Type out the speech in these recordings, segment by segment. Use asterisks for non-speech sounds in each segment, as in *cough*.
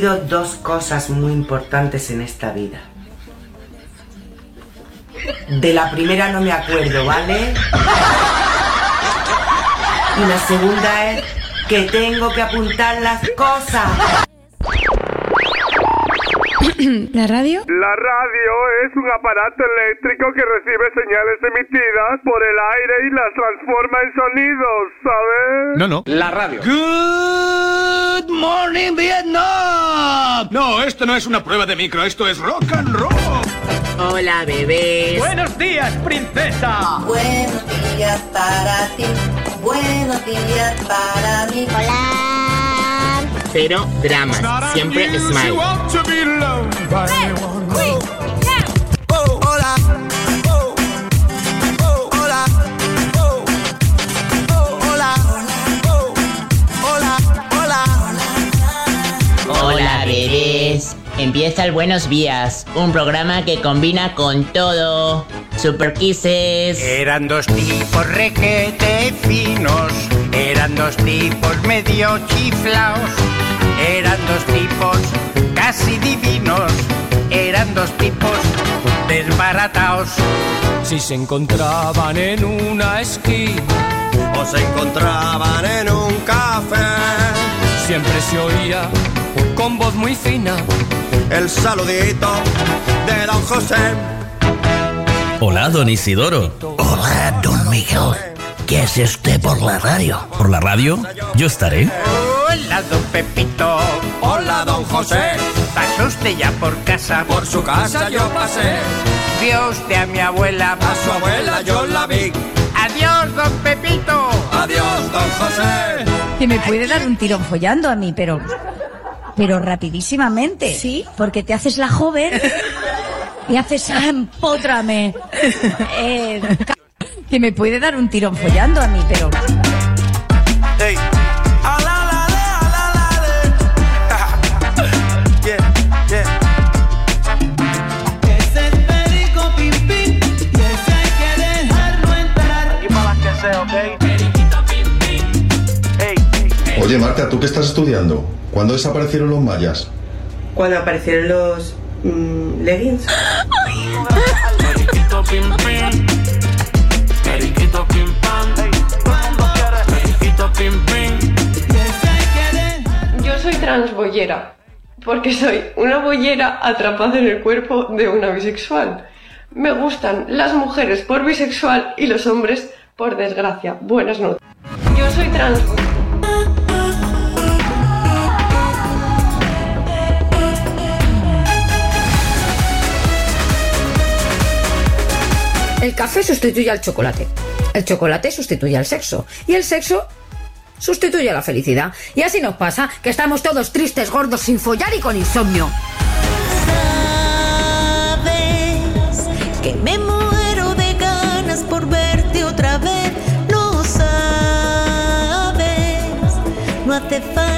aprendido dos cosas muy importantes en esta vida. De la primera no me acuerdo, ¿vale? Y la segunda es que tengo que apuntar las cosas. ¿La radio? La radio es un aparato eléctrico que recibe señales emitidas por el aire y las transforma en sonidos, ¿sabes? No, no. La radio. Good morning, Vietnam. No, esto no es una prueba de micro, esto es rock and roll. Hola, bebés. Buenos días, princesa. Buenos días para ti, buenos días para mí. Hola. Cero dramas, siempre smile. Empieza el Buenos Días, un programa que combina con todo. Super Kisses. Eran dos tipos requete finos, eran dos tipos medio chiflaos, eran dos tipos casi divinos, eran dos tipos desbarataos. Si se encontraban en una esquina o se encontraban en un café, siempre se oía con voz muy fina el saludito de don José. Hola, don Isidoro. Hola, don Miguel. ¿Qué hace usted por la radio? ¿Por la radio? Yo estaré. Hola, don Pepito. Hola, don José. ¿Pasó usted ya por casa? Por su casa yo pasé. Vio usted a mi abuela. A su abuela yo la vi. Adiós, don Pepito. Adiós, don José. Que me puede dar un tirón follando a mí, pero pero rapidísimamente. Sí. Porque te haces la joven y haces, ah, empótrame. Eh, *laughs* que me puede dar un tirón follando a mí, pero... Hey. Oye, Marta, ¿tú qué estás estudiando? ¿Cuándo desaparecieron los mayas? Cuando aparecieron los mm, leggings. Yo soy transboyera, porque soy una boyera atrapada en el cuerpo de una bisexual. Me gustan las mujeres por bisexual y los hombres por desgracia. Buenas noches. Yo soy trans. El café sustituye al chocolate. El chocolate sustituye al sexo. Y el sexo sustituye a la felicidad. Y así nos pasa que estamos todos tristes, gordos, sin follar y con insomnio. Sabes que me muero de ganas por verte otra vez. Lo sabes. No hace falta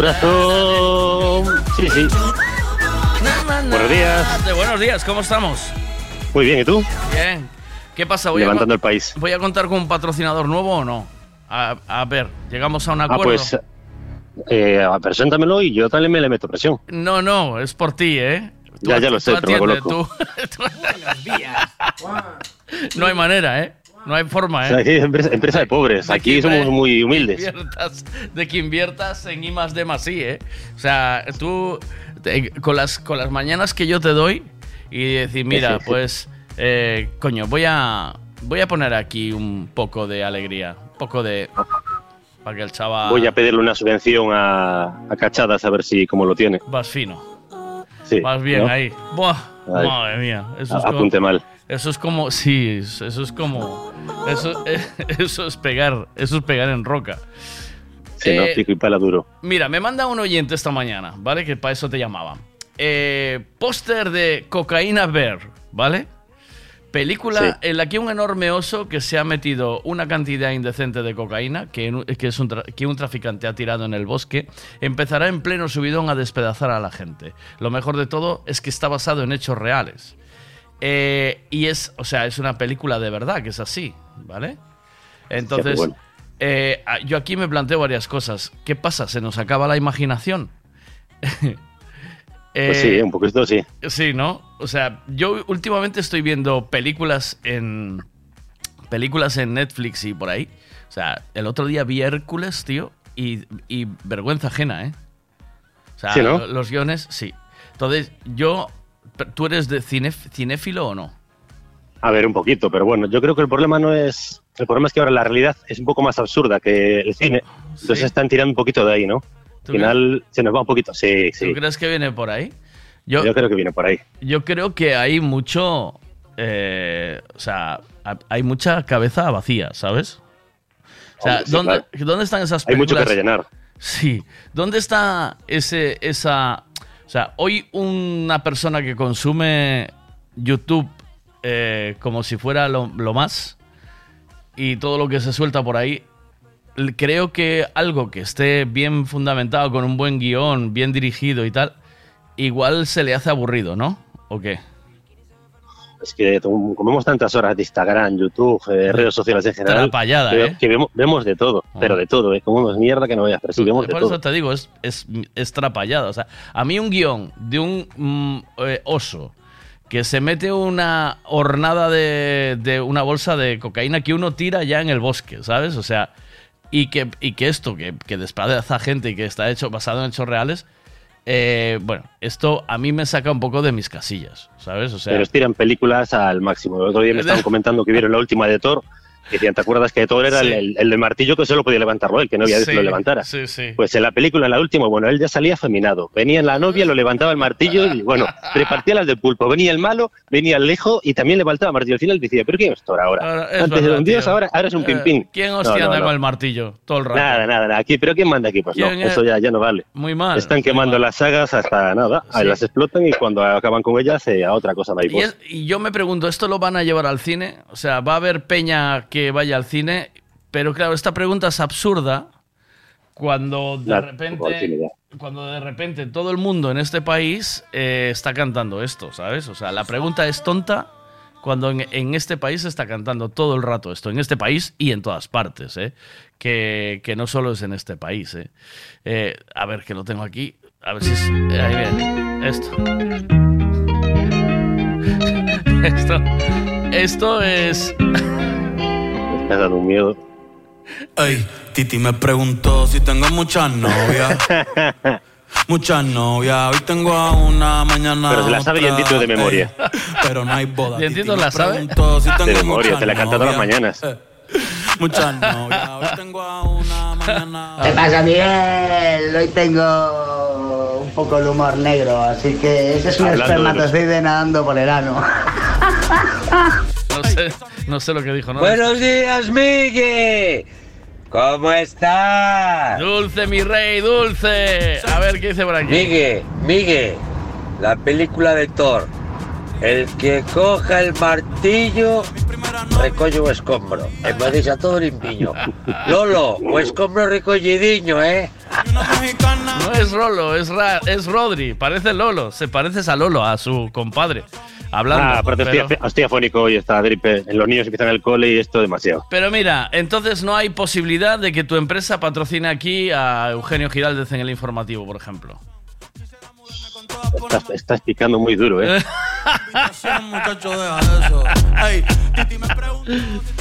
Corazón. Sí, sí. Buenos días. Buenos días, ¿cómo estamos? Muy bien, ¿y tú? Bien. ¿Qué pasa? Voy Levantando a, el país. ¿Voy a contar con un patrocinador nuevo o no? A, a ver, llegamos a un Ah, acuerdo. pues. Eh, preséntamelo y yo también me le meto presión. No, no, es por ti, ¿eh? Ya, ya lo sé, pero me atiende, coloco. tú- *laughs* no hay manera, ¿eh? No hay forma, O sea, ¿eh? aquí es empresa, empresa de pobres. De Aquí somos de- muy de humildes. que inviertas- de que inviertas en I más D más I, ¿eh? O sea, tú te- con, las, con las mañanas que yo te doy y decir, mira, Sí, *laughs* sí. pues, eh, coño, voy a, voy a poner aquí un poco de alegría, un poco de... Para que el chaval... Voy a pedirle una subvención a, a Cachadas a ver si cómo lo tiene. Vas fino. Sí, Vas bien ¿no? ahí. Buah, Ay. madre mía. Eso A- es como- apunte mal. Eso es como, sí, eso es como, eso, *laughs* eso es pegar, eso es pegar en roca. Sí, no, Eh, pico y pala duro. Mira, me manda un oyente esta mañana, ¿vale? Que para eso te llamaba. Eh, póster de Cocaína Bear, ¿vale? Película en la que un enorme oso que se ha metido una cantidad indecente de cocaína que, que es un, que un traficante ha tirado en el bosque empezará en pleno subidón a despedazar a la gente. Lo mejor de todo es que está basado en hechos reales. Eh, y es, o sea, es una película de verdad, que es así, ¿vale? Entonces, bueno. eh, yo aquí me planteo varias cosas. ¿Qué pasa? ¿Se nos acaba la imaginación? *laughs* Pues Eh, sí, un poquito sí. Sí, ¿no? O sea, yo últimamente estoy viendo películas en. Películas en Netflix y por ahí. O sea, el otro día vi Hércules, tío, y, y vergüenza ajena, ¿eh? O sea, Sí, ¿no? lo- los guiones, sí. Entonces, yo. ¿Tú eres de cinéfilo o no? A ver, un poquito, pero bueno, yo creo que el problema no es. El problema es que ahora la realidad es un poco más absurda que el cine. Entonces están tirando un poquito de ahí, ¿no? Al ¿Tú final se nos va un poquito. Sí, sí. ¿Tú crees que viene por ahí? Yo, Yo creo que viene por ahí. Yo creo que hay mucho. eh, o sea, ha- hay mucha cabeza vacía, ¿sabes? O sea, Hombre, sí, ¿dónde, claro. ¿dónde están esas Hay mucho películas? que rellenar. Sí. ¿Dónde está ese, esa. O sea, hoy una persona que consume YouTube eh, como si fuera lo, lo más y todo lo que se suelta por ahí, creo que algo que esté bien fundamentado, con un buen guion, bien dirigido y tal, igual se le hace aburrido, ¿no? ¿O qué? Es que como comemos tantas horas de Instagram, YouTube, eh, redes sociales en general, Trapallada, que, ¿eh? que vemos, vemos de todo, pero de todo, ¿eh? Comemos mierda que no vayas, pero sí vemos de Por todo. eso te digo, es, es, es trapallada. O sea, a mí un guion de un mm, eh, oso que se mete una hornada de, de una bolsa de cocaína que uno tira ya en el bosque, ¿sabes? O sea, y que, y que esto, que, que despedaza gente y que está hecho basado en hechos reales, eh, bueno, esto a mí me saca un poco de mis casillas, ¿sabes? O sea, pero estiran películas al máximo. El otro día me *laughs* estaban comentando que vieron la última de Thor, decían, ¿te acuerdas que Thor era Sí. el, el, el del martillo que solo podía levantarlo él, que no había Sí, que lo levantara? sí. Pues en la película, en la última, bueno, él ya salía afeminado. Venía la novia, lo levantaba el martillo y, bueno, *laughs* repartía las de pulpo. Venía el malo, venía el lejo y también levantaba el martillo. Al final decía, ¿pero quién es Thor ahora? Ahora, es Antes verdad, era un dios, ahora, ahora es un Eh, pimpín. ¿Quién hostia no, anda no. con el martillo todo el rato? Nada, nada, nada. Aquí, ¿pero quién manda aquí? Pues no, ¿Quién eso es? ya, ya no vale. Muy mal. Están quemando las sagas hasta nada. Ahí las explotan y cuando acaban con ellas, eh, a otra cosa no hay Y, voz. es- y yo me pregunto, ¿esto lo van a llevar al cine? O sea, ¿va a haber peña que vaya al cine? Pero claro, esta pregunta es absurda cuando de Claro, repente cuando de repente todo el mundo en este país eh, está cantando esto, ¿sabes? O sea, la pregunta es tonta cuando en, en este país se está cantando todo el rato esto, en este país y en todas partes, ¿eh? Que, que no solo es en este país, ¿eh? Eh, A ver, que lo tengo aquí. A ver si es... Ahí viene. Esto. *laughs* Esto, esto es... *laughs* Me dando un miedo. Ey, Titi me preguntó si tengo muchas novias. *laughs* muchas novias. Hoy tengo a una, mañana Pero se la sabe otra. Dientito de memoria. Ey, pero no hay boda. ¿Dientito Titi me la sabe? preguntó si tengo De memoria, muchas te la canta todas las mañanas. Eh, Muchas novias. Hoy tengo a una, mañana *laughs* ¿Qué pasa, Miguel? Hoy tengo un poco el humor negro, así que ese es un Hablando de los- espermatozoide nadando por el ano. *laughs* No sé, no sé lo que dijo, ¿no? Buenos días, Miguel. ¿Cómo estás? Dulce, mi rey, dulce. A ver, ¿qué dice por aquí? Miguel, Miguel, la película de Thor. El que coja el martillo recolle o escombro. E me deixa todo limpiño. Lolo, o escombro recollidiño, eh? No es Rolo, es, Ra- es Rodri. Parece Lolo. Se pareces a Lolo, a su compadre. Hablando. Ah, aparte pero, estoy, estoy afónico hoy, está gripe. Los niños empiezan el cole y esto demasiado. pero mira, entonces no hay posibilidad de que tu empresa patrocine aquí a Eugenio Giraldez en el informativo, por ejemplo. Estás, estás picando muy duro, ¿eh? *laughs*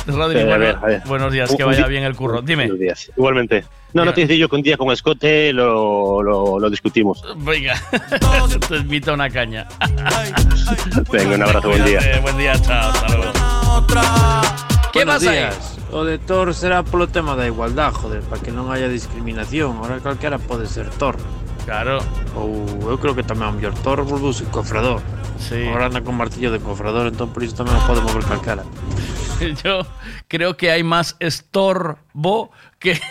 Rodri, Eh, a bueno, ver, a ver. buenos días, que vaya bien el curro. Dime. Buenos días. Igualmente. No, no te decía yo que un día con Escote lo, lo, lo discutimos. Venga, *laughs* te invito a una caña. *laughs* Venga, un abrazo, buen día. Buen día, chao, hasta luego. ¿Qué pasa. O de Thor será polo tema da igualdad, joder, para que non haya discriminación. Ahora calquera pode ser Thor. Claro. Ou eu creo que tamén o mellor Thor volveuse cofrador. Sí. Ahora anda con martillo de cofrador, entón por iso tamén o pode mover calquera. *laughs* Yo creo que hay más estorbo que.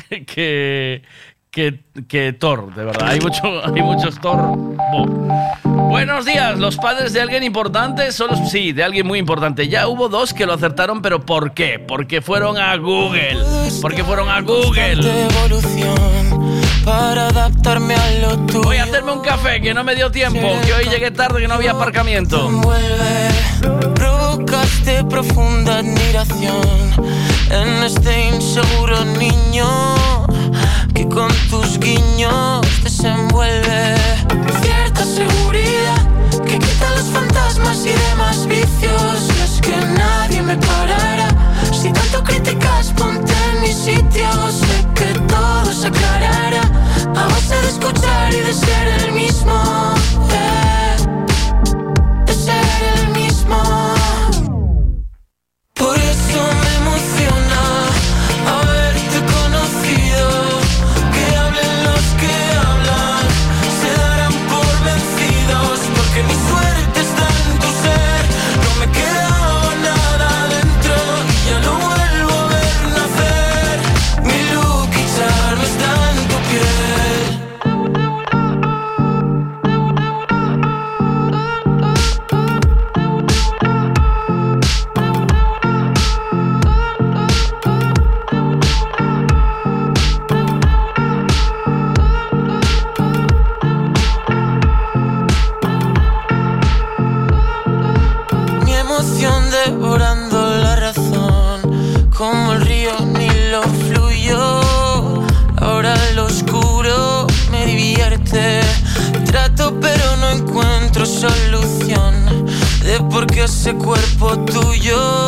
*laughs* que. que, que Thor, de verdad. Hay mucho, hay mucho estorbo. Buenos días, los padres de alguien importante son los. Sí, de alguien muy importante. Ya hubo dos que lo acertaron, pero ¿por qué? Porque fueron a Google. Porque fueron a Google. para adaptarme a lo tuyo. Voy a hacerme un café, que no me dio tiempo. Que hoy llegué tarde, que no había aparcamiento. Provocaste profunda admiración en este inseguro niño que con tus guiños desenvuelve cierta seguridad que quita los fantasmas y demás vicios. Y es que nadie me parará si tanto criticas, ponte en mi sitio. Sé que todo se aclarará a base de escuchar y de ser el mismo. Ese cuerpo tuyo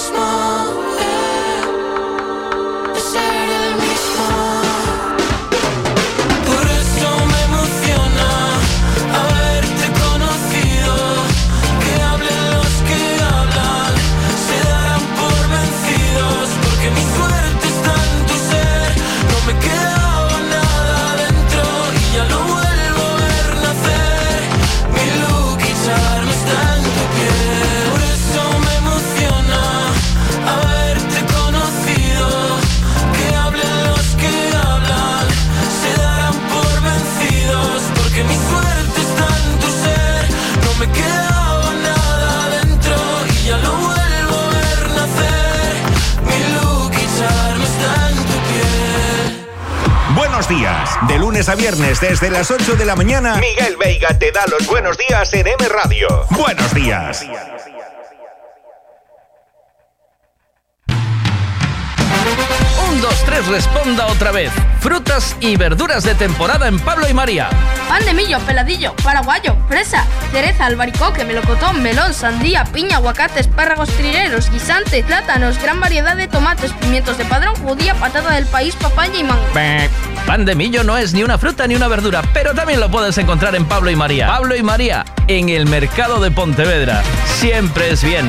ser días. De lunes a viernes desde las 8 de la mañana, Miguel Veiga te da los buenos días en M Radio. Buenos días. Un, dos, tres, responda otra vez. Frutas y verduras de temporada en Pablo y María. Pan de millo, peladillo, paraguayo, fresa, cereza, albaricoque, melocotón, melón, sandía, piña, aguacate, espárragos trigueros, guisante, plátanos, gran variedad de tomates, pimientos de padrón, judía, patata del país, papaya y mango. Pan de millo no es ni una fruta ni una verdura, pero también lo puedes encontrar en Pablo y María. Pablo y María, en el mercado de Pontevedra. Siempre es bien.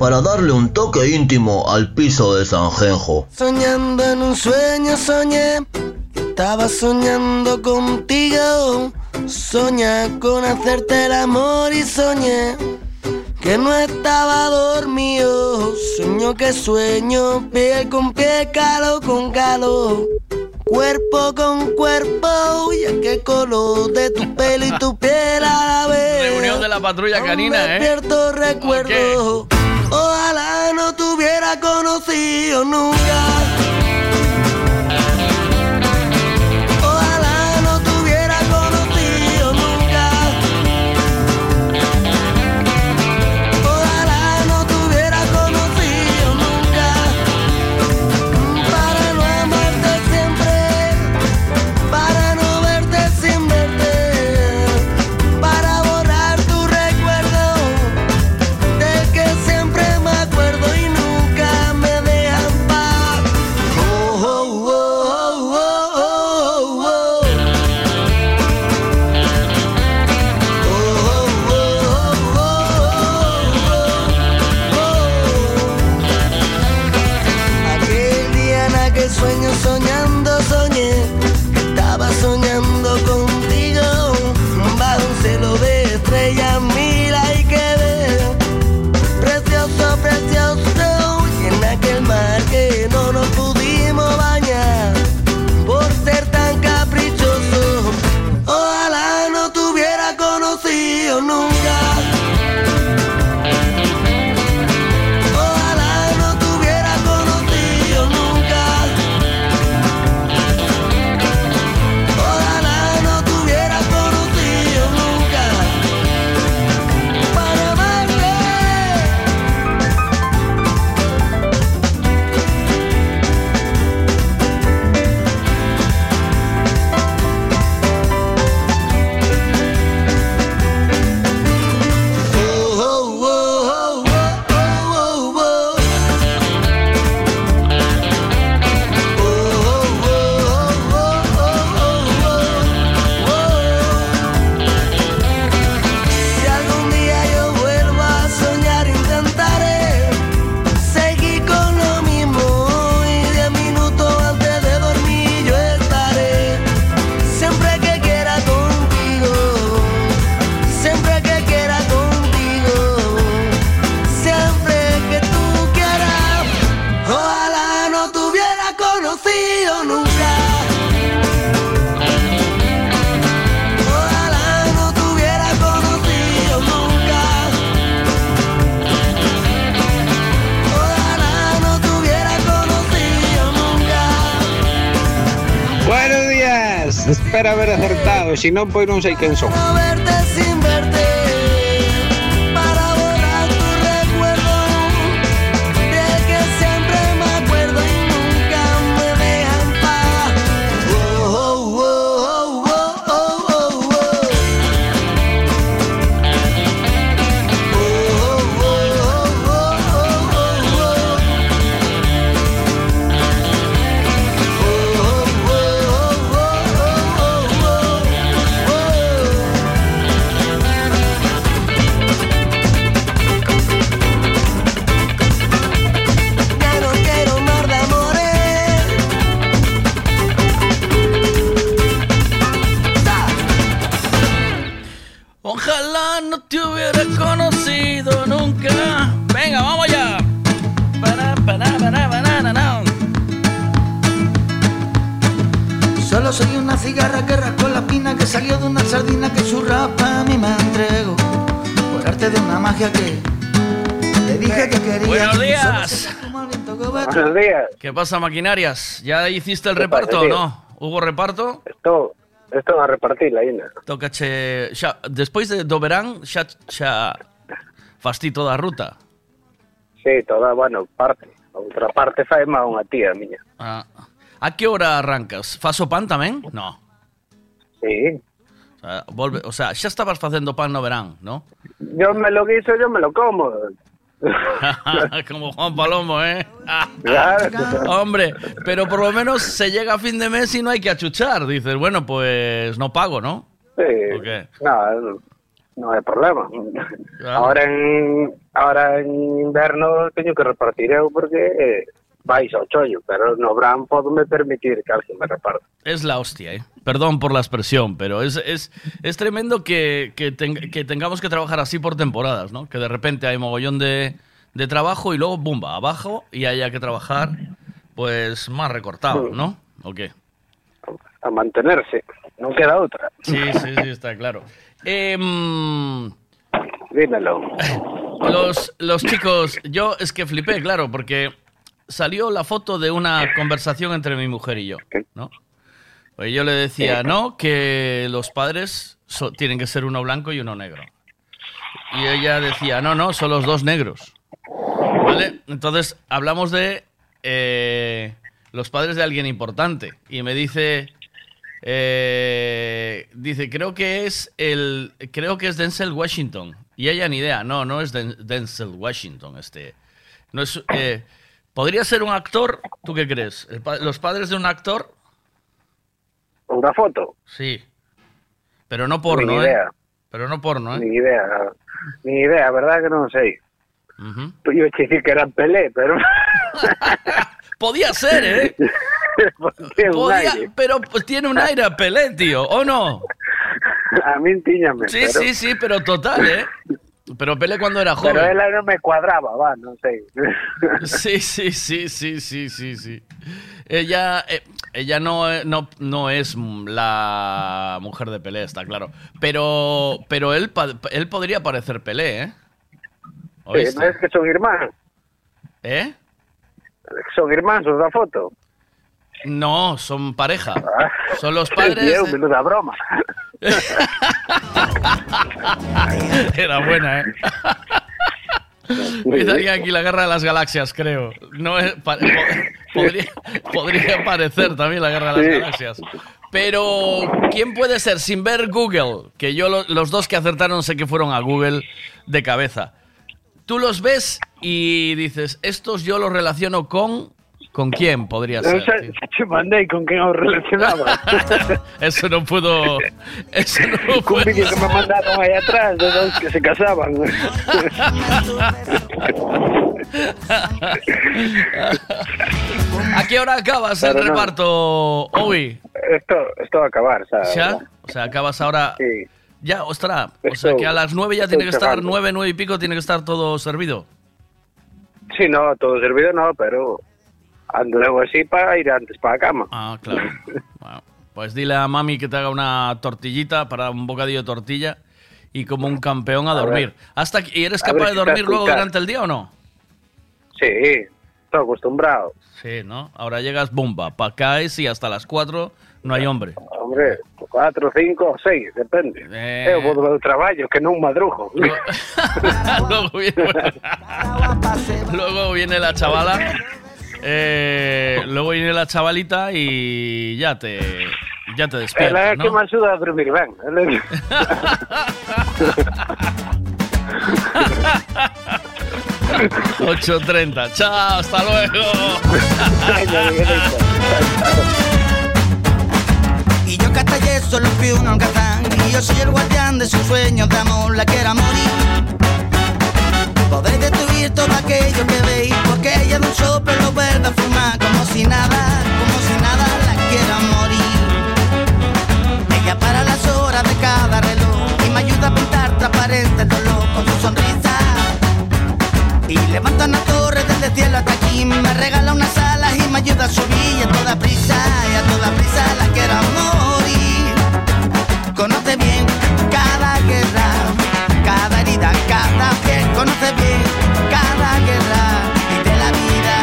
para darle un toque íntimo al piso de Sanjenjo. Soñando en un sueño soñé, que estaba soñando contigo. Soñé con hacerte el amor y soñé que no estaba dormido. Sueño que sueño, piel con piel, calor con calor. Cuerpo con cuerpo, y a qué color de tu pelo y tu piel a la vez. Reunión de la patrulla canina, ¿eh? Despierto recuerdo. Ojalá no te hubiera conocido nunca. Espero haber acertado, si no, pues non sei quen son. días. ¿Qué pasa, maquinarias? ¿Ya hiciste el reparto o no? ¿Hubo reparto? Estou, estou a repartir aínda. Tocache xa despois de do verán xa xa fasti toda a ruta. Sí, toda, bueno, parte. A outra parte fai má unha tía miña. Ah. A que hora arrancas? Faso pan tamén? No. Sí. O sea, volve, o sea, xa estabas facendo pan no verán, no? Yo me lo guiso, yo me lo como. *laughs* Como Juan Palomo, ¿eh? *laughs* Claro. Hombre, pero por lo menos se llega a fin de mes y no hay que achuchar. Dices, bueno, pues no pago, ¿no? Sí. No, no hai problema. Ahora en ahora en inverno teño que repartir porque eh, vais ao chollo, pero no verán me permitir que alguén me reparte. Es la hostia, ¿eh? Perdón por la expresión, pero es, es, es tremendo que, que, ten- que tengamos que trabajar así por temporadas, ¿no? Que de repente hay mogollón de, de trabajo y luego, bumba, abajo y haya que trabajar, pues más recortado, ¿no? ¿O qué? A mantenerse, non queda outra. Sí, sí, sí, está claro. Em, Dímelo. Los, los chicos, yo es que flipé, claro, porque salió la foto de una conversación entre mi mujer y yo, ¿no? Pues yo le decía, no, que los padres so- tienen que ser uno blanco y uno negro. Y ella decía, no, no, son los dos negros. ¿Vale? Entonces hablamos de eh, los padres de alguien importante. Y me dice, eh, dice, creo que es el, creo que es Denzel Washington. Y ella ni idea, no, no es Den- Denzel Washington, este, no es, eh, podría ser un actor. ¿Tú qué crees? Pa- los padres de un actor, Unha foto? sí, pero no porno, Ni ¿eh? idea. Pero no porno, ¿eh? Ni idea. Ni idea, verdad que non sei. Ujú. Pues yo dicir que era Pelé, pero... *laughs* Podía ser, ¿eh? Podía- pero pues, tiene un aire a Pelé, tío, ¿o no? A mí tíñame, Sí, pero... sí, sí, pero total, ¿eh? Pero Pelé cuando era joven. Pero ela non me cuadraba, va, non sei. *laughs* *laughs* Sí, sí, sí, sí, sí, sí, sí. Ella, eh, ella no, eh, no, no es la mujer de Pelé, está claro. Pero, pero él, él podría parecer Pelé, ¿eh? Sí, ¿Oíste? es que son irmáns. ¿Eh? Son irmáns os da foto. No, son pareja. Ah. Son los padres. Eu, de- menuda broma. *laughs* Era buena, ¿eh? Empezaría aquí la guerra de las galaxias, creo. No es, pa- podría, podría parecer también la guerra de las Sí. galaxias. Pero, ¿quién puede ser sin ver Google? Que yo lo- los dos que acertaron sé que fueron a Google de cabeza. Tú los ves y dices, estos yo los relaciono con... ¿Con quién podría ser? che mandei con quen os relacionaba. *laughs* Eso no puedo... Eso no puedo... vídeo que me mandaron aí atrás de que se casaban. ¿A qué hora acabas el Pero no. reparto, Owi? Esto, esto va a acabar, sabes? ¿Ya? O sea, acabas ahora... Sí. Ya, ostras. O sea, que a las nueve ya tiene que estar, cerrando. nueve, nueve y pico, tiene que estar todo servido. Sí, no, todo servido no, pero luego así para ir antes para la cama. Ah, claro. Bueno, pues dile a mami que te haga una tortillita para un bocadillo de tortilla y como un campeón a A dormir. Hasta que- ¿Y eres A capaz de si te dormir luego durante el día o no? Sí, estoy acostumbrado. Sí, ¿no? Ahora llegas, bomba, pa' caes y hasta las cuatro no hay hombre. Hombre, cuatro, cinco, seis, depende. Eh. Eu vou do traballo, que non madrujo. *laughs* *laughs* luego, viene, *laughs* luego viene la chavala. Eh, luego viene la chavalita y ya te, ya te despiertas, que ¿no? me axuda a dormir é- ...8.30. Chao, hasta luego. Y yo que hasta solo fui un holgazán Y yo soy el guardián de sus sueños de amor La quiera morir Poder destruir todo aquello que veis, porque ella de un soplo lo vuelve a fumar, como si nada, como si nada la quiera morir. Ella para las horas de cada reloj y me ayuda a pintar transparente el dolor con su sonrisa. Y levanta una torre desde el cielo hasta aquí, me regala unas alas y me ayuda a subir y a toda prisa. conoce bien cada guerra y de la vida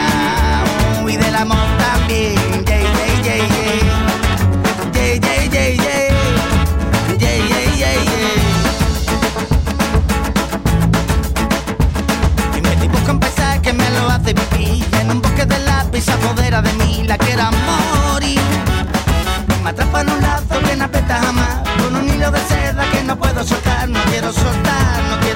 y del amor también. Yeah, yeah, yeah, yeah. Yeah, yeah, yeah, yeah. Yeah, yeah, yeah, yeah. Y me dibujo en paisaje que me lo hace vivir. En un bosque de lápiz apodera de mí la que era morir. Me atrapa en un lazo que no apeta jamás. Con un hilo de seda que no puedo soltar, no quiero soltar, no quiero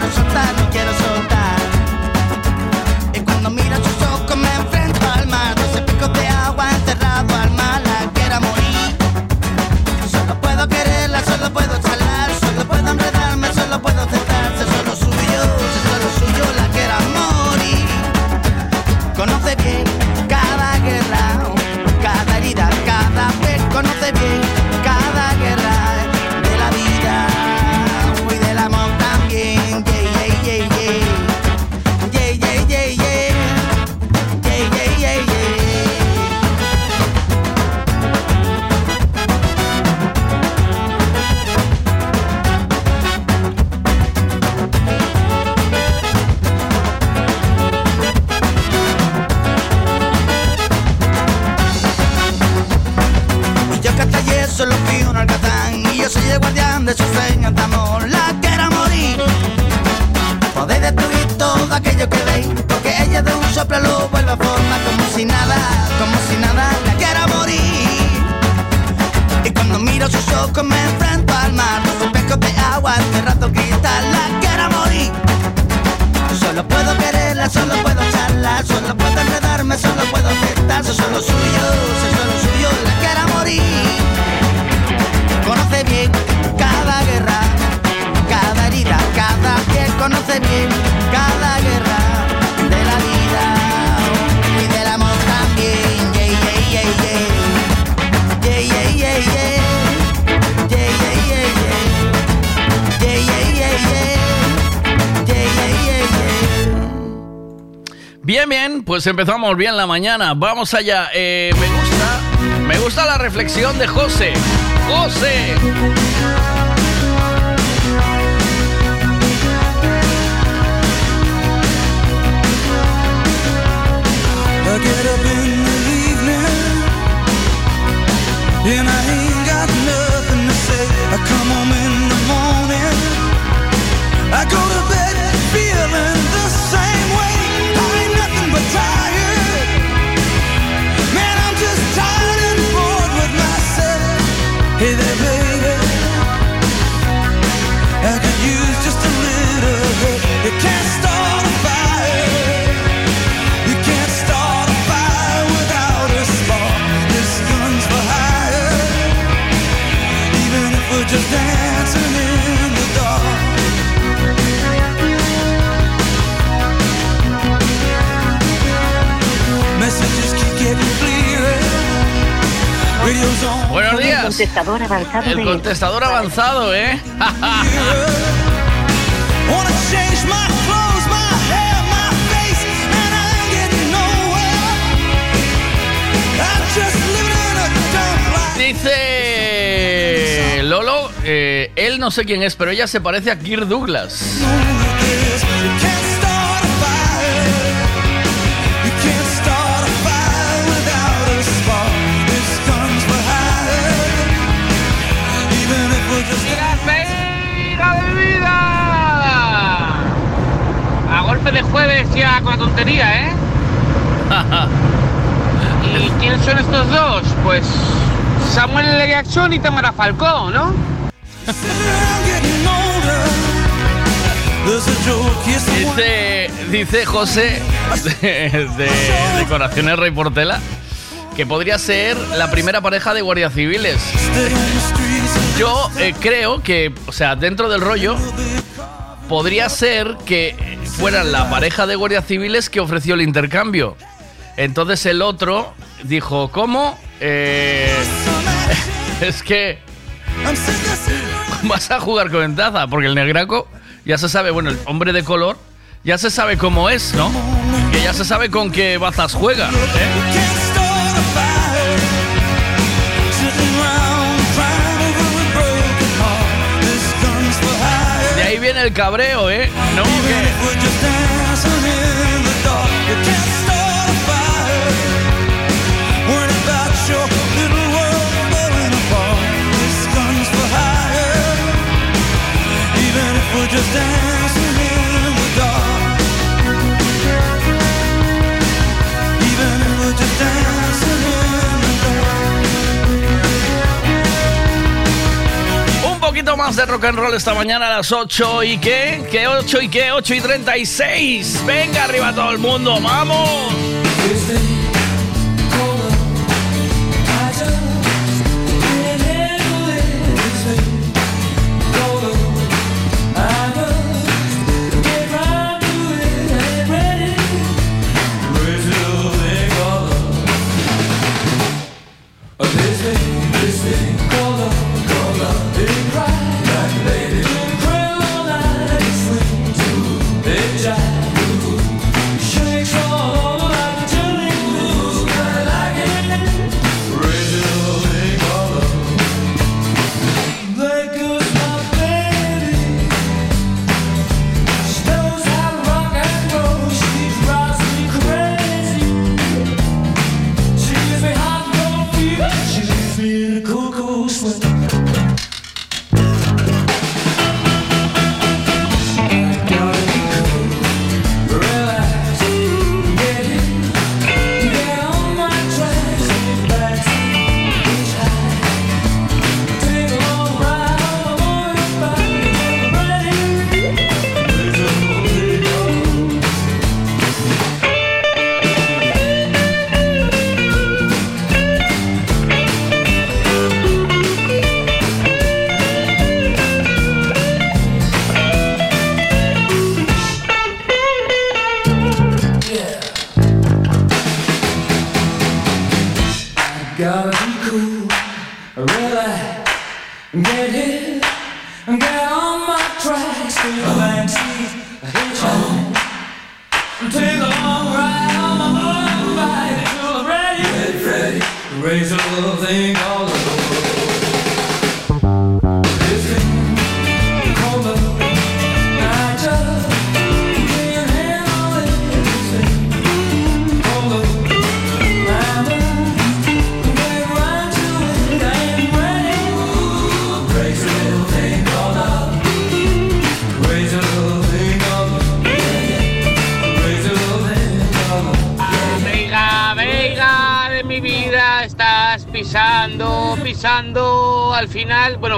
Bien, pues empezamos bien la mañana. Vamos allá. Eh, me gusta, me gusta la reflexión de José. José. El contestador avanzado, ¿eh? *laughs* Dice Lolo, eh, él no sé quién es, pero ella se parece a Kirk Douglas. golpe de jueves ya con la tontería, ¿eh? *laughs* ¿Y quiénes son estos dos? Pues Samuel L. Jackson y Tamara Falcón, ¿no? Dice, dice José de, de Decoraciones Rey Portela que podría ser la primera pareja de guardias civiles. Yo eh, creo que, o sea, dentro del rollo, podría ser que fueran la pareja de guardias civiles que ofreció el intercambio. Entonces el otro dijo, ¿cómo? Eh, *laughs* es que vas a jugar con ventaja, porque el negraco ya se sabe, bueno, el hombre de color ya se sabe cómo es, ¿no? Que ya se sabe con qué bazas juega, ¿eh? viene el cabreo, ¿eh? No, ¿qué? poquito más de rock and roll esta mañana a las 8 y qué? ¿Qué 8 y qué? 8 y 36. Venga arriba todo el mundo, vamos. Este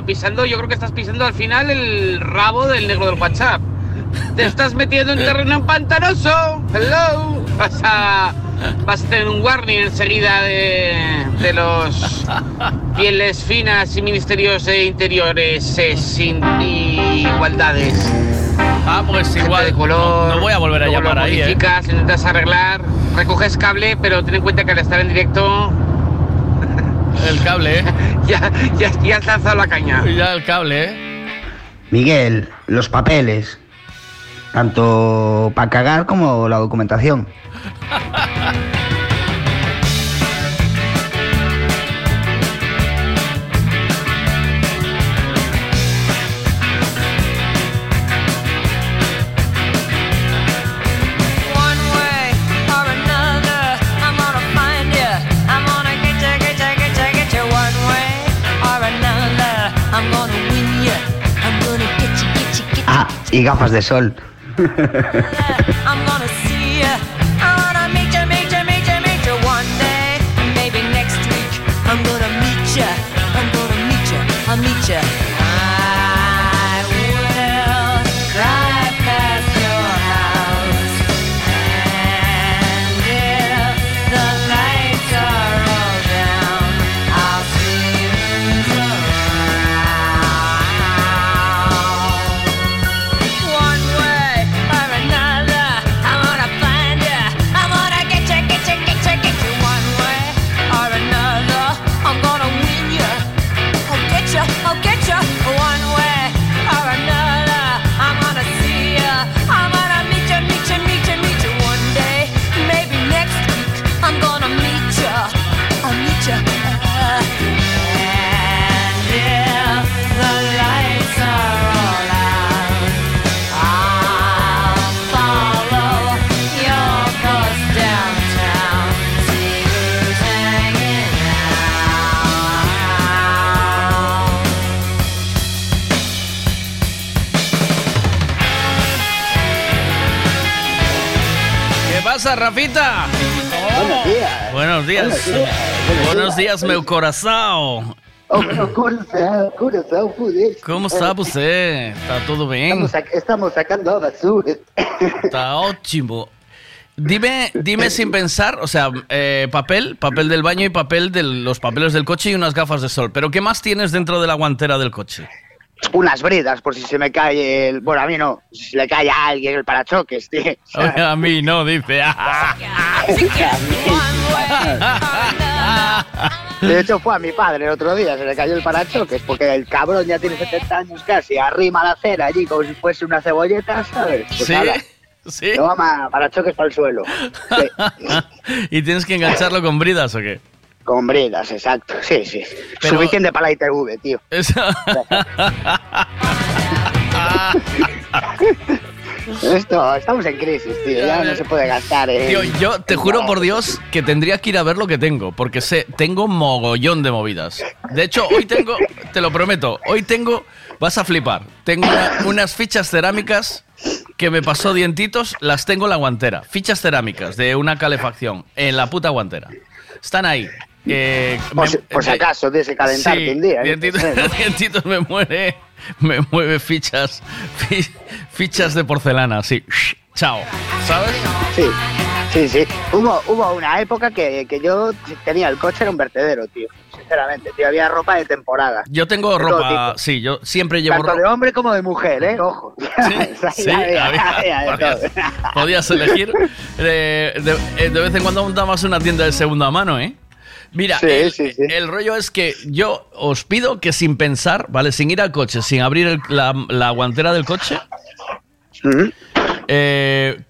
pisando, yo creo que estás pisando al final el rabo del negro del WhatsApp. Te estás metiendo en terreno pantanoso. Hello. Vas a, vas a tener un warning enseguida de, de los pieles finas y ministerios e interiores eh, sin igualdades. Ah, pues igual. De color, no, no voy a volver a llamar ahí, ¿eh? modificas, intentas arreglar, recoges cable, pero ten en cuenta que al estar en directo El cable, ¿eh? Ya, ya, ya has lanzado la caña. Ya el cable, ¿eh? Miguel, los papeles. Tanto para cagar como la documentación. Y gafas de sol. *laughs* Rafita? Buenos días. Buenos días. Buenos días. Buenos días, meu coração, coração, foder. Como está você? Está tudo bem? Estamos sacando a basura. Está ótimo. Dime, dime sin pensar, o sea, eh, papel, papel del baño y papel de los papeles del coche y unas gafas de sol. Pero ¿qué más tienes dentro de la guantera del coche? Unas bridas, por si se me cae el... Bueno, a mí no. Si se le cae a alguien el parachoques, tío. *laughs* A mí no, dice. *laughs* De hecho, fue a mi padre el otro día, se le cayó el parachoques, porque el cabrón ya tiene 70 años casi, arrima la acera allí como si fuese una cebolleta, ¿sabes? Pues Sí, nada, sí. Toma, parachoques para el suelo. *laughs* ¿Y tienes que engancharlo con bridas o qué? Con bridas, exacto. Sí, sí. Pero- Suficiente para la ITV, tío. *laughs* *laughs* Esto, estamos en crisis, tío. Ya no se puede gastar en... Tío, yo te juro por Dios que tendría que ir a ver lo que tengo, porque sé, tengo mogollón de movidas. De hecho, hoy tengo, te lo prometo, hoy tengo, vas a flipar, tengo una- unas fichas cerámicas que me pasó dientitos, las tengo en la guantera. Fichas cerámicas de una calefacción en la puta guantera. Están ahí. Eh, Por me- si, por si acaso, de calentarte Sí, un día. ¿eh? dientitos, Sí, ¿no? dientitos *laughs* me muere, me mueve fichas, fi- fichas de porcelana, así. Chao, ¿sabes? Sí, sí, sí. Hubo, hubo una época que, que yo tenía el coche, era un vertedero, tío. Sinceramente, tío. Había ropa de temporada. Yo tengo De ropa, sí, yo siempre llevo Tanto de ropa. hombre como de mujer, ¿eh? Ojo. Sí, *laughs* Había- había- había de podías, elegir. Eh, de, de vez en cuando montamos una tienda de segunda mano, ¿eh? Mira, el, el rollo es que yo os pido que sin pensar, ¿vale? Sin ir al coche, sin abrir el- la, la guantera del coche, eh,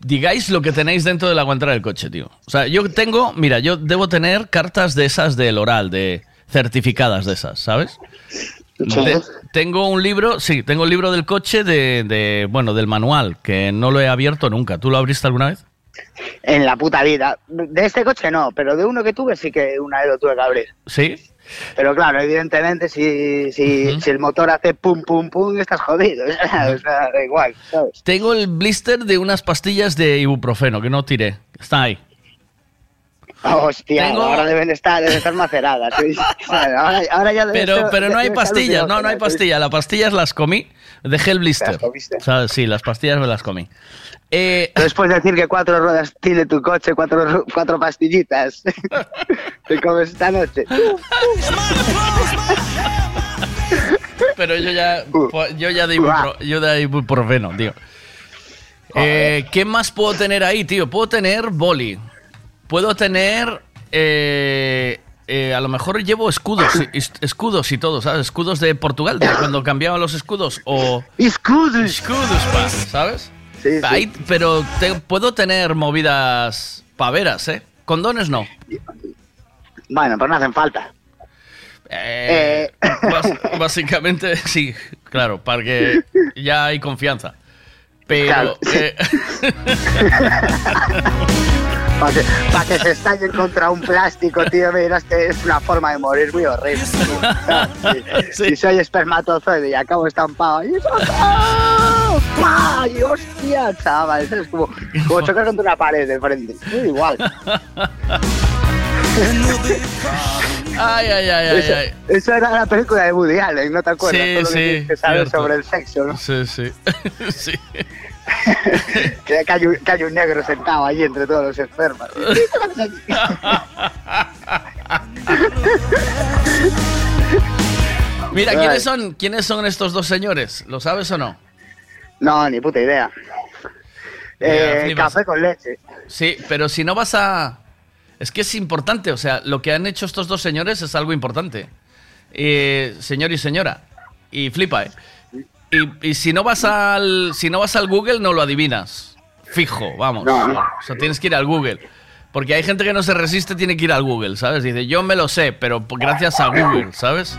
digáis lo que tenéis dentro de la guantera del coche, tío. O sea, yo tengo, mira, yo debo tener cartas de esas del oral, de certificadas de esas, ¿sabes? De- tengo un libro, sí, tengo el libro del coche de, de, bueno, del manual, que no lo he abierto nunca. ¿Tú lo abriste alguna vez? En la puta vida. De este coche no, pero de uno que tuve sí que una vez lo tuve que abrir. Sí. Pero claro, evidentemente, si, si, si el motor hace pum, pum, pum, estás jodido. *laughs* o sea, da igual, ¿sabes? Tengo el blister de unas pastillas de ibuprofeno que no tiré. Está ahí. *laughs* Hostia, Tengo- ahora deben estar, deben estar maceradas. ¿sí? *laughs* Ahora, ahora ya Pero, ser- pero no hay estar pastillas, no, no hay pastillas. Las pastillas las comí, dejé el blister. Sea, sí, las pastillas me las comí. Eh, Después de decir que cuatro ruedas tiene tu coche, cuatro, cuatro pastillitas. *laughs* Te comes esta noche. Pero yo ya, yo ya ibupro- yo de ibuprofeno, tío. Eh, ¿Qué más puedo tener ahí, tío? Puedo tener boli. Puedo tener... eh, eh, a lo mejor llevo escudos, escudos y todo, ¿sabes? Escudos de Portugal, de cuando cambiaban los escudos. O... Escudos. Escudos, pa, ¿sabes? Ahí- pero te- puedo tener movidas paveras, ¿eh? Condones no. Bueno, pues no hacen falta. Eh, bas- básicamente, *laughs* sí, claro, para que ya hay confianza. Pero. Claro. eh, *laughs* Para que, pa' que se estallen contra un plástico, tío, miras que es una forma de morir muy horrible. Si, si soy espermatozoide y acabo estampado ahí, ¡ah! ¡Pah! y hostia, chaval, es como, como chocar contra una pared de frente. Es igual. *laughs* ay, ay, ay, ay, Eso, ay. eso era la película de Woody Allen, ¿no te acuerdas? Sí, Todo lo que sí, tienes que saber cierto. sobre el sexo, ¿no? Sí, sí. *laughs* sí. *laughs* Que, que hay un, que hay un negro sentado ahí entre todos los enfermos. *laughs* Mira. ¿quiénes son, ¿quiénes son estos dos señores? ¿Lo sabes o no? No, ni puta idea. Eh, café con leche. Sí, pero si no vas a... Es que es importante, o sea, lo que han hecho estos dos señores es algo importante. Eh, señor y señora. Y flipa, ¿eh? Y, y si no vas al si no vas al Google no lo adivinas. Fijo, vamos. O sea, tienes que ir al Google. Porque hay gente que no se resiste, tiene que ir al Google, ¿sabes? Dice, yo me lo sé, pero gracias a Google, ¿sabes?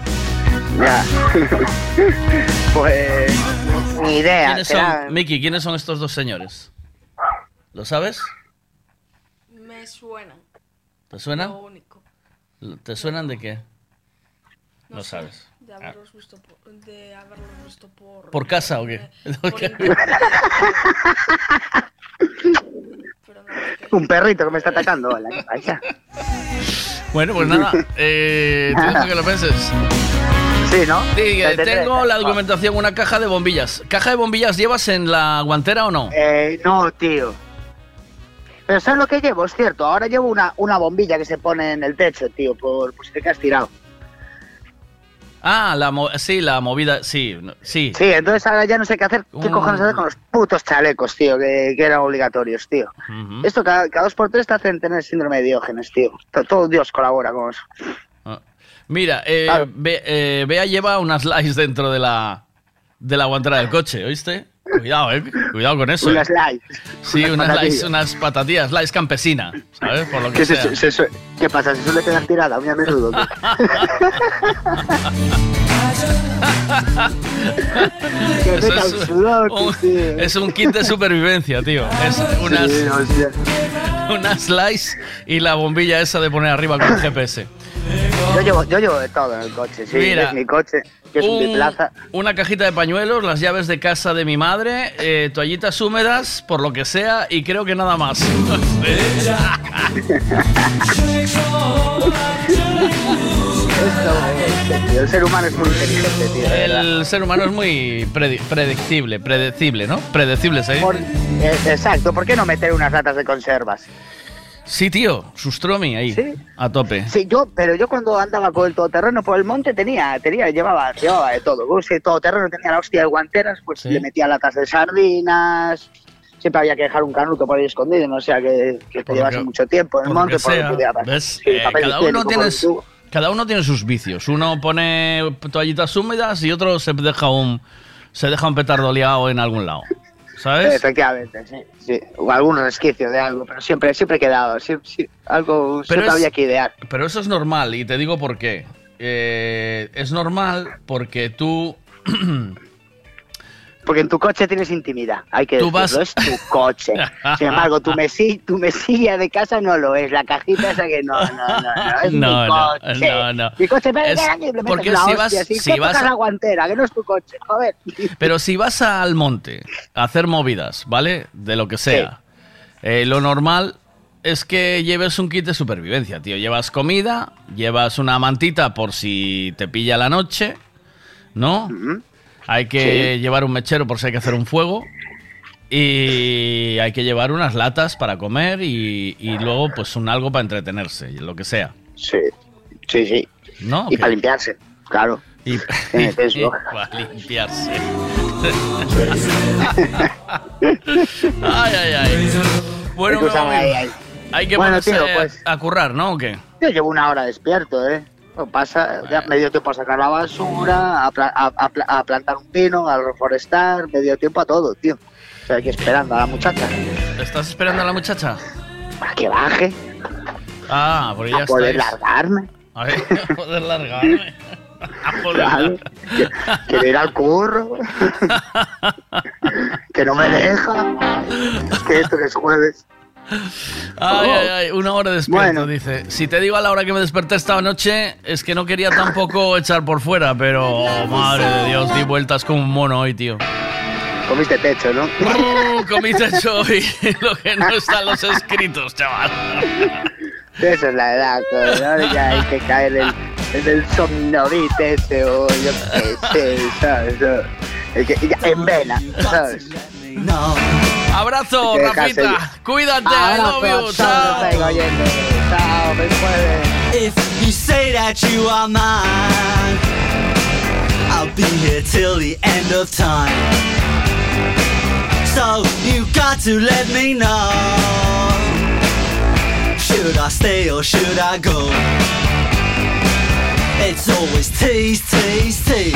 Ya. *laughs* pues. Ni idea. ¿Quiénes será- son, Miki, quiénes son estos dos señores? ¿Lo sabes? Me suenan. ¿Te suenan? Lo único. ¿Te suenan de qué? No No sé, sabes. De haberlos visto por, de haberlos visto por. ¿Por casa o qué? *laughs* Un perrito que me está atacando. ¿qué pasa? Bueno, pues nada, eh, que lo penses. Sí, ¿no? Sí, eh, tengo la documentación, una caja de bombillas. ¿Caja de bombillas llevas en la guantera o no? Eh, no, tío. Pero ¿sabes lo que llevo? Es cierto, ahora llevo una, una bombilla que se pone en el techo, tío, por, por si te quedas tirado. Ah, la mo- sí, la movida, sí, sí. Sí, entonces ahora ya no sé qué hacer, qué Un- cojones hacer con los putos chalecos, tío, que, que eran obligatorios, tío. Esto cada, cada dos por tres te hacen tener síndrome de Diógenes, tío. To- Todo Dios colabora con eso. Mira, eh, Be- eh, Bea lleva unas slice dentro de la, de la guantera del coche, ¿oíste? Cuidado, eh, cuidado con eso. Unas eh. light. Sí, unas slice, unas patatillas, slice campesina, ¿sabes? Por lo que ¿Qué, se- sea. se- se- ¿Qué pasa? ¿Se suele quedar tirada muy a menudo? *laughs* Eso es, un sudor, un, tío. es un kit de supervivencia, tío. Es unas, Sí, *laughs* unas slice y la bombilla esa de poner arriba con el GPS. Yo llevo, yo llevo de todo en el coche, sí. Mira, es mi coche, que es un Un- biplaza. una cajita de pañuelos, las llaves de casa de mi madre, eh, toallitas húmedas, por lo que sea, y creo que nada más. Esto, *laughs* el ser humano es muy inteligente, tío. El ser humano es muy predi- predictible, predecible, ¿no? Predecible, ¿sí? Por- eh, exacto, ¿por qué no meter unas latas de conservas? Sí, tío, Sustromi ahí, a tope. Sí, yo, pero yo cuando andaba con el todoterreno por el monte tenía, tenía, llevaba, llevaba de todo. Si el todoterreno tenía la hostia de guanteras, pues le metía latas de sardinas. Siempre había que dejar un canuto por ahí escondido, no sea que, que te llevase mucho tiempo en el monte, por lo que. ¿ves? Sí, Eh, papel cada, uno tiene, cada uno tiene sus vicios. Uno pone toallitas húmedas y otro se deja un, se deja un petardo liado en algún lado. ¿Sabes? Efectivamente, sí, sí. O algunos resquicios de algo, pero siempre, siempre he quedado, sí, algo siempre es- había que idear. Pero eso es normal y te digo por qué. Eh, es normal porque tú *clears throat* Porque en tu coche tienes intimidad, hay que Tú decirlo, vas- es tu coche. *laughs* Sin embargo, tu, mesi- tu mesilla de casa no lo es, la cajita esa que no, no, no, no, es No, mi coche. no, no. Mi coche, pero Es- porque si vas- si a- la guantera, que no es tu coche, joder. *laughs* Pero si vas al monte a hacer movidas, ¿vale? De lo que sea, eh, lo normal es que lleves un kit de supervivencia, tío. Llevas comida, llevas una mantita por si te pilla la noche, ¿no? Hay que Sí. llevar un mechero por si hay que hacer un fuego. Y hay que llevar unas latas para comer y, y luego pues un algo para entretenerse, lo que sea. Sí, sí, sí. ¿No? Y para limpiarse, claro. Y, *laughs* para limpiarse. ay, ay, ay. Bueno, ahí, ahí. hay que Bueno, ponerse tío, a- pues- a currar, ¿no? ¿O qué? Yo llevo una hora despierto, ¿eh? Pasa, ya me dio tiempo a sacar la basura, a, pla- a- a a plantar un pino, a reforestar, me dio tiempo a todo, tío. O sea, aquí esperando a la muchacha ¿Estás esperando a la muchacha? para que baje, Ah, porque ya a poder estáis. largarme. A ver, *laughs* a poder largarme. A poder Quiero ir al curro. *laughs* que no me deja. Que esto que es jueves. Ay, ay, ay, una hora despierto, Bueno. dice. Si te digo a la hora que me desperté esta noche, es que no quería tampoco echar por fuera, pero oh, madre de Dios, di vueltas como un mono hoy, tío. Comiste techo, ¿no? Uh, comí techo y *laughs* lo que no está en los escritos, chaval. Esa es la edad, ¿no? Ya hay que caer en, en el somnovite ese o yo qué sé, ¿sabes? en vena, ¿sabes? Abrazo, Hay que Rafita. Cuídate, I Abrazo, love you. chao, Chao. te vengo oyendo. Chao, me puede. If you say that you are mine, I'll be here till the end of time. So you got to let me know. Should I stay or should I go? It's always tease, tease, tease.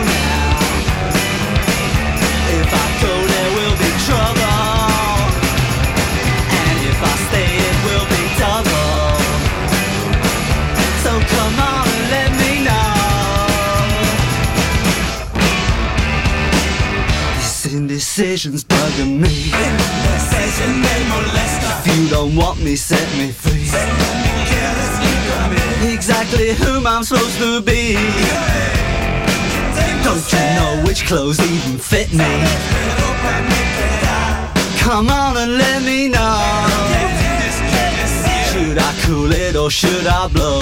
indecision's bugging me. If you don't want me, set me free. Exactly whom I'm supposed to be. Don't you know which clothes even fit me? Come on and let me know. Should I cool it or should I blow?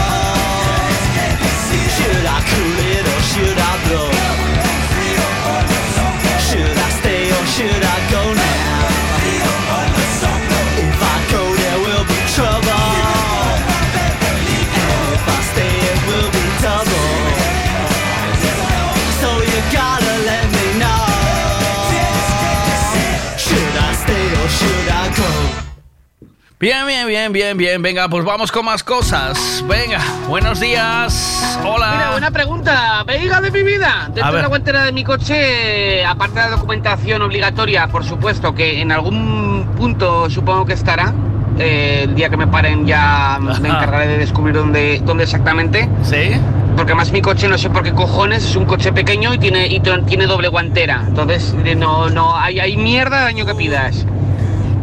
Bien, bien, bien, bien, bien. Venga, pues vamos con más cosas. Venga, buenos días. Hola. Mira, buena pregunta. Veiga de mi vida. Dentro de la guantera de mi coche, aparte de la documentación obligatoria, por supuesto, que en algún punto supongo que estará. eh, el día que me paren ya me encargaré de descubrir dónde, dónde exactamente. Sí. Porque además mi coche no sé por qué cojones es un coche pequeño y tiene y tiene doble guantera. Entonces no no hay, hay mierda daño que pidas.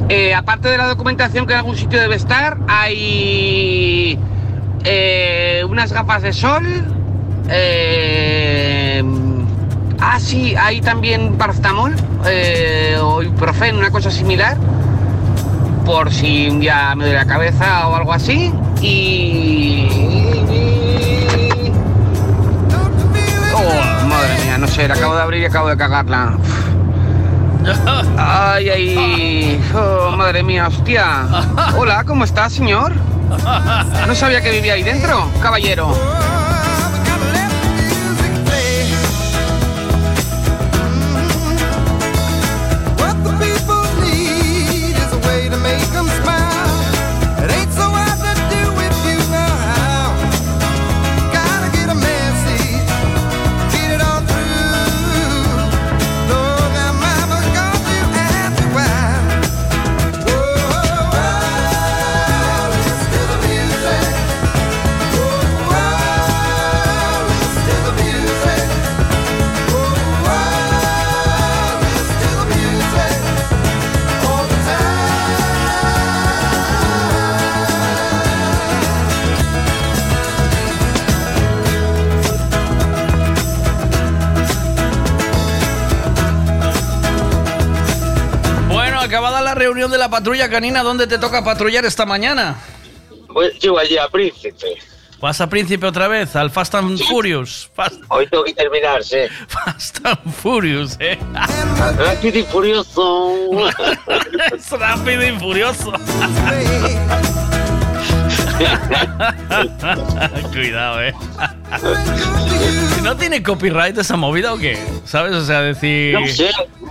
Eh, aparte de la documentación que en algún sitio debe estar, hay eh, unas gafas de sol. eh, ah, sí, hay también paracetamol eh, o ibuprofeno, una cosa similar. Por si un día me duele la cabeza o algo así. Y. Oh, madre mía, no sé, la acabo de abrir y acabo de cagarla. Ay, ay. Oh, madre mía, hostia. Hola, ¿cómo está, señor? No sabía que vivía ahí dentro, caballero. Reunión de la patrulla canina, ¿dónde te toca patrullar esta mañana? Pues llego allí a Príncipe. ¿Vas a Príncipe otra vez? ¿Al Fast and Furious? Fast, Hoy tengo que terminar, sí. *laughs* Fast and Furious, ¿eh? *laughs* Rápido y furioso. es *laughs* rápido y furioso. *laughs* Cuidado, eh. *laughs* ¿No tiene copyright esa movida o qué? ¿Sabes? O sea, decir. No sé,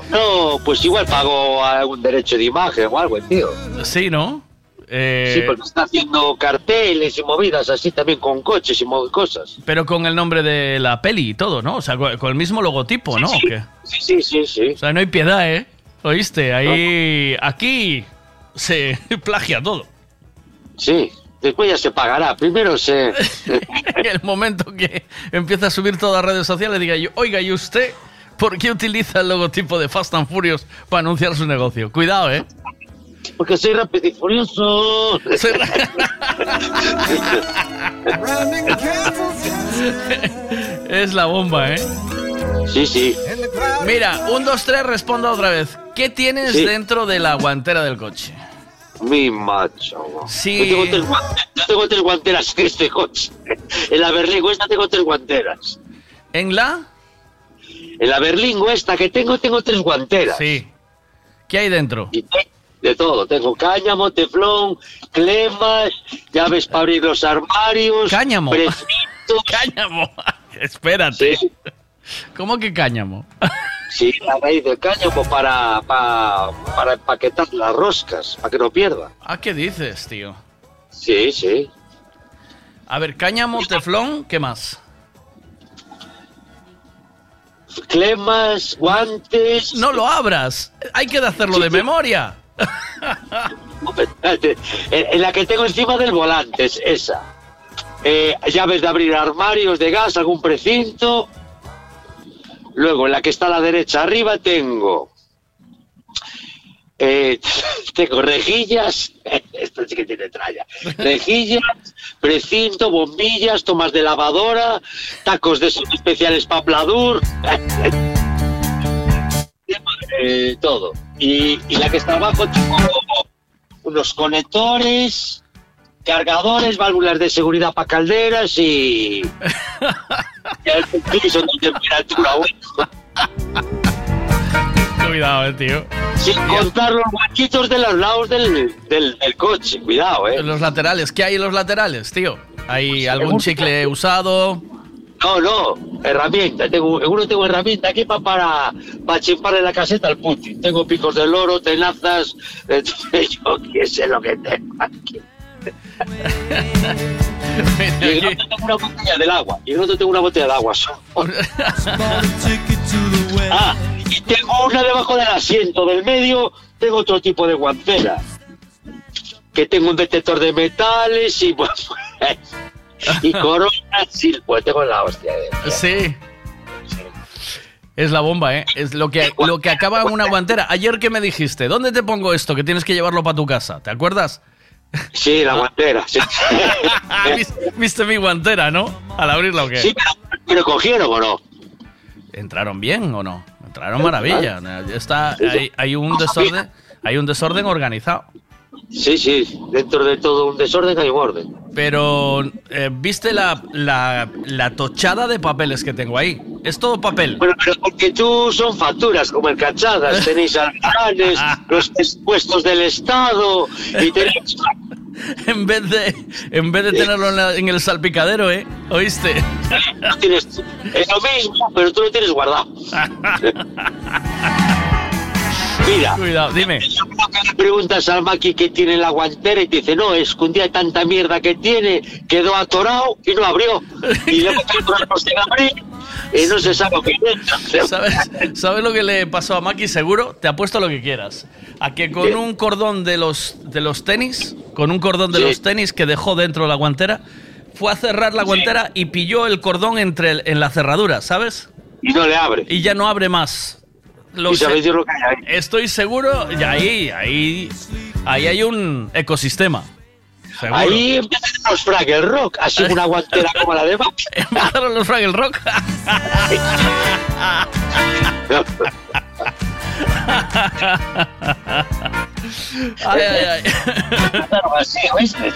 no, pues igual pago algún derecho de imagen o algo, tío. Sí, ¿no? Eh, Sí, porque está haciendo carteles y movidas así también con coches y cosas. Pero con el nombre de la peli y todo, ¿no? O sea, con, el mismo logotipo, ¿no? Sí, sí, sí, sí. O sea, no hay piedad, ¿eh? ¿Oíste? Ahí. Aquí se *laughs* plagia todo. Sí, después ya se pagará. Primero se. *laughs* En el momento que empieza a subir todas las redes sociales, diga yo, oiga, ¿y usted por qué utiliza el logotipo de Fast and Furious para anunciar su negocio? Cuidado, ¿eh? Porque soy rápido y furioso. *laughs* Es la bomba, ¿eh? Sí, sí. Mira, un, dos, tres, responda otra vez. ¿Qué tienes Sí. dentro de la guantera del coche? Mi macho. Sí. Yo tengo tres, yo tengo tres guanteras en este coche. *laughs* En la Berlingo esta tengo tres guanteras. ¿En la? En la esta que tengo, tengo tres guanteras. Sí. ¿Qué hay dentro? De todo. Tengo cáñamo, teflón, clemas, llaves para abrir los armarios. Cáñamo. precintos. *laughs* Cáñamo. *laughs* Espérate. Sí, ¿Cómo que cáñamo? Sí, la raíz del cáñamo para, para, para empaquetar las roscas, para que no pierda. Ah, ¿qué dices, tío? Sí, sí. A ver, cáñamo, teflón, ¿qué más? Clemas, guantes. No lo abras. Hay que hacerlo de memoria. En, en la que tengo encima del volante es esa. Eh, llaves de abrir armarios de gas, algún precinto. Luego, en la que está a la derecha arriba, tengo. eh, *laughs* tengo rejillas. *laughs* Esto sí que tiene tralla. Rejillas, precinto, bombillas, tomas de lavadora, tacos de esos especiales para pladur. *laughs* Eh, todo. Y, y la que está abajo tengo unos conectores, cargadores, válvulas de seguridad para calderas y, *laughs* y el piso de temperatura. Cuidado, eh, tío. Sin contar los huequitos de los lados del, del, del coche. Cuidado, eh. Los laterales, ¿qué hay en los laterales, tío? ¿Hay algún chicle usado? No, no, herramienta. Tengo, en uno tengo herramienta aquí pa- para, para chimparle la caseta al Putin. Tengo picos de loro, tenazas. entonces *laughs* Yo qué sé lo que tengo aquí. *laughs* Y en otro tengo una botella del agua. Y en otro tengo una botella de agua. *laughs* Ah, y tengo una debajo del asiento del medio. Tengo otro tipo de guantera. Que tengo un detector de metales y *laughs* pues, y coronas y pues tengo la hostia. eh. Sí. Es la bomba, ¿eh? Es lo que, lo que acaba en una guantera. Ayer que me dijiste, ¿dónde te pongo esto? Que tienes que llevarlo para tu casa. ¿Te acuerdas? Sí, la guantera. Sí, *laughs* ¿Viste, mi guantera, ¿no? Al abrirla o qué. Sí, pero, pero cogieron o no. ¿Entraron bien o no? Entraron maravilla. Está, hay, hay un desorden, hay un desorden organizado. Sí, sí, dentro de todo un desorden hay un orden. Pero, eh, ¿viste la, la, la tochada de papeles que tengo ahí? Es todo papel. Bueno, pero porque tú son facturas como mercachadas, tenéis *laughs* almacenes, los expuestos del Estado y tenéis... *laughs* En vez de, en vez de tenerlo en, la- en el salpicadero, ¿eh? ¿Oíste? tienes- es lo mismo, pero tú lo tienes guardado. *laughs* Mira, Cuidado, dime. le preguntas al Maki que tiene la guantera y te dice, no, es que un día tanta mierda que tiene, quedó atorado y no abrió. Y luego te abrir y no se sabe lo que entra. ¿Sabes, ¿Sabes lo que le pasó a Maki? Seguro, te apuesto lo que quieras. A que con ¿Qué? un cordón de los, de los tenis, con un cordón de Sí. los tenis que dejó dentro de la guantera, fue a cerrar la guantera y pilló el cordón entre el- en la cerradura, ¿sabes? Y no le abre. Y ya no abre más. Lo Y sabéis lo que hay ahí. Estoy seguro, y ahí, ahí, ahí hay un ecosistema. Seguro. Ahí empiezan los Fraggle Rock, así una guantera como la de Maki. *laughs* Empezaron los Fraggle Rock. *laughs* Ay, ay, ay. Así, ¿oíste?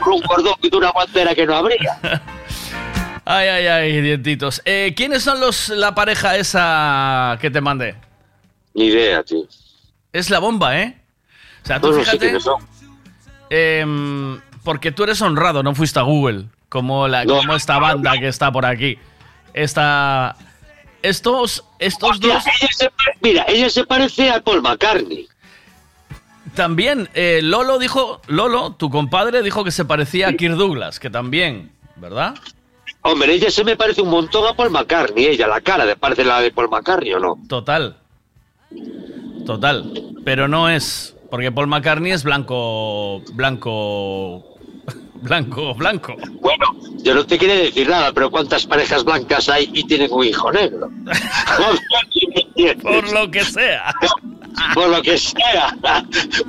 Con un cordón y una guantera que no abría. Ay, ay, ay, dientitos. Eh, ¿Quiénes son los la pareja esa que te mandé? Ni idea, tío. Es la bomba, ¿eh? O sea, tú No, no sé fíjate, quiénes son. em, porque tú eres honrado, no fuiste a Google, como, la, No. como esta banda que está por aquí. Esta, estos, estos dos ella se, mira, ella se parece a Paul McCartney. también. eh, Lolo dijo, Lolo, tu compadre, dijo que se parecía a Kirk Douglas, que también, ¿verdad? Hombre, ella se me parece un montón a Paul McCartney. Ella, la cara, ¿le parece la de Paul McCartney o no? Total. Total. Pero no es. Porque Paul McCartney es blanco. Blanco. *laughs* Blanco, blanco. Bueno, yo no te quiero decir nada, pero ¿cuántas parejas blancas hay y tienen un hijo negro? *laughs* Por lo que sea. Por lo que sea.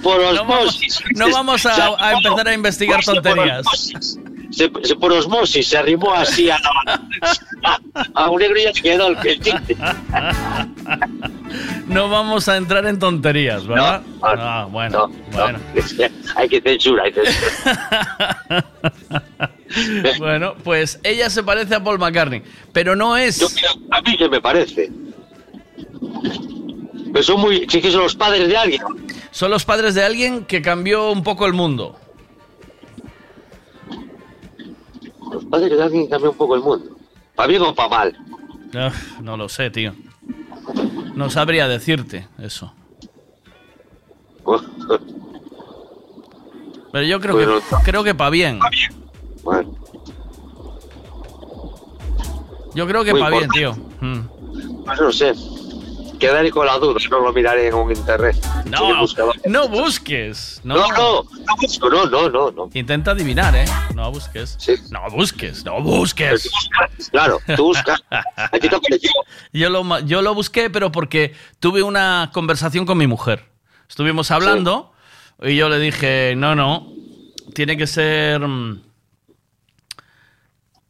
Por No vamos, no vamos a, a empezar a investigar tonterías. Se, se- por osmosis se arrimó así a, a, *laughs* a un negro y ya se quedó el, el chiste. *laughs* No vamos a entrar en tonterías, ¿verdad? No, Ah, bueno, no, bueno. no. Hay que censura, hay censura. *laughs* Bueno, pues ella se parece a Paul McCartney, pero no es. A mí se me parece. Pero son muy. Sí que son los padres de alguien. Son los padres de alguien que cambió un poco el mundo. Los padres de alguien que cambió un poco el mundo. ¿Para bien o para mal? Ah, no lo sé, tío. No sabría decirte eso. *laughs* Pero yo creo Bueno, que creo que para bien. Bueno, Yo creo que para bien, tío. Mm. no sé. Quedaré con la duda, no lo miraré en un internet. No, no busques. No, No, no, no busco, no, no, no, no. Intenta adivinar, ¿eh? No busques. No busques, no busques. Claro, tú buscas. ¿A ti te apareció? Yo lo, yo lo busqué, pero porque tuve una conversación con mi mujer. Estuvimos hablando y yo le dije, no, no, tiene que ser...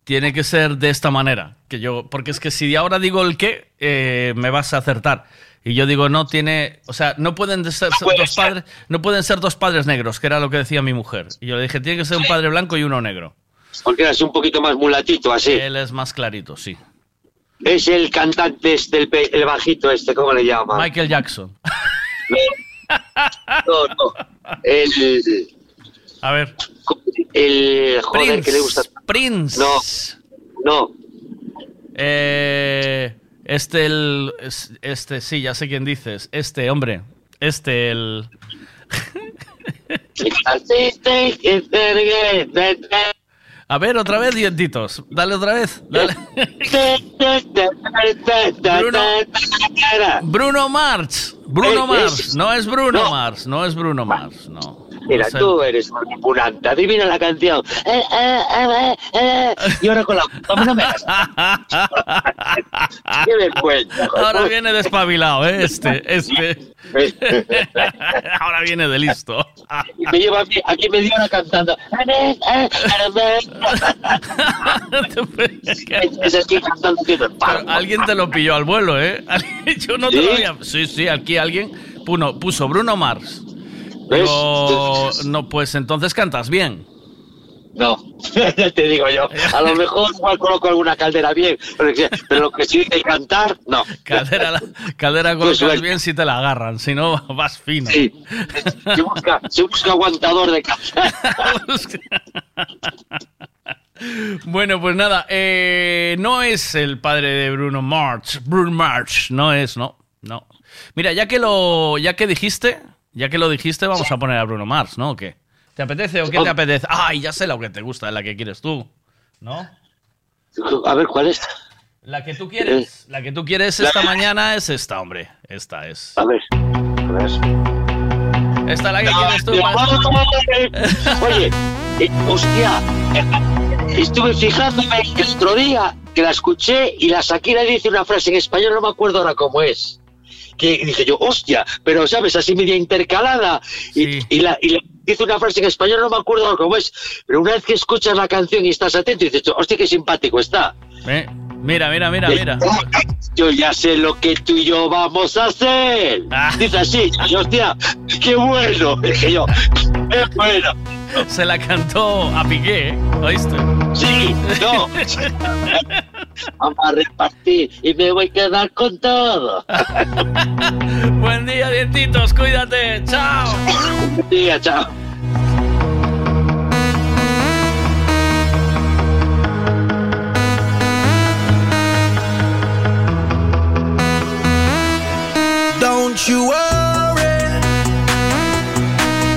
Tiene que ser de esta manera. Que yo, porque es que si ahora digo el qué, eh, me vas a acertar. Y yo digo, no tiene, o sea, no pueden de ser dos padres, no pueden ser dos padres negros, que era lo que decía mi mujer. Y yo le dije, tiene que ser un padre blanco y uno negro. Porque eras un poquito más mulatito, así. Él es más clarito, sí. Es el cantante este, el, bajito este, ¿cómo le llaman? Michael Jackson. *laughs* No, no. El. A ver. El. Joder, Prince. que le gusta. Prince. No. No. Eh, este, el. es- Este, sí, ya sé quién dices. Este, hombre. Este, el. *laughs* A ver, otra vez, dientitos. Dale otra vez. Dale. Bruno, Bruno Mars. Bruno Eh, Mars. No es Bruno no. Mars. No es Bruno Mars. No. Mira, tú eres manipulante. Adivina la canción. Eh, eh, eh, eh, eh. Y ahora con la. ¿Cómo no me hagas? ¿Qué vergüenza. Ahora viene despabilado, ¿eh? Este, este. *laughs* Ahora viene de listo. Y me lleva aquí, aquí media hora cantando. *laughs* Es aquí cantando me alguien te lo pilló al vuelo, ¿eh? *laughs* Yo no te ¿Sí? lo había. Sí, sí, aquí alguien puso Bruno Mars. Digo, no, pues entonces cantas bien. No, *laughs* te digo yo. A lo mejor igual coloco alguna caldera bien, pero, lo que sí de cantar, no. Caldera, la- caldera Pues colocas suerte. bien si te la agarran, si no *laughs* vas fino. Sí. Se busca, se busca aguantador de casa. *laughs* Bueno, pues nada, eh, no es el padre de Bruno Mars. Bruno Mars, no es, no, no. Mira, ya que lo, ya que dijiste, ya que lo dijiste, vamos a poner a Bruno Mars, ¿no? ¿O qué? ¿Te apetece o qué te apetece? Ay, ya sé lo que te gusta, la que quieres tú, ¿no? A ver, ¿cuál es? La que tú quieres, la que tú quieres esta mañana es esta, hombre. Esta es. A ver, a ver. Esta es la que quieres tú. Oye, eh, hostia, eh, estuve fijándome el otro día que la escuché y la Shakira dice una frase en español, no me acuerdo ahora cómo es. Que dije yo, hostia, pero sabes, así media intercalada. Y, y la, y la- dice una frase en español, no me acuerdo cómo es. Pero una vez que escuchas la canción y estás atento, dices, hostia, qué simpático está. Eh, Mira, mira, mira, mira. Yo ya sé lo que tú y yo vamos a hacer. Dice así, hostia, qué bueno. Dije yo, qué bueno. Se la cantó a Piqué, ¿eh? ¿oíste? Sí, no. Vamos a repartir y me voy a quedar con todo. *laughs* Buen día, dientitos, cuídate. Chao. Buen día, chao. Don't you worry,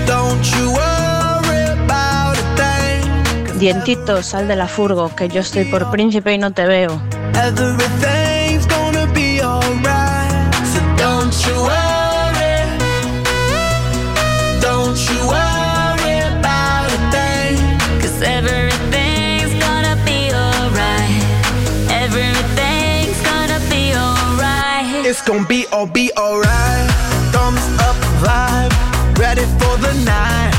don't you worry about a thing. Dientito, sal de la furgo, que yo estoy por príncipe y no te veo. Everything's gonna be alright. It's gonna be all be alright. Thumbs up vibe, ready for the night.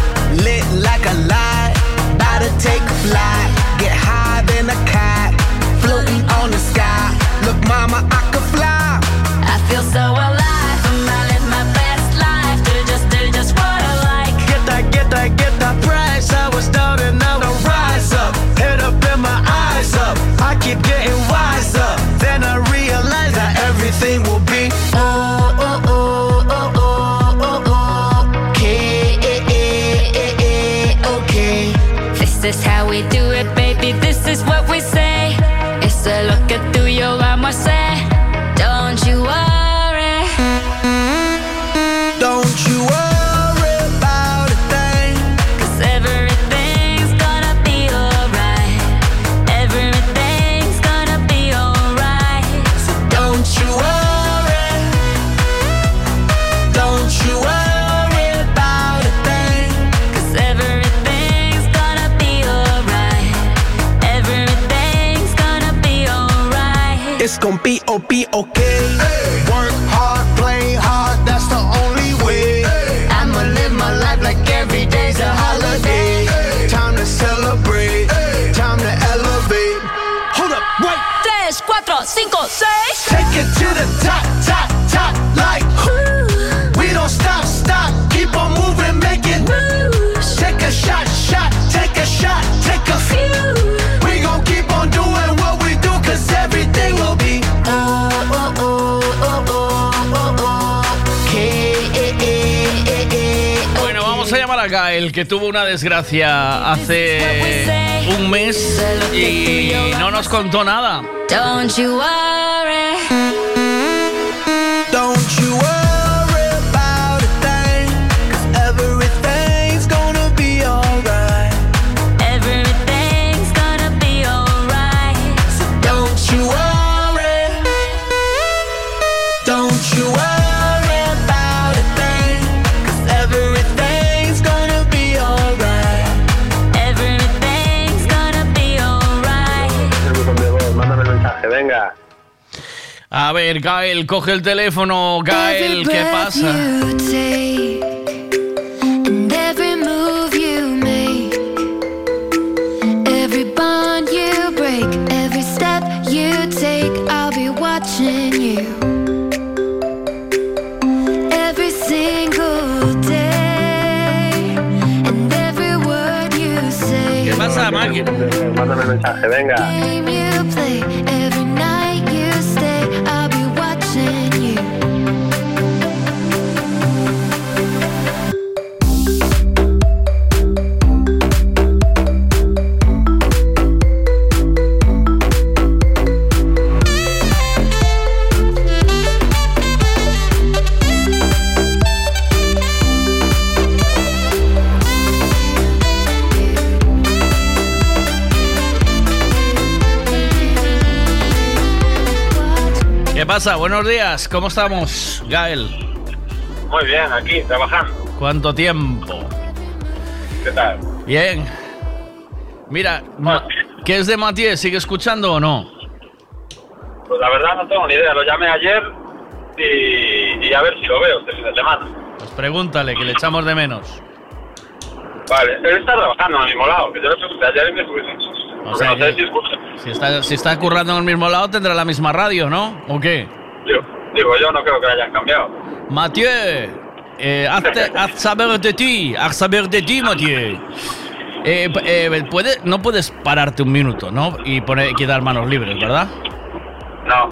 Lit like a light, about to take flight. Get high than a cat, floating on the sky. Look, mama, I cinco, seis. Take it to the top, Gael, que tuvo una desgracia hace un mes y no nos contó nada. Don't you worry. A ver, Gael, coge el teléfono. Gael, ¿qué pasa? You take and every move you ¿Qué pasa? Buenos días, ¿cómo estamos, Gael? Muy bien, aquí, trabajando. ¿Cuánto tiempo? ¿Qué tal? Bien. Mira, ¿qué es de Matías? ¿Sigue escuchando o no? Pues la verdad no tengo ni idea. Lo llamé ayer y, y a ver si lo veo este fin de semana. Pues pregúntale, que le echamos de menos. Vale, él está trabajando en el mismo lado, que yo lo escuché ayer y me fui. O sea no que- si está, si está currando en el mismo lado, tendrá la misma radio, ¿no? ¿O qué? Digo, digo, yo no creo que hayan cambiado. Mathieu, eh, hazte- *laughs* haz saber de ti, haz saber de ti, Mathieu. Eh, eh, puede- no puedes pararte un minuto, ¿no? Y poner, quitar manos libres, ¿verdad? No.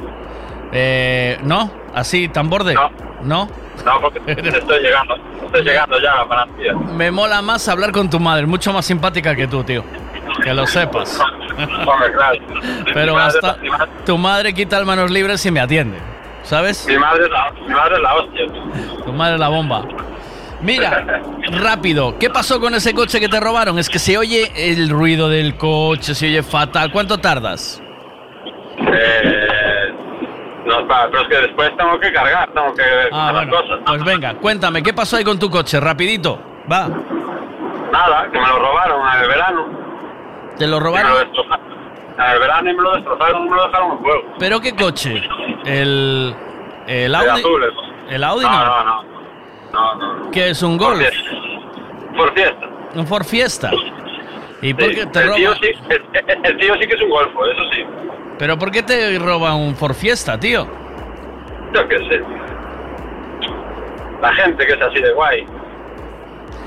Eh, ¿No? ¿Así, tan borde? No. ¿No? No, porque *laughs* estoy llegando. Estoy llegando ya a Francia. Me mola más hablar con tu madre, mucho más simpática que tú, tío. Que lo sepas. *laughs* Pero hasta tu madre quita el manos libres y me atiende. ¿Sabes? Mi madre, es la, mi madre es la hostia. Tu madre es la bomba. Mira, *laughs* rápido, ¿qué pasó con ese coche que te robaron? Es que se oye el ruido del coche, se oye fatal. ¿Cuánto tardas? Eh, no, pero es que después tengo que cargar, tengo que Ah, las bueno, cosas. pues venga, cuéntame, ¿qué pasó ahí con tu coche? Rapidito, va. Nada, que me lo robaron en el verano. ¿Te lo Y me lo robaron? En el verano y me lo destrozaron, me lo dejaron en fuego. ¿Pero qué coche? ¿El, el El Audi? azul, el- ¿El Audi no, no? no, no. No, no. ¿Qué es un Golf? Por fiesta. ¿Un Ford Fiesta? ¿Y por Sí, qué te el, tío sí, el, el- el tío sí que es un golfo, eso sí. ¿Pero por qué te roban un Ford Fiesta, tío? Yo qué sé. La gente que es así de guay.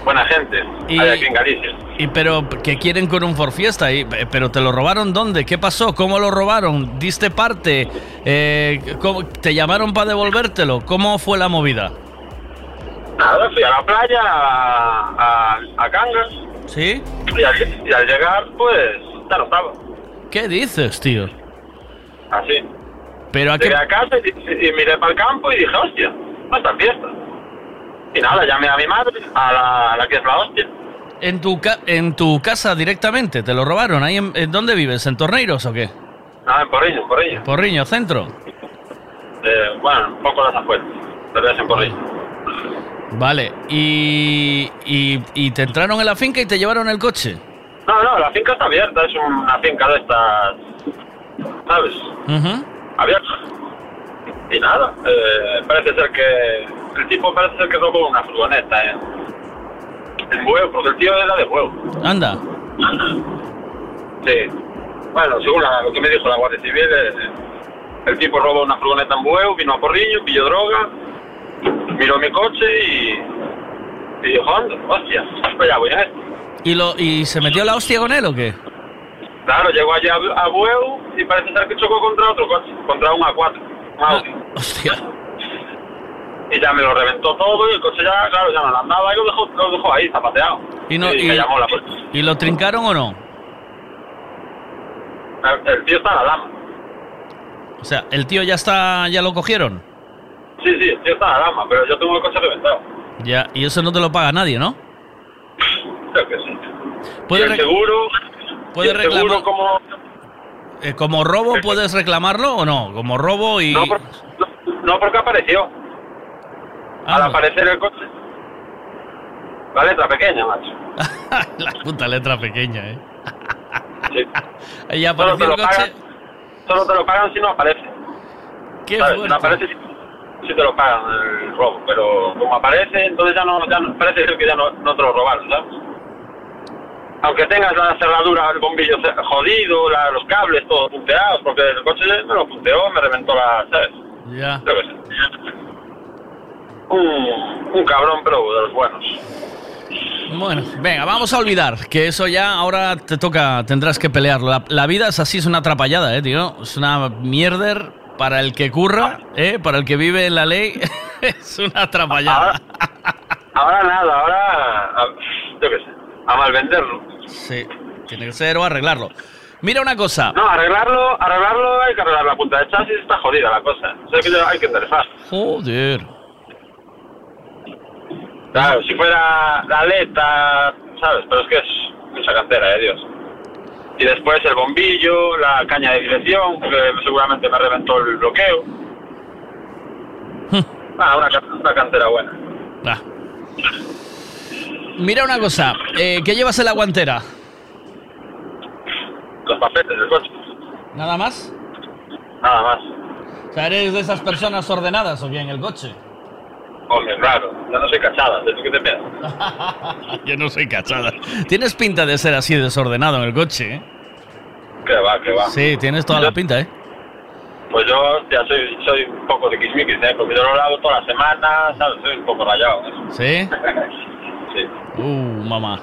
Buena gente. Y- Hay aquí en Galicia. ¿Y pero qué quieren con un Ford Fiesta? Y- ¿Pero te lo robaron dónde? ¿Qué pasó? ¿Cómo lo robaron? ¿Diste parte? Eh, ¿cómo- ¿Te llamaron para devolvértelo? ¿Cómo fue la movida? Nada, fui a la playa, a, a, a Cangas, ¿Sí? Y al, y al llegar, pues, ya no estaba. ¿Qué dices, tío? Así. Pero a qué... Llegué a casa y, y- miré para el campo y dije, hostia, está en fiesta. Y nada, llamé a mi madre, a la, a la que es la hostia. En tu, ca- en tu casa directamente, ¿te lo robaron? ¿Ahí en, en dónde vives? ¿En Torneiros o qué? Nada, en Porriño, en Porriño. Porriño, centro. Eh, bueno, un poco las afueras, pero es en Porriño. Vale, y, y, y te entraron en la finca y te llevaron el coche. No, no, la finca está abierta, es una finca de estas, ¿sabes? Ujú. Abierta. Y nada, eh, parece ser que el tipo parece ser que robó una furgoneta en, en Bueu, porque el tío era de Bueu. Anda. Sí. Bueno, según la- lo que me dijo la Guardia Civil, eh, el tipo robó una furgoneta en Bueu, vino a Porriño, pilló droga, miró mi coche y, y dijo, anda, hostia, pues ya voy a esto. ¿Y, lo, ¿Y se metió la hostia con él o qué? Claro, llegó allí a, a Bueu y parece ser que chocó contra otro coche, contra un A4, un Audi. Hostia. Y ya me lo reventó todo y el coche ya, claro, ya no andaba y lo dejó, lo dejó ahí, zapateado. Y, no, y, me llamó la policía. ¿Y lo trincaron o no? El, el tío está en la lama. O sea, ¿el tío ya está, ya lo cogieron? Sí, sí, el tío está en la lama, pero yo tengo el coche reventado. Ya, y eso no te lo paga nadie, ¿no? Creo que sí. Puede y el seguro, puede y el seguro como... Eh, ¿Como robo puedes reclamarlo o no? Como robo y... No, por- no, no, porque apareció. Al aparecer el coche. La letra pequeña, macho. *laughs* La puta letra pequeña, ¿eh? Sí. Y Solo apareció te, lo el coche... pagan, solo te lo pagan si no aparece. Qué ¿Sabes? Si no aparece, sí te lo pagan el robo. Pero como aparece, entonces ya no, ya no parece que ya no, no te lo robaron, ¿sabes? Aunque tengas la cerradura, el bombillo jodido, la- los cables todos punteados, porque el coche me lo punteó, me reventó la, ¿sabes? Ya. Sé. Un, un cabrón, pero de los buenos. Bueno, venga, vamos a olvidar que eso ya ahora te toca, tendrás que pelearlo. La, la vida es así, es una atrapallada, ¿eh, tío? Es una mierder para el que curra, ¿eh? Para el que vive en la ley, *laughs* es una atrapallada. Ahora nada, ahora, a- yo qué sé, a malvenderlo. Sí, tiene que ser o arreglarlo. Mira una cosa. No, arreglarlo, arreglarlo hay que arreglar la punta de chasis, está jodida la cosa. Sea que hay que. Joder. Claro, si fuera la aleta, ¿sabes? Pero es que es mucha cantera, de Dios. Y después el bombillo, la caña de dirección, porque seguramente me reventó el bloqueo. Ah, una, ca- una cantera buena. Ah. Mira una cosa, eh, ¿qué llevas en la guantera? Los papeles del coche, ¿Nada más? nada más. O sea, ¿eres de esas personas ordenadas o bien el coche? Hombre, claro, yo no soy cachada, ¿de qué te piensas? *laughs* Yo no soy cachada. Tienes pinta de ser así desordenado en el coche, ¿eh? Que va, que va. Sí, tienes toda la pinta, ¿eh? Pues yo ya soy, soy un poco de quismiquis, ¿eh? Porque yo lo lavo toda la semana, ¿sabes? Soy un poco rayado. ¿eh? ¿Sí? *laughs* sí. Uh, mamá.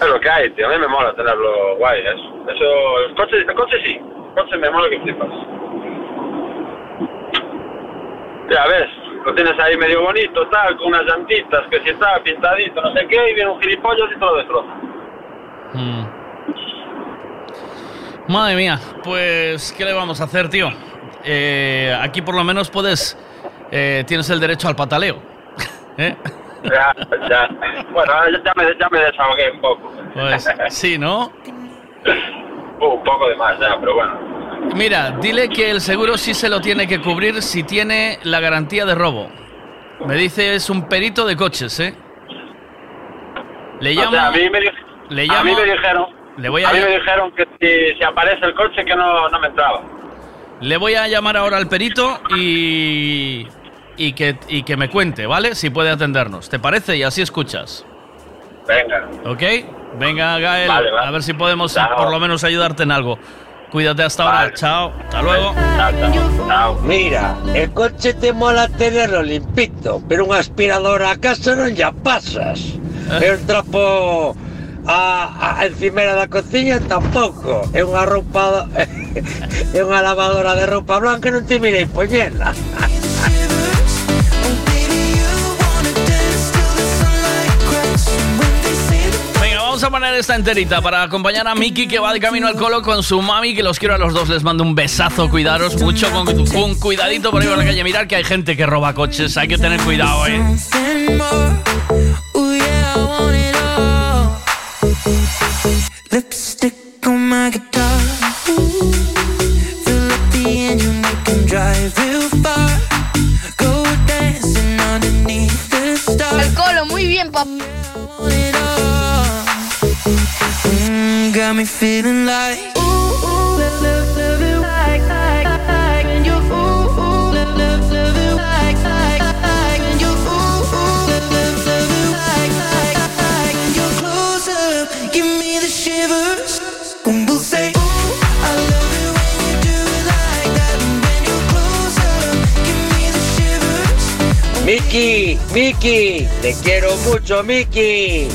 Es lo que hay, tío. A mí me mola tenerlo guay, eso. Eso, el coche, el coche sí. El coche me mola que flipas. Ya ves, lo tienes ahí medio bonito, tal, con unas llantitas, que si está pintadito, no sé qué, y viene un gilipollas y te lo destroza. Mm. Madre mía, pues, ¿qué le vamos a hacer, tío? Eh, aquí por lo menos puedes, eh, tienes el derecho al pataleo. *laughs* ¿Eh? Ya, ya. Bueno, ya, ya me, ya me desahogué un poco. Pues sí, ¿no? *laughs* Uh, un poco de más ya, pero bueno. Mira, dile que el seguro sí se lo tiene que cubrir si tiene la garantía de robo. Me dice es un perito de coches, ¿eh? Le O llamo. sea, a mí me, di- le a llamo- mí me dijeron, Le voy a, a mí me dijeron que si, si aparece el coche que no, no me entraba. le voy a llamar ahora al perito y y que y que me cuente, ¿vale? Si puede atendernos. ¿Te parece? Y así escuchas. Venga. ¿Ok? Venga, Gael, Vale, vale. a ver si podemos por lo menos ayudarte en algo. Cuídate hasta ahora. Chao. Hasta luego. Mira, el coche te mola tenerlo limpito, pero un aspirador a casa non ya pasas. E un trapo a, a encimera da cociña tampouco. É unha roupa é *laughs* unha lavadora de roupa blanca non te mirei poñela. *laughs* a poner esta enterita para acompañar a Miki que va de camino al colo con su mami, que los quiero a los dos, les mando un besazo, cuidaros mucho, con, con cuidadito por ahí por la calle. Mirad que hay gente que roba coches, hay que tener cuidado, eh. El colo, muy bien, papá. Got me feeling like. Ooh, ooh, love, love, love it like, like, like, and you. Ooh, ooh, love, love, love it like, like, like, and you. Ooh, ooh, love, love, love it like, like, like, and you're close up, give me the shivers. When we'll say, Ooh, I love it when you do it like that, and when you're close up, give me the shivers. Miki, Miki, te quiero mucho, Miki.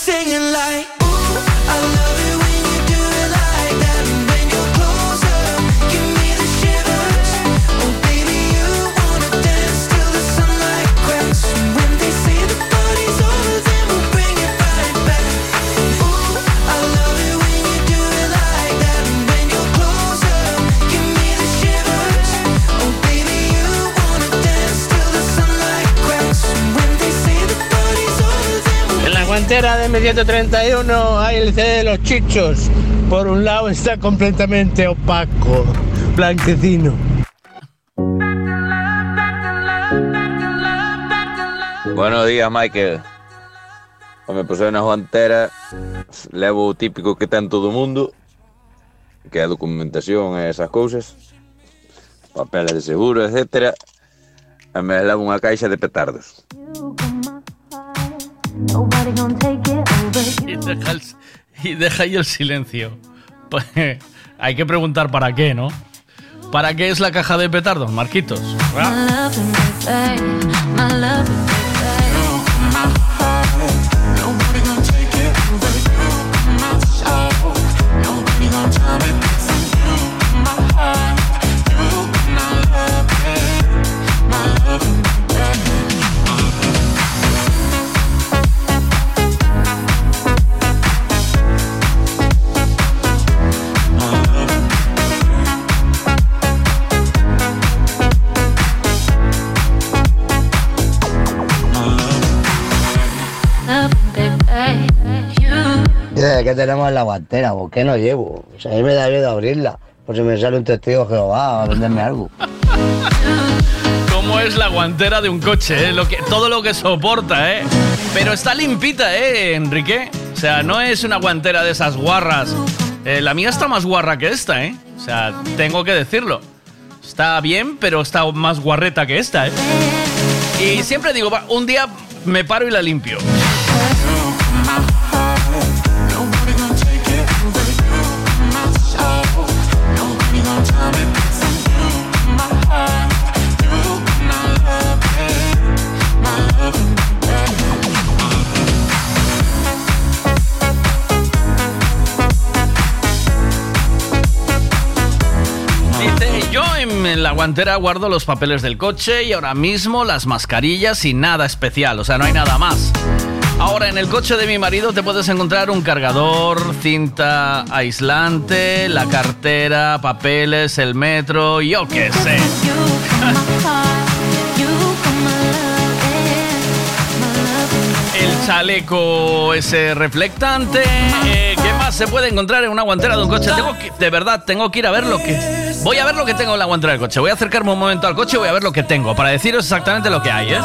Singing like, carretera de M131 ALC de los Chichos. Por un lado está completamente opaco, blanquecino. Buenos días, Michael. Home, pois eu na rua levo o típico que ten todo o mundo, que é a documentación e esas cousas, papeles de seguro, etc. E me levo unha caixa de petardos. Y deja, el- y deja ahí el silencio. Pues, *laughs* Hay que preguntar para qué, ¿no? ¿Para qué es la caja de petardos, Marquitos? My Dice, ¿qué tenemos en la guantera? ¿Por qué no llevo? O sea, a mí me da miedo abrirla. Por si me sale un testigo de Jehová a venderme algo. ¿Cómo es la guantera de un coche? eh? Lo que, todo lo que soporta, ¿eh? Pero está limpita, ¿eh, Enrique? O sea, no es una guantera de esas guarras. Eh, la mía está más guarra que esta, ¿eh? O sea, tengo que decirlo. Está bien, pero está más guarreta que esta, ¿eh? Y siempre digo, un día me paro y la limpio. La guantera guardo los papeles del coche y ahora mismo las mascarillas y nada especial, o sea, no hay nada más. Ahora, en el coche de mi marido te puedes encontrar un cargador, cinta aislante, la cartera, papeles, el metro, yo qué sé. *laughs* el chaleco ese reflectante. Eh, ¿Qué más se puede encontrar en una guantera de un coche? Tengo que- de verdad, tengo que ir a ver lo que. Voy a ver lo que tengo en la guantera del coche. Voy a acercarme un momento al coche y voy a ver lo que tengo para deciros exactamente lo que hay, ¿eh?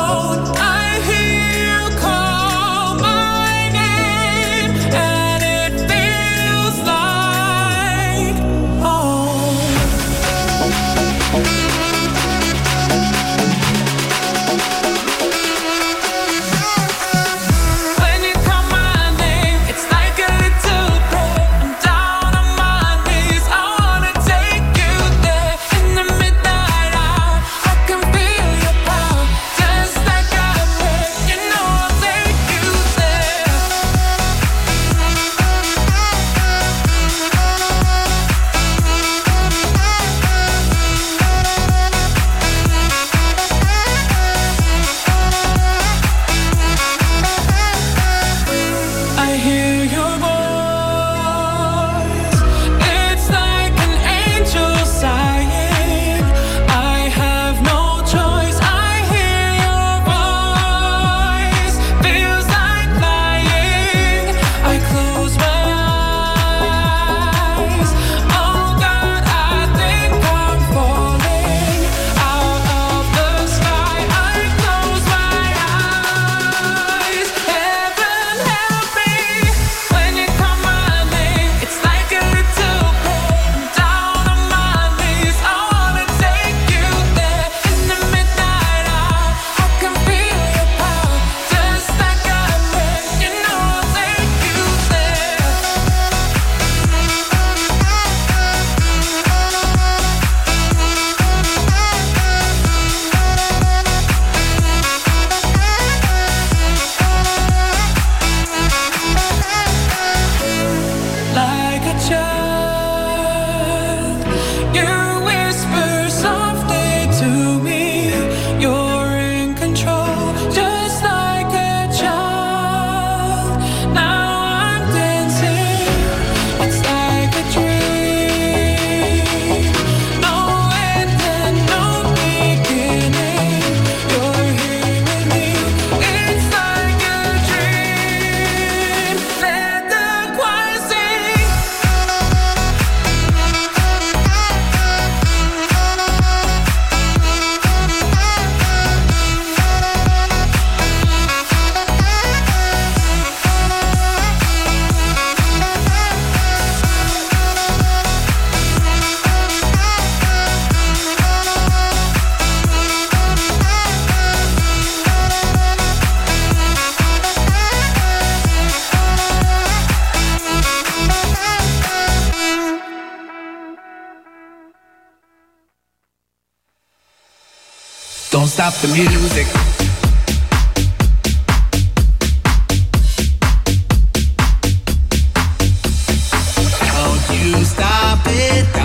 Stop the music.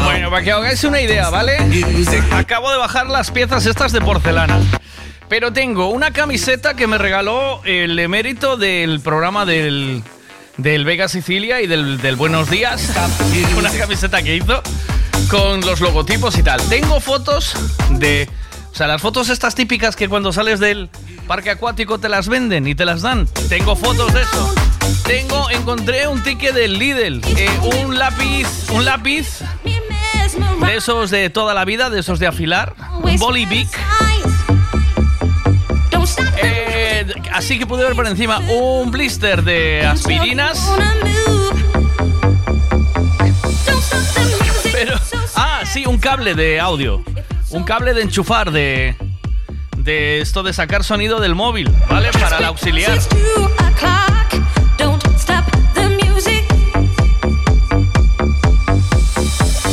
Bueno, para que hagáis una idea, ¿vale? Acabo de bajar las piezas estas de porcelana. Pero tengo una camiseta que me regaló el emérito del programa del, del Vega Sicilia y del, del Buenos Días. *laughs* Una camiseta que hizo con los logotipos y tal. Tengo fotos de... O sea, las fotos estas típicas que cuando sales del parque acuático te las venden y te las dan. Tengo fotos de eso. Tengo, encontré un ticket del Lidl, eh, un lápiz, un lápiz de esos de toda la vida, de esos de afilar, un boli Bic. Eh, así que pude ver por encima un blister de aspirinas. Pero, ah, sí, un cable de audio. Un cable de enchufar de, de esto de sacar sonido del móvil, ¿vale? Para el auxiliar.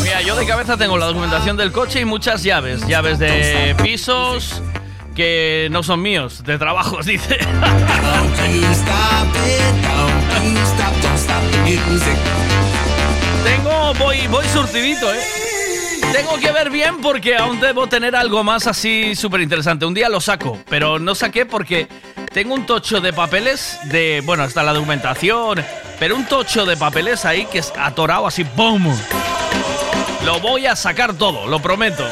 Mira, yo de cabeza tengo la documentación del coche y muchas llaves. Llaves de pisos que no son míos, de trabajos, *laughs* dice. Tengo, voy, voy surtidito, ¿eh? Tengo que ver bien porque aún debo tener algo más así súper interesante. Un día lo saco, pero no saqué porque tengo un tocho de papeles de, bueno, está la documentación, pero un tocho de papeles ahí que es atorado así, ¡pum! Lo voy a sacar todo, lo prometo.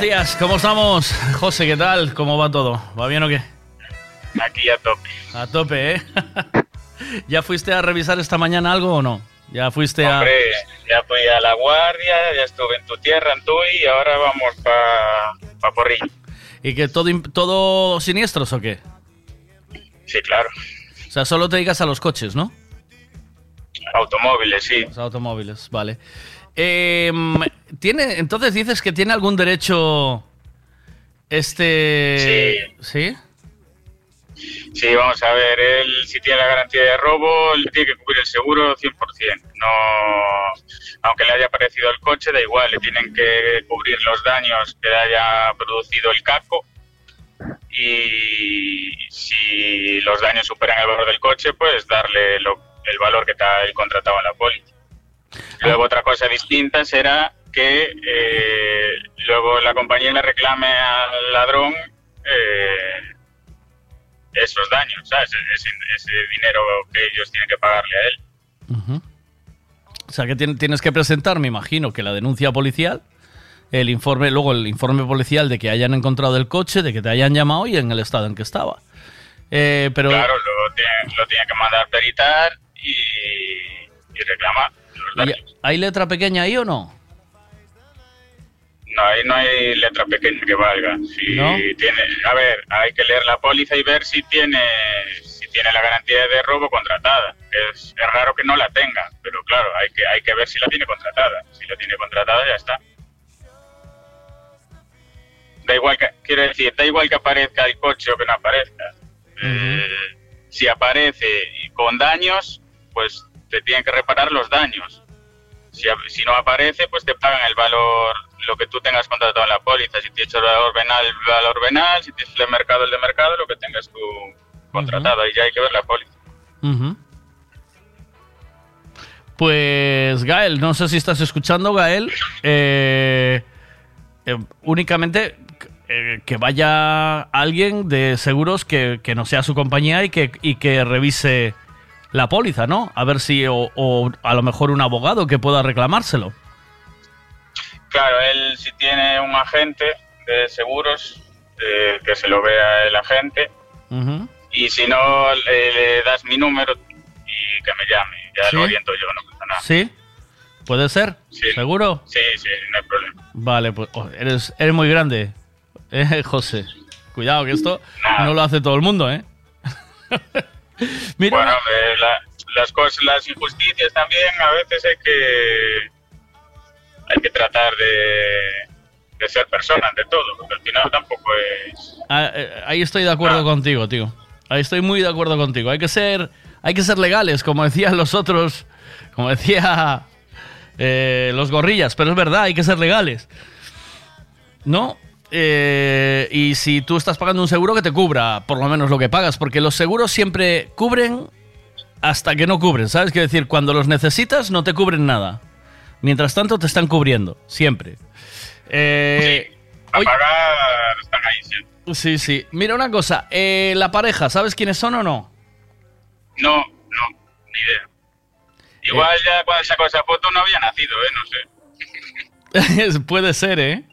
Buenos días, ¿cómo estamos? José, ¿qué tal? ¿Cómo va todo? ¿Va bien o qué? Aquí a tope. A tope, ¿eh? *laughs* ¿Ya fuiste a revisar esta mañana algo o no? ¿Ya fuiste a...? Hombre, ya fui a la guardia, ya estuve en tu tierra, en Tui, y ahora vamos para pa Porrillo. ¿Y que todo, todo siniestros o qué? Sí, claro. O sea, solo te dedicas a los coches, ¿no? Automóviles, sí. Los automóviles, vale. Em, ¿tiene, entonces dices que tiene algún derecho este... ¿Sí? Sí, vamos a ver, él si tiene la garantía de robo, le tiene que cubrir el seguro 100%. No, aunque le haya aparecido el coche, da igual, le tienen que cubrir los daños que le haya producido el caco. Y si los daños superan el valor del coche, pues darle lo- el valor que está ahí contratado en la póliza. Luego otra cosa distinta será que eh, luego la compañía le reclame al ladrón eh, esos daños, ¿sabes? Ese, ese dinero que ellos tienen que pagarle a él. O sea, que tien- tienes que presentar, me imagino, que la denuncia policial, el informe, luego el informe policial de que hayan encontrado el coche, de que te hayan llamado y en el estado en que estaba. Eh, pero Claro, lo tiene, lo tiene que mandar peritar y, y reclamar. los daños. ¿Y ¿Hay letra pequeña ahí o no? No, ahí no hay letra pequeña que valga. Si ¿No? tiene, a ver, hay que leer la póliza y ver si tiene, si tiene la garantía de robo contratada. Es, es raro que no la tenga, pero claro, hay que, hay que ver si la tiene contratada. Si la tiene contratada, ya está. Da igual que, quiero decir, da igual que aparezca el coche o que no aparezca. Eh, si aparece con daños, pues te tienen que reparar los daños. Si, no aparece, pues te pagan el valor, lo que tú tengas contratado en la póliza. Si tienes el valor venal, el valor venal. Si tienes el de mercado, el de mercado, lo que tengas tú contratado. Ahí ya hay que ver la póliza. Pues Gael, no sé si estás escuchando, Gael. Eh, eh, únicamente eh, que vaya alguien de seguros que, que no sea su compañía y que, y que revise la póliza, ¿no? A ver si, o, o a lo mejor un abogado que pueda reclamárselo. Claro, él si tiene un agente de seguros, eh, que se lo vea el agente. Y si no, le, le das mi número y que me llame. Ya ¿Sí? lo oriento yo, no pasa nada. ¿Sí? ¿Puede ser? ¿Seguro? Sí, sí, no hay problema. Vale, pues oh, eres, eres muy grande, *laughs* eh, José. Cuidado, que esto no lo hace todo el mundo, ¿eh? *laughs* Mira, Bueno, la- las cosas, las injusticias también a veces hay que hay que tratar de, de ser persona ante todo, porque al final tampoco es ah, eh, ahí estoy de acuerdo contigo, tío. Ahí estoy muy de acuerdo contigo. Hay que ser, hay que ser legales, como decían los otros, como decía eh, los gorrillas, pero es verdad, hay que ser legales. ¿No? Eh, y si tú estás pagando un seguro que te cubra, por lo menos lo que pagas, porque los seguros siempre cubren hasta que no cubren, ¿sabes? Quiero decir, cuando los necesitas no te cubren nada. Mientras tanto te están cubriendo, siempre. Eh, a pagar están ahí siempre. sí, sí. Mira una cosa, eh, la pareja, ¿sabes quiénes son o no? No, no, ni idea. Igual ya cuando sacó esa foto no había nacido, ¿eh? No sé. *laughs* Puede ser, ¿eh?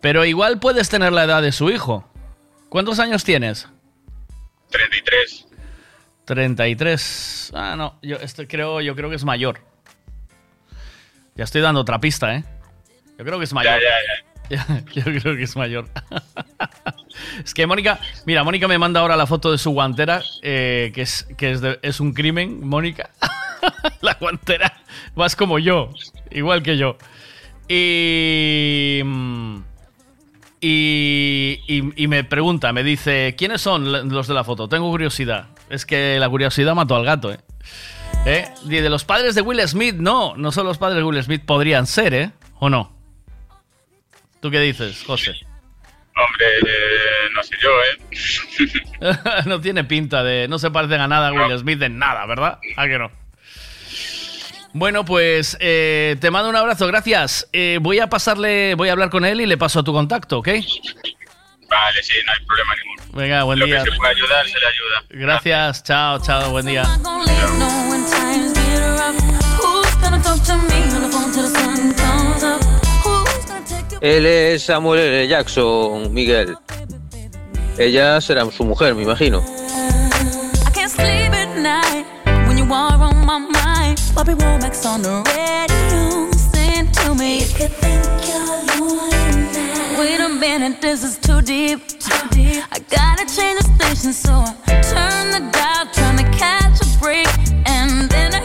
Pero igual puedes tener la edad de su hijo. ¿Cuántos años tienes? 33. 33. Ah, no, yo este creo, yo creo que es mayor. Ya estoy dando otra pista, ¿eh? Yo creo que es mayor. Ya, *laughs* Yo creo que es mayor. *laughs* es que Mónica, mira, Mónica me manda ahora la foto de su guantera, eh, que, es, que es, de- es un crimen, Mónica. *laughs* la guantera, vas como yo, igual que yo. Y, y, y- y me pregunta, me dice, ¿quiénes son los de la foto? Tengo curiosidad. Es que la curiosidad mató al gato, ¿eh? ¿Eh? De los padres de Will Smith, no, no son los padres de Will Smith, podrían ser, ¿eh? ¿O no? ¿Tú qué dices, José? Hombre, eh, no sé yo, ¿eh? *laughs* no tiene pinta de. No se parecen a nada Will Smith en nada, ¿verdad? ¿A que no? Bueno, pues eh, te mando un abrazo, gracias. Eh, voy a pasarle, voy a hablar con él y le paso tu contacto, ¿ok? Vale, sí, no hay problema ninguno. Venga, buen Lo día. que se puede ayudar, se le ayuda. Gracias, chao, chao, buen día. Él es Samuel L. Jackson, Miguel. Ella será su mujer, me imagino. Bobby Womack's on the radio. Sing to me. You could think you're lonely now. Wait a minute, this is too deep. Too deep. I gotta change the station, so I turn the dial, trying to catch a break. And then I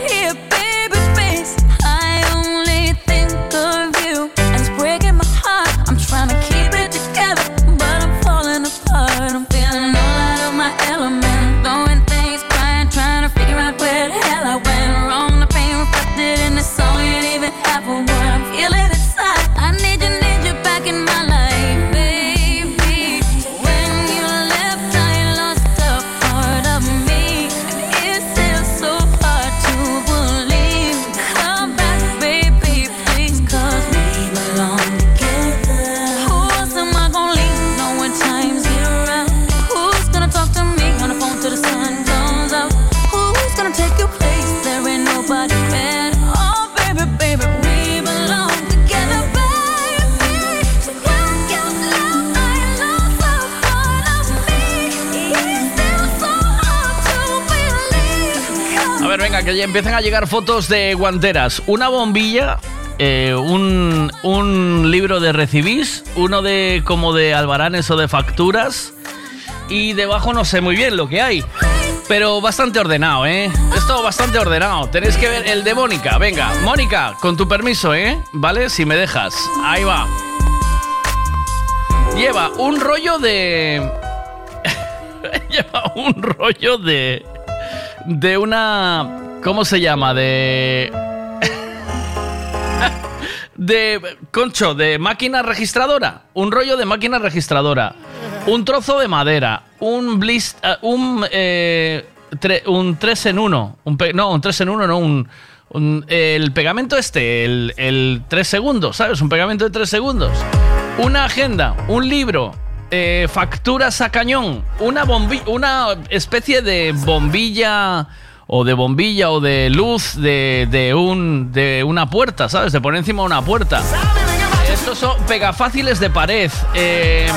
que ya empiezan a llegar fotos de guanteras. Una bombilla, eh, un, un libro de recibís, uno de como de albaranes o de facturas. Y debajo no sé muy bien lo que hay. Pero bastante ordenado, ¿eh? Esto bastante ordenado. Tenéis que ver el de Mónica. Venga, Mónica, con tu permiso, ¿eh? ¿Vale? Si me dejas. Ahí va. Lleva un rollo de... *laughs* Lleva un rollo de... De una... ¿Cómo se llama? De... De... Concho, de máquina registradora. Un rollo de máquina registradora. Un trozo de madera. Un blist... eh, un... eh, tre- un 3 en 1. Un pe- no, un 3 en 1, no, un... un- el pegamento este, el, el 3 segundos, ¿sabes? Un pegamento de 3 segundos. Una agenda, un libro, eh, facturas a cañón, una, bombi- una especie de bombilla o de bombilla o de luz de, de un, de una puerta, ¿sabes? De poner encima una puerta. Estos son pegafáciles de pared. eh,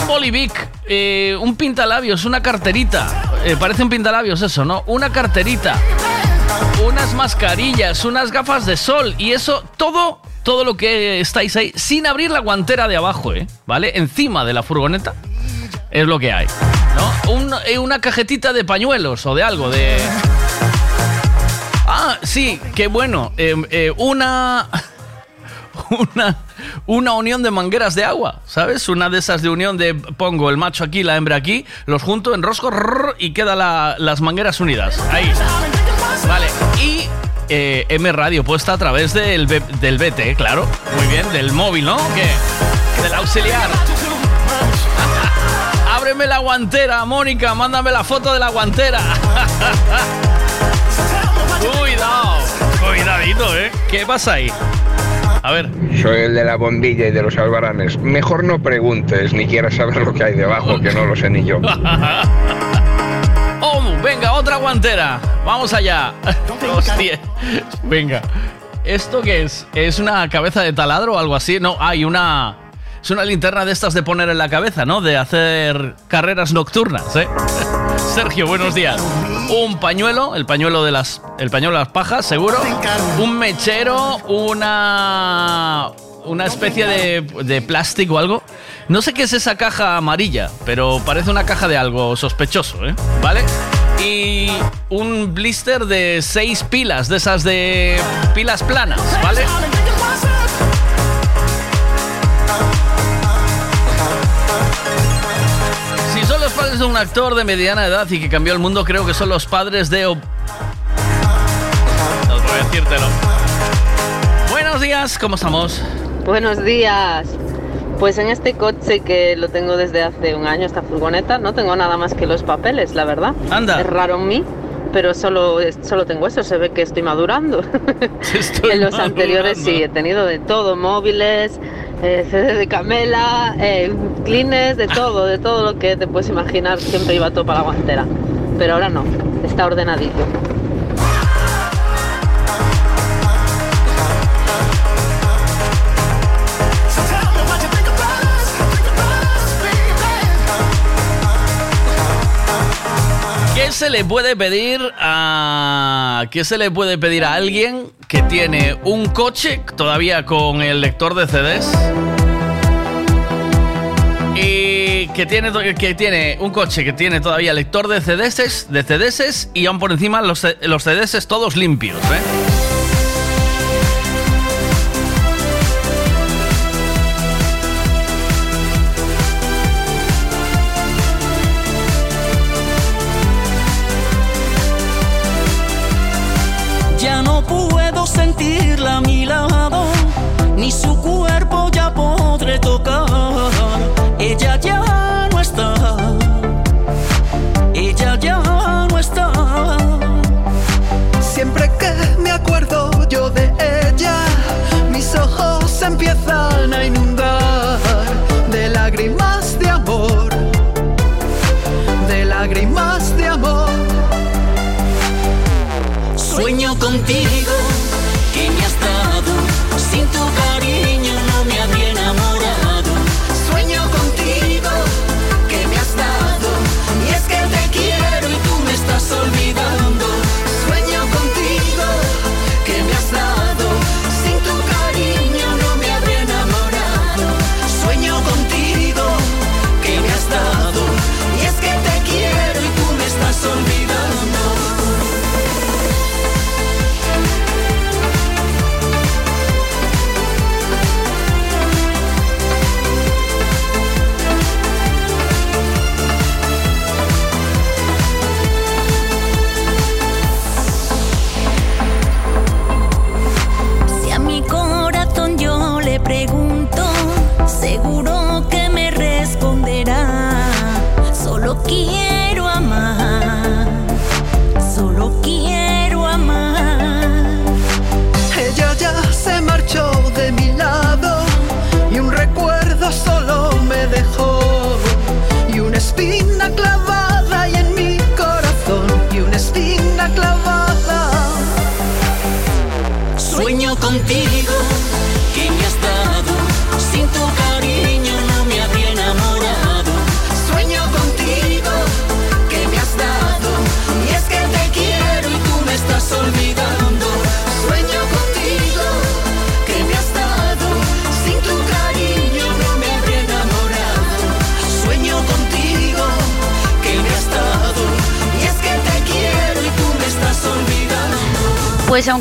un bolivic, eh, un pintalabios, una carterita. Eh, parece un pintalabios eso, ¿no? Una carterita. Unas mascarillas, unas gafas de sol. Y eso, todo, todo lo que estáis ahí, sin abrir la guantera de abajo, ¿eh? ¿Vale? Encima de la furgoneta. Es lo que hay. ¿No? Eh, una cajetita de pañuelos o de algo, de... Ah, sí, qué bueno. Eh, eh, una... *laughs* Una, una unión de mangueras de agua, ¿sabes? Una de esas de unión de pongo el macho aquí, la hembra aquí, los junto en rosco y quedan las mangueras unidas. Ahí. Vale. Y eh, M Radio puesta a través del, del BT, claro. Muy bien, del móvil, ¿no? ¿Qué? Del auxiliar. Ábreme la guantera, Mónica, mándame la foto de la guantera. *laughs* Cuidado, cuidadito, ¿eh? ¿Qué pasa ahí? A ver. Soy el de la bombilla y de los albaranes. Mejor no preguntes ni quieras saber lo que hay debajo, que no lo sé ni yo. *laughs* Oh, venga, otra guantera. Vamos allá. *laughs* Hostia. Venga. ¿Esto qué es? ¿Es una cabeza de taladro o algo así? No, hay una. Es una linterna de estas de poner en la cabeza, ¿no? De hacer carreras nocturnas, ¿eh? *laughs* Sergio, buenos días. Un pañuelo, el pañuelo de las. El pañuelo de las pajas, seguro. Un mechero, una. Una especie de, de plástico o algo. No sé qué es esa caja amarilla, pero parece una caja de algo sospechoso, ¿eh? ¿Vale? Y un blister de seis pilas, de esas de pilas planas, ¿vale? Padres de un actor de mediana edad y que cambió el mundo, creo que son los padres de... Ob- No voy a decírtelo. Buenos días, ¿cómo estamos? Buenos días. Pues en este coche que lo tengo desde hace un año, esta furgoneta, no tengo nada más que los papeles, la verdad. Anda. Es raro en mí, pero solo, solo tengo eso, se ve que estoy madurando. *laughs* en los anteriores sí, he tenido de todo, móviles, eh, de Camela, eh, de todo, de todo lo que te puedes imaginar, siempre iba todo para la guantera. Pero ahora no, está ordenadito. ¿Qué se le puede pedir a qué se le puede pedir a alguien que tiene un coche todavía con el lector de CDs? Y que tiene que tiene un coche que tiene todavía lector de CDs, de CDs y aún por encima los, los CDs todos limpios, ¿eh?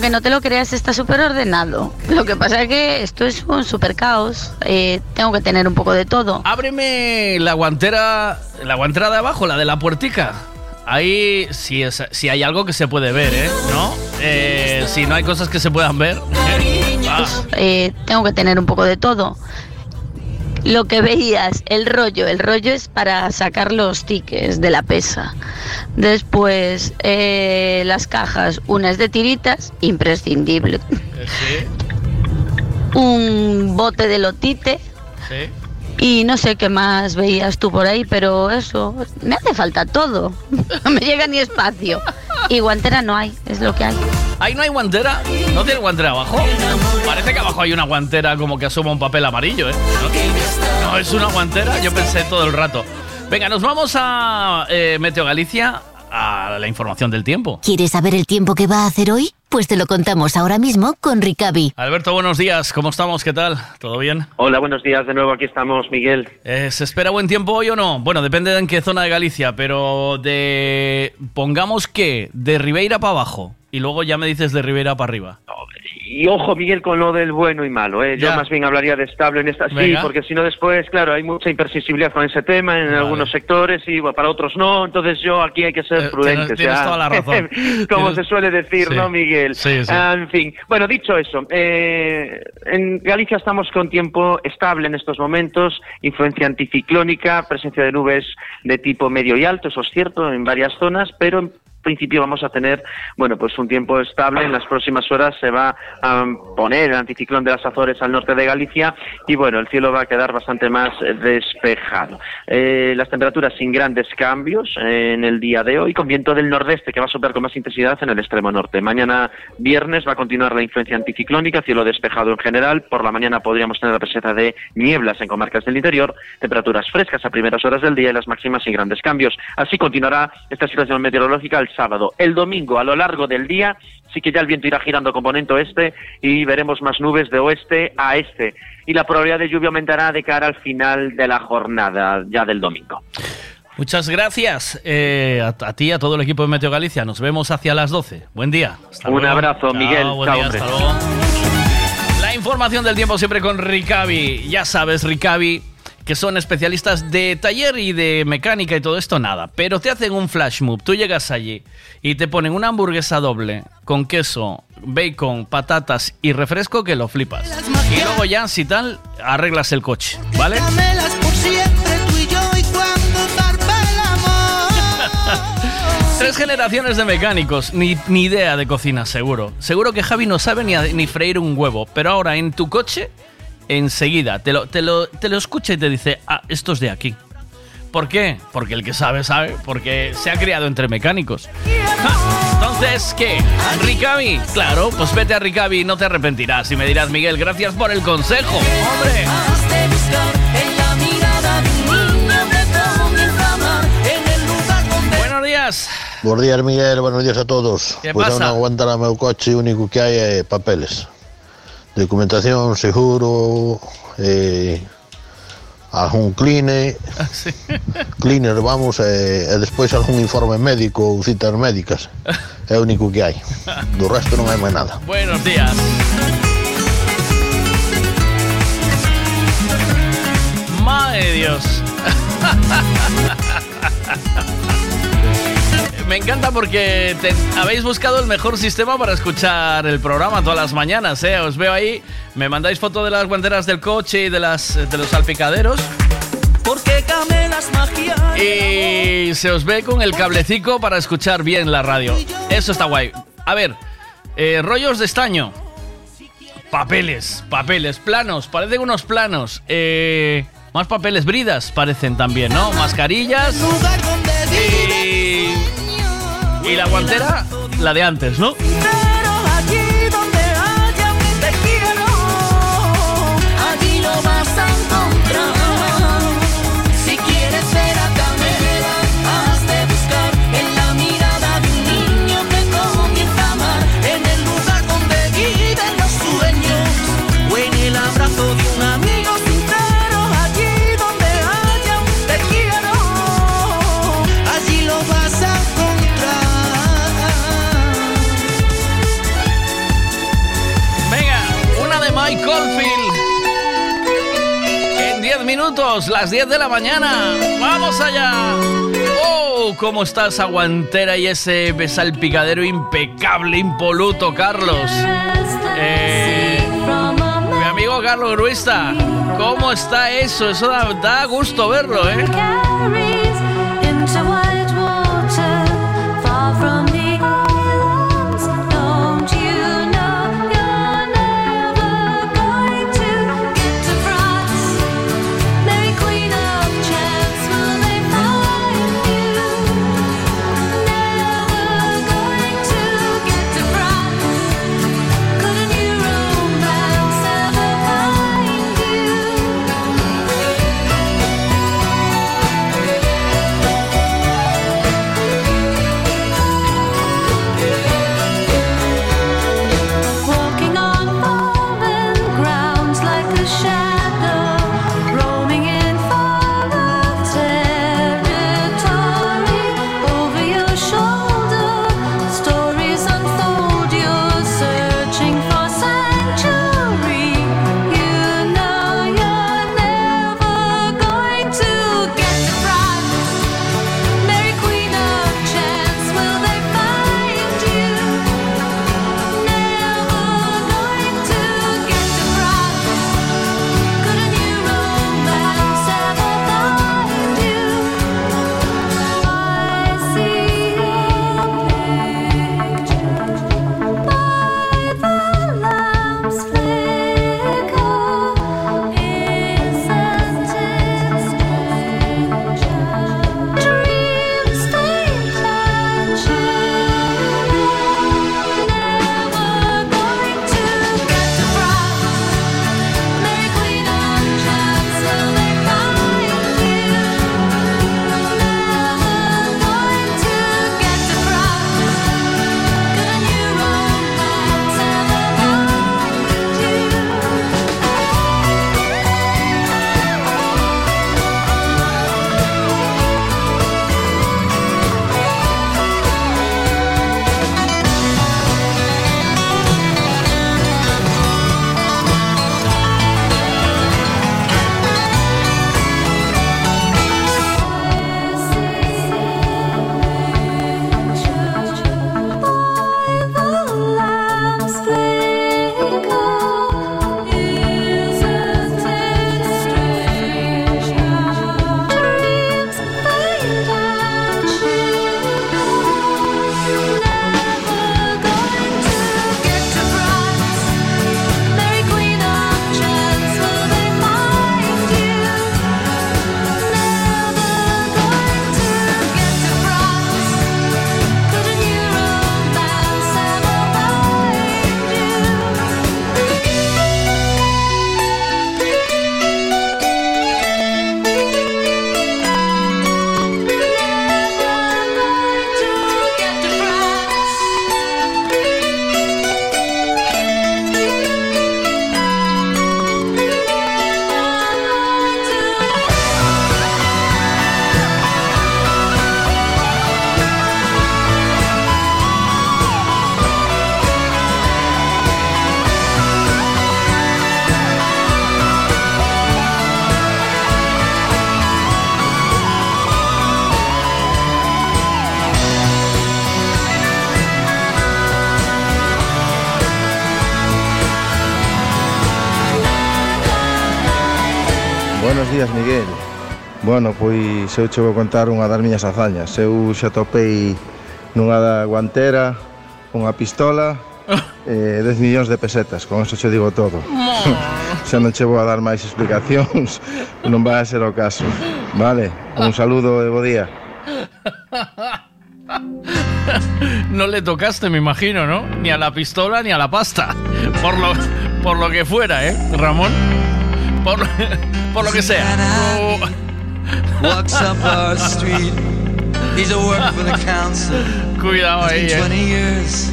Aunque no te lo creas, está súper ordenado. Lo que pasa es que esto es un súper caos. Eh, tengo que tener un poco de todo. Ábreme la guantera, la guantera de abajo, la de la puertica. Ahí sí, es, sí hay algo que se puede ver, ¿eh? ¿No? Eh, si no hay cosas que se puedan ver. Eh, tengo que tener un poco de todo. Lo que veías, el rollo, el rollo es para sacar los tickets de la pesa. Después, eh, las cajas, una es de tiritas, imprescindible. Un bote de lotite. Sí. Y no sé qué más veías tú por ahí, pero eso, me hace falta todo. No *laughs* me llega ni espacio. Y guantera no hay, es lo que hay. Ahí no hay guantera. ¿No tiene guantera abajo? Parece que abajo hay una guantera como que asoma un papel amarillo, ¿eh? ¿No? No, es una guantera. Yo pensé todo el rato. Venga, nos vamos a eh, Meteo Galicia a la información del tiempo. ¿Quieres saber el tiempo que va a hacer hoy? Pues te lo contamos ahora mismo con Ricavi. Alberto, buenos días. ¿Cómo estamos? ¿Qué tal? ¿Todo bien? Hola, buenos días. De nuevo aquí estamos, Miguel. Eh, ¿Se espera buen tiempo hoy o no? Bueno, depende de en qué zona de Galicia, pero de... Pongamos que de Ribeira para abajo y luego ya me dices de Ribeira para arriba. Y ojo, Miguel, con lo del bueno y malo. ¿eh? Yo más bien hablaría de estable en esta. Sí, porque si no después, claro, hay mucha impersensibilidad con ese tema en algunos sectores y bueno, para otros no. Entonces yo aquí hay que ser Eh, prudentes. tienes- tienes toda la razón. *laughs* Como Tienes- se suele decir, Sí. ¿no, Miguel? Sí, sí. Ah, en fin. Bueno, dicho eso, eh, en Galicia estamos con tiempo estable en estos momentos, influencia anticiclónica, presencia de nubes de tipo medio y alto, eso es cierto, en varias zonas, pero en principio vamos a tener, bueno, pues un tiempo estable. En las próximas horas se va a poner el anticiclón de las Azores al norte de Galicia y, bueno, el cielo va a quedar bastante más despejado. Eh, las temperaturas sin grandes cambios eh, en el día de hoy, con viento del nordeste que va a soplar con más intensidad en el extremo norte. Mañana viernes va a continuar la influencia anticiclónica, cielo despejado en general. Por la mañana podríamos tener la presencia de nieblas en comarcas del interior, temperaturas frescas a primeras horas del día y las máximas sin grandes cambios. Así continuará esta situación meteorológica sábado. El domingo, a lo largo del día, sí que ya el viento irá girando componente oeste y veremos más nubes de oeste a este. Y la probabilidad de lluvia aumentará de cara al final de la jornada, ya del domingo. Muchas gracias eh, a, a ti y a todo el equipo de Meteo Galicia. Nos vemos hacia las 12. Buen día. Hasta Un luego. abrazo, Chao, Miguel. buen Chao, día, hasta luego. La información del tiempo siempre con Ricavi. Ya sabes, Ricavi, que son especialistas de taller y de mecánica y todo esto, nada. Pero te hacen un flash move. Tú llegas allí y te ponen una hamburguesa doble con queso, bacon, patatas y refresco que lo flipas. Y luego ya, si tal, arreglas el coche, ¿vale? *laughs* Tres generaciones de mecánicos, ni, ni idea de cocina, seguro. Seguro que Javi no sabe ni, a- ni freír un huevo, pero ahora en tu coche, enseguida, te lo, te, lo, te lo escucha y te dice, ah, esto es de aquí. ¿Por qué? Porque el que sabe, sabe, porque se ha criado entre mecánicos. Ja, Entonces, ¿qué? ¿Ricavi? Claro, pues vete a Ricavi y no te arrepentirás. Y me dirás, Miguel, gracias por el consejo. ¡Hombre! Has de buscar en la mirada de un niño que comienza a amar en el lugar donde Buenos días. Buenos días, Miguel. Buenos días a todos. ¿Qué pois pasa? non aguantar a meu coche, único que hai é papeles. Documentación, seguro, eh, algún cleaner, *laughs* cleaner, vamos, e, e despois algún informe médico ou citas médicas. *laughs* É o único que hai. Do resto non hai máis nada. Buenos días. Madre de Dios. *laughs* Me encanta porque te- habéis buscado el mejor sistema para escuchar el programa todas las mañanas, ¿eh? Os veo ahí, me mandáis foto de las guanteras del coche y de, las, de los salpicaderos. porque Camelas magia Y se os ve con el cablecico para escuchar bien la radio. Eso está guay. A ver, eh, rollos de estaño. Papeles, papeles, planos, parecen unos planos. Eh, más papeles, bridas parecen también, ¿no? Mascarillas. Y, y la guantera, la de antes, ¿no? Minutos, las 10 de la mañana. ¡Vamos allá! ¡Oh! ¿Cómo está esa guantera y ese salpicadero impecable, impoluto, Carlos? Eh, mi amigo Carlos Gruista, ¿cómo está eso? Eso da, da gusto verlo, ¿eh? eu che vou contar unha das miñas hazañas. Eu xa topei nunha da guantera unha pistola *laughs* e eh, 10 millóns de pesetas, con eso che digo todo. *laughs* xa non che vou a dar máis explicacións, *laughs* non vai a ser o caso. Vale, un saludo e bo día. No le tocaste, me imagino, ¿no? Ni a la pistola ni a la pasta. Por lo, por lo que fuera, ¿eh, Ramón? Por, por lo que sea. Walks up our street. He's a work for the council. Cuidado ahí, eh. 20 years.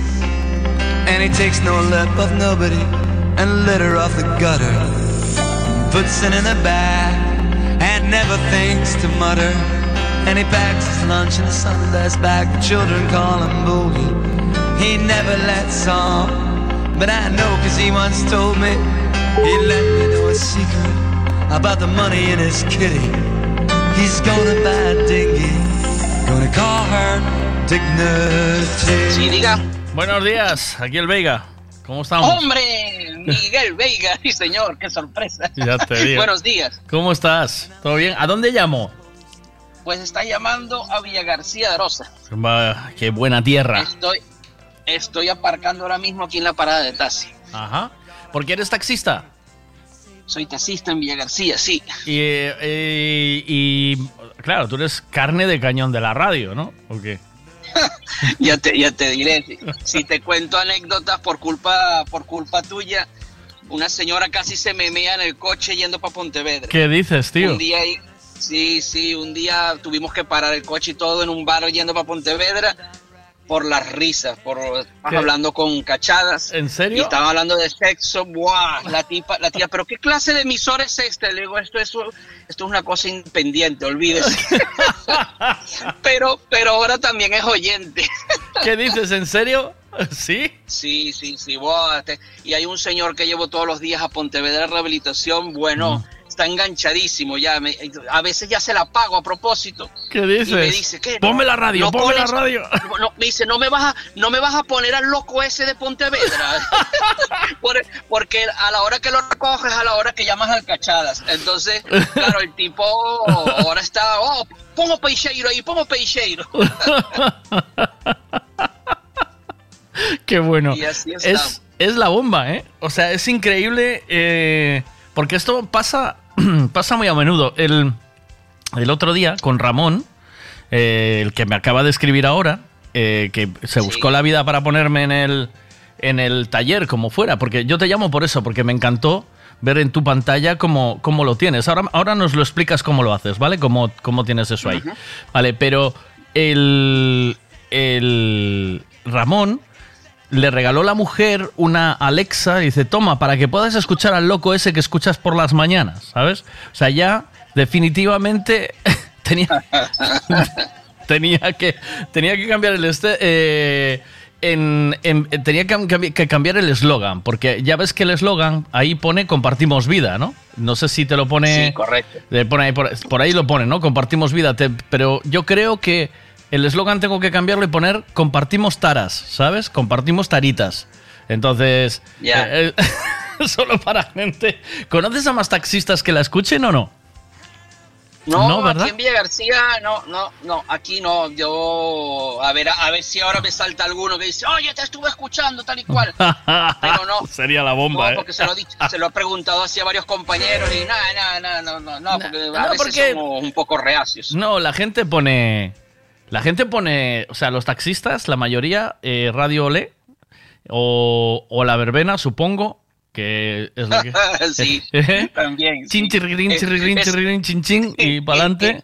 And he takes no lip of nobody and litter off the gutter. Puts it in a bag and never thinks to mutter. And he packs his lunch in a Sunday's bag. The children call him Boogie. He never lets on. But I know cause he once told me He let me know a secret about the money in his kitty. He's gonna buy a dinghy, gonna call her Dignity. Sí, diga. Buenos días, aquí el Veiga. ¿Cómo estamos? ¡Hombre! Miguel Veiga, *laughs* sí señor, qué sorpresa. Ya te digo. Buenos días. ¿Cómo estás? ¿Todo bien? ¿A dónde llamo? Pues está llamando a Villa García de Rosa. Va, qué buena tierra. Estoy, estoy aparcando ahora mismo aquí en la parada de taxi. Ajá. ¿Por qué eres taxista? Soy taxista en Villa García, sí. Y, eh, y, claro, tú eres carne de cañón de la radio, ¿no? ¿O qué? *laughs* ya te, ya te diré. Si, te cuento anécdotas por culpa, por culpa tuya, una señora casi se me mea en el coche yendo para Pontevedra. ¿Qué dices, tío? Un día sí, sí, un día tuvimos que parar el coche y todo en un bar yendo para Pontevedra por las risas, por ¿Qué? hablando con cachadas. ¿En serio? Y estaban hablando de sexo, ¡buah! La tipa, la tía, pero ¿qué clase de emisor es este? Le digo, esto es, esto es una cosa independiente, olvídese. *laughs* pero, pero ahora también es oyente. ¿Qué dices? ¿En serio? *laughs* ¿Sí? Sí, sí, sí. buah, te- Y hay un señor que llevo todos los días a Pontevedra Rehabilitación. Bueno, está enganchadísimo ya. me- a veces ya se la pago a propósito. ¿Qué Y me dices? dice, ¿qué? Ponme la radio, no ponme la radio. *laughs* no, me dice, no me vas a, no me vas a poner al loco ese de Pontevedra. *laughs* Por- porque a la hora que lo recoges, a la hora que llamas al cachadas. Entonces, claro, el tipo ahora está, oh, pongo peixeiro ahí, pongo peixeiro. *laughs* Qué bueno. Y así Es, es la bomba, ¿eh? O sea, es increíble eh, porque esto pasa, *clears throat* pasa muy a menudo. El, el otro día con Ramón, eh, el que me acaba de escribir ahora, eh, que se buscó la vida para ponerme en el, en el taller, como fuera, porque yo te llamo por eso, porque me encantó ver en tu pantalla cómo, cómo lo tienes. Ahora, ahora nos lo explicas cómo lo haces, ¿vale? Cómo, cómo tienes eso ahí. Vale, pero el, el Ramón le regaló la mujer una Alexa y dice, toma, para que puedas escuchar al loco ese que escuchas por las mañanas, ¿sabes? O sea, ya definitivamente *laughs* tenía, *laughs* tenía, que, tenía que cambiar el... Este, eh, en- en- tenía que, cambi- que cambiar el eslogan, porque ya ves que el eslogan ahí pone compartimos vida, ¿no? No sé si te lo pone... Sí, correcto. Pone ahí por, por ahí lo pone, ¿no? Compartimos vida. te- pero yo creo que el eslogan tengo que cambiarlo y poner compartimos taras, ¿sabes? Compartimos taritas. Entonces, Ya. eh, eh, *laughs* solo para gente. ¿Conoces a más taxistas que la escuchen o no? No, No, ¿verdad? aquí en Villa García, no, no, no, aquí no, yo, a ver, a ver si ahora me salta alguno que dice, oye, te estuve escuchando tal y cual, *laughs* pero no, Sería la bomba, no, ¿eh? porque se lo, he dicho- se lo he preguntado así a varios compañeros y nada, nada, no, no, no, porque a veces porque- somos un poco reacios. No, la gente pone. La gente pone. O sea, los taxistas, la mayoría, eh, Radio Olé o, o La Verbena, supongo, que es lo que. *laughs* *laughs* sí, también. Chin, Es- chirrirín, es- chirrirín, chin, chin, y *laughs* para adelante.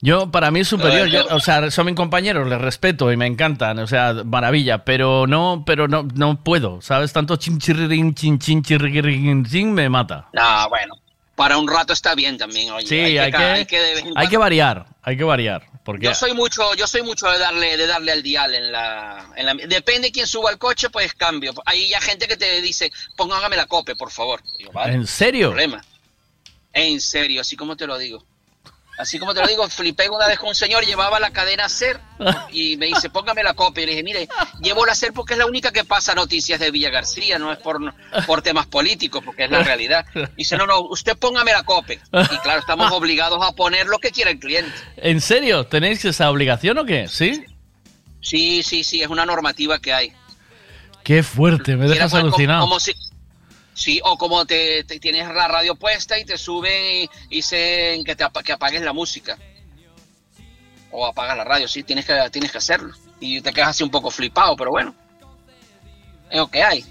Yo, para mí es superior. Yo, o sea, son mis compañeros, les respeto y me encantan. O sea, maravilla. Pero no, pero no, no puedo. ¿Sabes? Tanto chin, chirrirín, chin, chin, chirrirín, chin, me mata. No, bueno, para un rato está bien también, oye. Sí, hay que, hay variar. Hay que variar. Porque Yo soy mucho, yo soy mucho de darle, de darle al dial en la, en la- depende de quién suba al coche, pues cambio. Hay ya gente que te dice, póngame la cope, por favor. Digo, vale, ¿En serio? Problema. En serio, así como te lo digo. Así como te lo digo, flipé una vez con un señor, llevaba la cadena SER y me dice, póngame la copia. Y le dije, mire, llevo la SER porque es la única que pasa noticias de Villa García, no es por, por temas políticos, porque es la realidad. Dice, no, no, usted póngame la copia. Y claro, estamos obligados a poner lo que quiera el cliente. ¿En serio? ¿Tenéis esa obligación o qué? ¿Sí? Sí, sí, sí, es una normativa que hay. Qué fuerte, me dejas como- alucinado. Como si, sí, o como te, tienes la radio puesta y te suben y, dicen que, te, que apagues la música. O apagas la radio, sí, tienes que, tienes que hacerlo. Y te quedas así un poco flipado, pero bueno. Es lo que hay.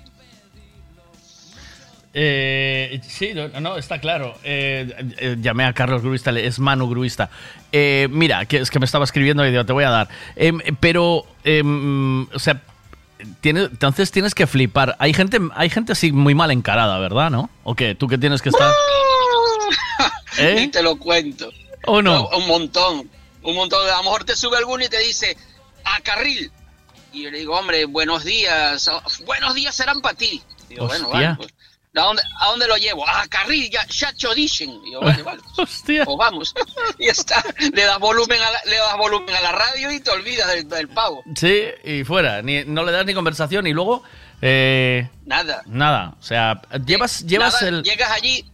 Eh, sí, no, no, está claro. Eh, eh, llamé a Carlos Gruista, es Manu Gruista. Eh, mira, que es que me estaba escribiendo y digo, te voy a dar. Em, pero, em, o sea, tiene- entonces tienes que flipar. Hay gente, hay gente así muy mal encarada, ¿verdad? ¿No? ¿O qué? ¿Tú que tienes que estar? *laughs* ¿Eh? Ni te lo cuento. ¿O no? Un montón. Un montón. A lo mejor te sube alguno y te dice, a carril. Y yo le digo, hombre, buenos días. Oh, Buenos días serán para ti. Digo, bueno, vale, pues, ¿A dónde, ¿A dónde lo llevo? A Carrilla, Chacho dicen. Y yo, vale, vale. *laughs* Hostia. Pues vamos. *laughs* y está. Le das volumen a la, le das volumen a la radio y te olvidas del, del pavo. Sí, y fuera. Ni, no le das ni conversación y luego. eh, Nada. nada. O sea, llevas, llevas Nada, el. Llegas allí.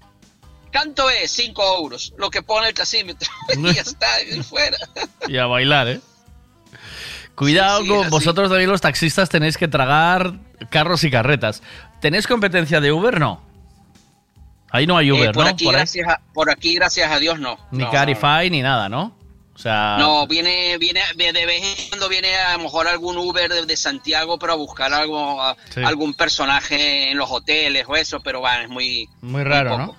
¿Cuánto es? 5 euros. Lo que pone el tasímetro. *laughs* y ya está, y fuera. Y a bailar, ¿eh? Cuidado Sí, sí, con vosotros también los taxistas tenéis que tragar carros y carretas. ¿Tenéis competencia de Uber? No. Ahí no hay Eh, Uber, por, ¿no? aquí, Por gracias a, por aquí, gracias a Dios, no. Ni no, Carify ni nada, ¿no? O sea, No, viene, viene de vez en cuando viene a lo mejor algún Uber de, de Santiago para buscar algo, Sí. algún personaje en los hoteles o eso, pero va, es muy, muy raro. ¿no?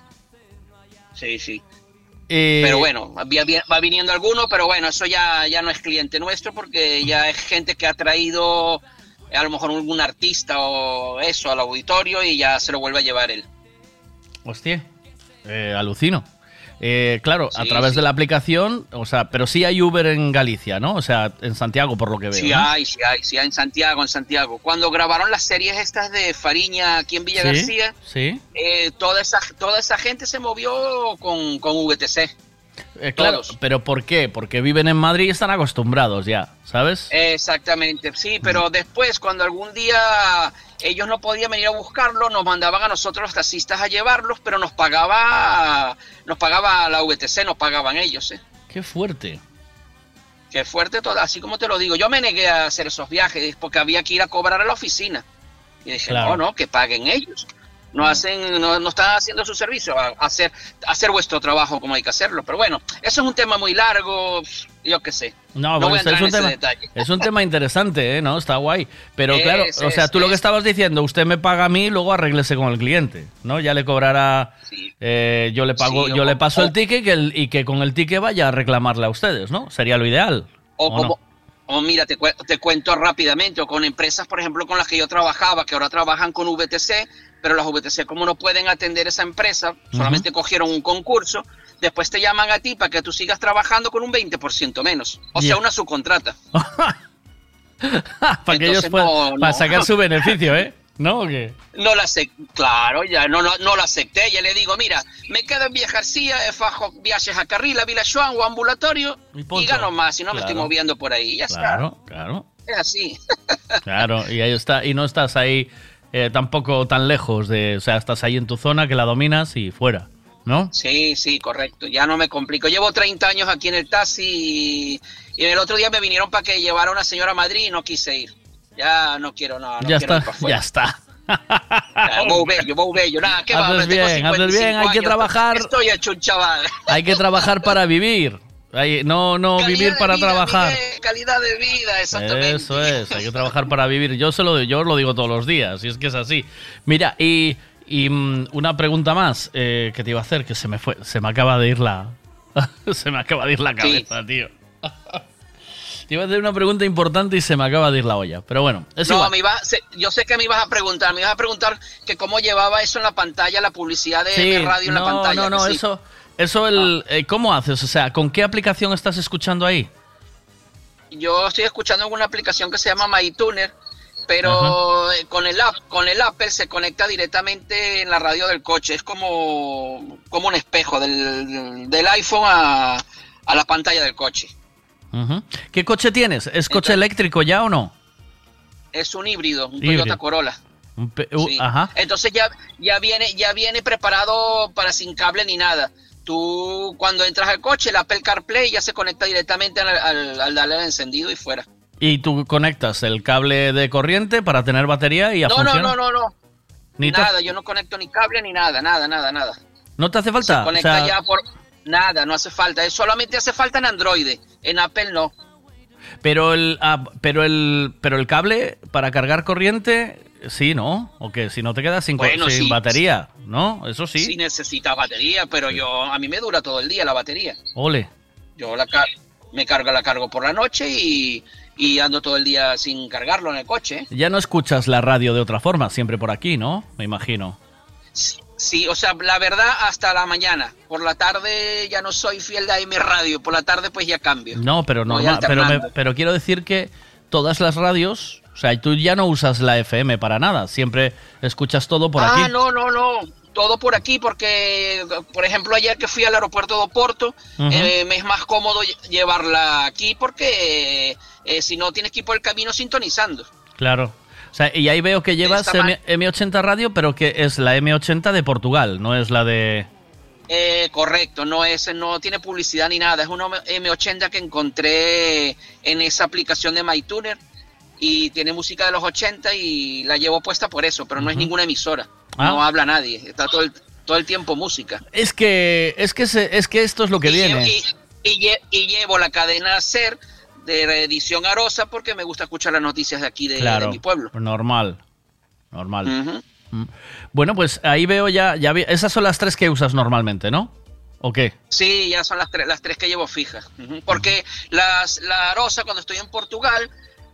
Sí, sí. Eh, Pero bueno, va, vi- va viniendo alguno, pero bueno, eso ya, ya no es cliente nuestro porque ya es gente que ha traído a lo mejor algún artista o eso al auditorio y ya se lo vuelve a llevar él. Hostia, eh, alucino. Eh, claro, a través sí. de la aplicación, o sea, pero sí hay Uber en Galicia, ¿no? O sea, en Santiago, por lo que veo. Sí ¿no? hay, sí hay, sí hay en Santiago, en Santiago. Cuando grabaron las series estas de Fariña aquí en Villa Sí, García, Sí. eh, toda, esa, toda esa gente se movió con, con VTC. Eh, claro, Todos. pero ¿por qué? Porque viven en Madrid y están acostumbrados ya, ¿sabes? Exactamente, sí, pero después cuando algún día ellos no podían venir a buscarlo, nos mandaban a nosotros los taxistas a llevarlos, pero nos pagaba nos pagaba la VTC, nos pagaban ellos, ¿eh? Qué fuerte. Qué fuerte todo, así como te lo digo. Yo me negué a hacer esos viajes porque había que ir a cobrar a la oficina. Y dije, Claro. no, no, que paguen ellos. No hacen, no, no están haciendo su servicio, a- hacer, a hacer vuestro trabajo como hay que hacerlo. Pero bueno, eso es un tema muy largo, yo qué sé. No, No voy a es, entrar en un ese tema, detalle. es un tema interesante, ¿eh? ¿No? Está guay. Pero Es, claro, o sea, es, tú lo que es. estabas diciendo, usted me paga a mí, luego arréglese con el cliente, ¿no? Ya le cobrará, eh, yo le pago, Sí, yo o- le paso o- el ticket que el- y que con el ticket vaya a reclamarle a ustedes, ¿no? Sería lo ideal. O, ¿o como, no? o mira, te, cue- te cuento rápidamente, o con empresas, por ejemplo, con las que yo trabajaba, que ahora trabajan con VTC, pero las VTC como no pueden atender esa empresa, solamente cogieron un concurso, después te llaman a ti para que tú sigas trabajando con un 20% menos. O sea, una subcontrata. *laughs* para que ellos puedan, no, para sacar su beneficio, ¿eh? ¿No? ¿O qué? No la acepté, claro, ya no, no, no la acepté. Ya le digo, mira, me quedo en Villa García, eh, fajo viajes a Carrila, Vila Joan o ambulatorio y, gano más y no me estoy Claro. moviendo por ahí. Ya Claro, claro, está. Es así. *laughs* claro. Y ahí está, y no estás ahí eh, tampoco tan lejos de, o sea, estás ahí en tu zona que la dominas y fuera, ¿no? Sí, sí, correcto. Ya no me complico. Llevo 30 años aquí en el taxi y, y el otro día me vinieron para que llevara a una señora a Madrid y no quise ir. Ya no quiero, no, no ya quiero está, ya está. Ya, Voy bello, voy bello. Nada, ¿qué va? Haces Tengo bien, haces 55 bien, hay que trabajar. Estoy hecho un chaval. Hay que trabajar para vivir. No no Calidad vivir para vida, trabajar. Calidad de vida, exactamente. Eso es, hay que trabajar para vivir. Yo se lo, yo lo digo todos los días, y es que es así. Mira, y, y, mm, una pregunta más eh, que te iba a hacer, que se me fue, se me acaba de ir la, *laughs* se me acaba de ir la cabeza, tío. *laughs* te iba a hacer una pregunta importante y se me acaba de ir la olla, pero bueno, es no, igual. me iba, yo sé que me ibas a preguntar, me ibas a preguntar que cómo llevaba eso en la pantalla, la publicidad de, Sí, de radio en no, la pantalla. no, no, sí. eso, eso el, eh, ¿cómo haces? O sea, ¿con qué aplicación estás escuchando ahí? Yo estoy escuchando una aplicación que se llama MyTuner, pero con el app, con el Apple se conecta directamente en la radio del coche. Es como, como un espejo del, del iPhone a, a la pantalla del coche. ¿Qué coche tienes? ¿Es coche eléctrico ya o no? Es un híbrido, un Híbrido. Toyota Corolla. Un pe- uh, Sí. Ajá. Entonces ya, ya viene, ya viene preparado para sin cable ni nada. Tú cuando entras al coche, el Apple CarPlay ya se conecta directamente al, al, al darle al encendido y fuera. Y tú conectas el cable de corriente para tener batería y ya No, no, funciona. no, no, no. Ni te- nada, yo no conecto ni cable ni nada, nada, nada, nada. ¿No te hace falta? Conecta sea, ya por nada, no hace falta. Es solamente hace falta en Android, en Apple no. pero el ah, pero el pero el cable para cargar corriente sí, ¿no? O que si no te quedas sin, Bueno, sin sí. batería, ¿no? Eso sí. Sí necesita batería, pero yo a mí me dura todo el día la batería. Ole. Yo la car- me cargo la cargo por la noche y, y ando todo el día sin cargarlo en el coche. Ya no escuchas la radio de otra forma, siempre por aquí, ¿no? Me imagino. Sí, o sea, la verdad hasta la mañana. Por la tarde ya no soy fiel de AM Radio, por la tarde pues ya cambio. No, pero normal, pero, me- pero quiero decir que todas las radios O sea, tú ya no usas la FM para nada, siempre escuchas todo por ah, aquí. no, no, no. Todo por aquí porque, por ejemplo, ayer que fui al aeropuerto de Oporto, eh, me es más cómodo lle- llevarla aquí porque eh, si no tienes que ir por el camino sintonizando. Claro. O sea, y ahí veo que llevas. M 80 radio, pero que es la M80 de Portugal, no es la de... Eh, correcto, no es, no tiene publicidad ni nada, es una M80 que encontré en esa aplicación de MyTuner y tiene música de los 80 y la llevo puesta por eso, pero no es ninguna emisora, Ah. no habla nadie, está todo el, todo el tiempo música. Es que, es que, se- es que esto es lo que y, viene. y, y lle- y llevo la cadena SER de reedición Arosa porque me gusta escuchar las noticias de aquí de, mi pueblo. normal. Normal. Mm. Bueno, pues ahí veo ya, ya vi- esas son las tres que usas normalmente, ¿no? ¿O qué? Sí, ya son las, tres las tres que llevo fijas. Porque las, la Arosa, cuando estoy en Portugal,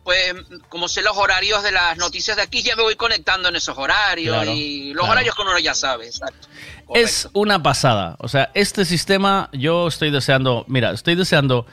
pues como sé los horarios de las noticias de aquí, ya me voy conectando en esos horarios Claro, y los claro. horarios que uno ya sabe. Exacto. Es una pasada. O sea, este sistema yo estoy deseando, mira, estoy deseando,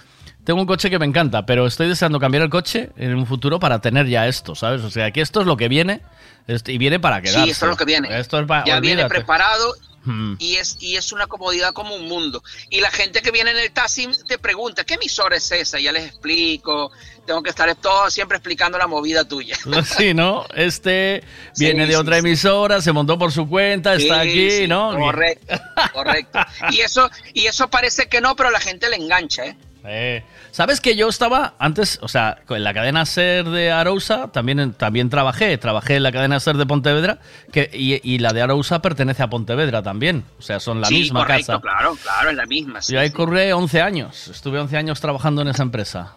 tengo un coche que me encanta, pero estoy deseando cambiar el coche en un futuro para tener ya esto, ¿sabes? O sea, que esto es lo que viene este, y viene para quedarse. Sí, esto es lo que viene. Esto es para, ya viene preparado Mm. y es, y es una comodidad como un mundo. Y la gente que viene en el taxi te pregunta, ¿qué emisora es esa? Y ya les explico. Tengo que estar todo siempre explicando la movida tuya. *laughs* Sí, ¿no? Este viene Sí, de otra sí. emisora, se montó por su cuenta, está aquí, ¿no? Correcto, correcto. *laughs* Y eso, y eso parece que no, pero la gente le engancha, ¿eh? Eh, ¿Sabes que yo estaba antes, o sea, en la cadena SER de Arousa también, también trabajé, trabajé en la cadena SER de Pontevedra que, y, y la de Arousa pertenece a Pontevedra también, o sea, son la sí, misma correcto, casa. claro, claro, es la misma. sí, Yo ahí sí. curré 11 años, estuve 11 años trabajando en esa empresa.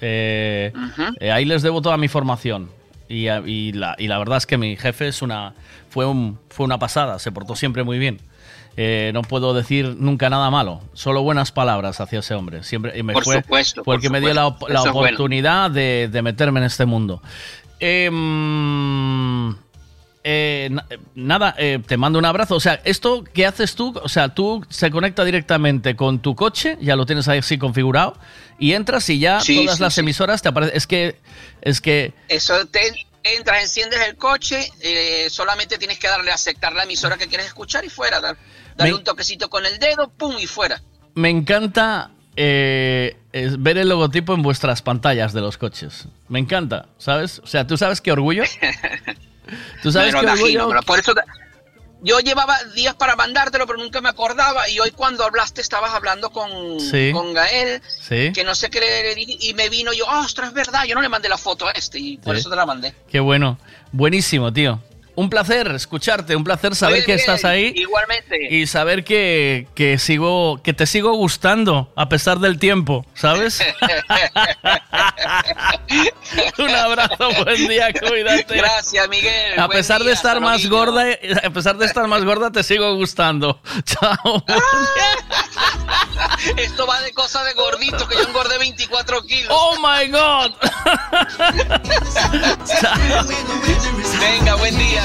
Eh, eh, ahí les debo toda mi formación. Y, y la, y la verdad es que mi jefe es una, fue, un, fue una pasada, se portó siempre muy bien. Eh, no puedo decir nunca nada malo, solo buenas palabras hacia ese hombre. Siempre, y me Por fue, supuesto, fue el por que me dio la, bueno. oportunidad de, de meterme en este mundo. Em, eh, eh, nada, eh, te mando un abrazo. O sea, ¿esto qué haces tú? O sea, tú se conecta directamente con tu coche, ya lo tienes ahí así configurado, y entras y ya Sí, todas sí, las sí. emisoras te aparecen. Es que, es que, Eso te entras, enciendes el coche, eh, solamente tienes que darle a aceptar la emisora que quieres escuchar y fuera. dar- darle Me- un toquecito con el dedo, pum, y fuera. me encanta eh, es ver el logotipo en vuestras pantallas de los coches. Me encanta, ¿sabes? O sea, ¿tú sabes qué orgullo? *laughs* ¿Tú sabes qué orgullo? pero por eso te- yo llevaba días para mandártelo, pero nunca me acordaba. Y hoy cuando hablaste, estabas hablando con, Sí. con Gael, Sí. que no sé qué le, dije, y me vino yo, "Ah, ostras, es verdad, yo no le mandé la foto a este, y por Sí. eso te la mandé. Qué bueno. Buenísimo, tío. Un placer escucharte, un placer saber que estás ahí. Igualmente. Y saber que, que sigo, que te sigo gustando a pesar del tiempo, ¿sabes? *laughs* Un abrazo, buen día, cuídate. Gracias, Miguel. A pesar de estar más gorda, a pesar de estar más gorda, te sigo gustando. *laughs* Chao. *laughs* Esto va de cosas de gordito, que yo engordé 24 kilos. Oh my God. Venga, buen día.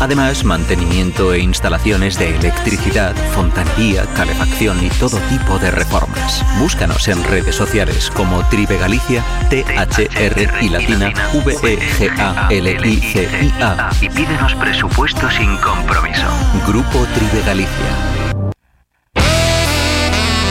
Además, mantenimiento e instalaciones de electricidad, fontanería, calefacción y todo tipo de reformas. Búscanos en redes sociales como Tribe Galicia, T-H-R y latina, V-E-G-A-L-I-C-I-A y pídenos presupuesto sin compromiso. Grupo Tribe Galicia.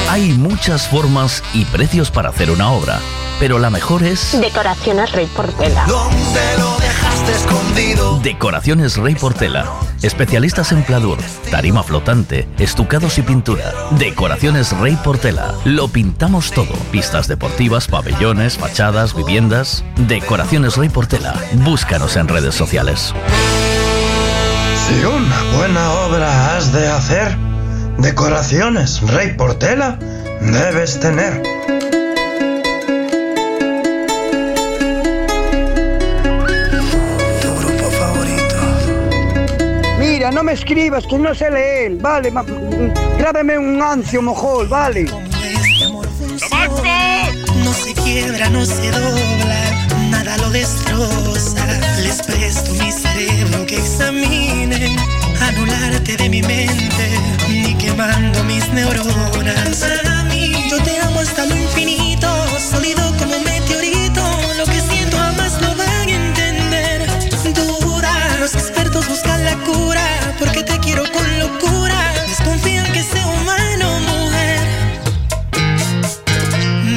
Hay muchas formas y precios para hacer una obra, pero la mejor es Decoraciones Rey Portela. ¿Dónde lo dejaste escondido? Decoraciones Rey Portela. Especialistas en pladur, tarima flotante, estucados y pintura. Decoraciones Rey Portela. Lo pintamos todo. Pistas deportivas, pabellones, fachadas, viviendas. Decoraciones Rey Portela. Búscanos en redes sociales. Si una buena obra has de hacer, decoraciones Rey Portela debes tener. Mira, no me escribas que no sé leer, vale. ma- Grábame un ancio mojol, vale. No se quiebra, no se dobla, nada lo destroza. Les presto mi cerebro que examinen, anularte de mi mente, ni quemando mis neuronas. Para mí, yo te amo hasta lo infinito, sólido como un meteorito. Lo que siento porque te quiero con locura. Desconfían que sea humano, mujer.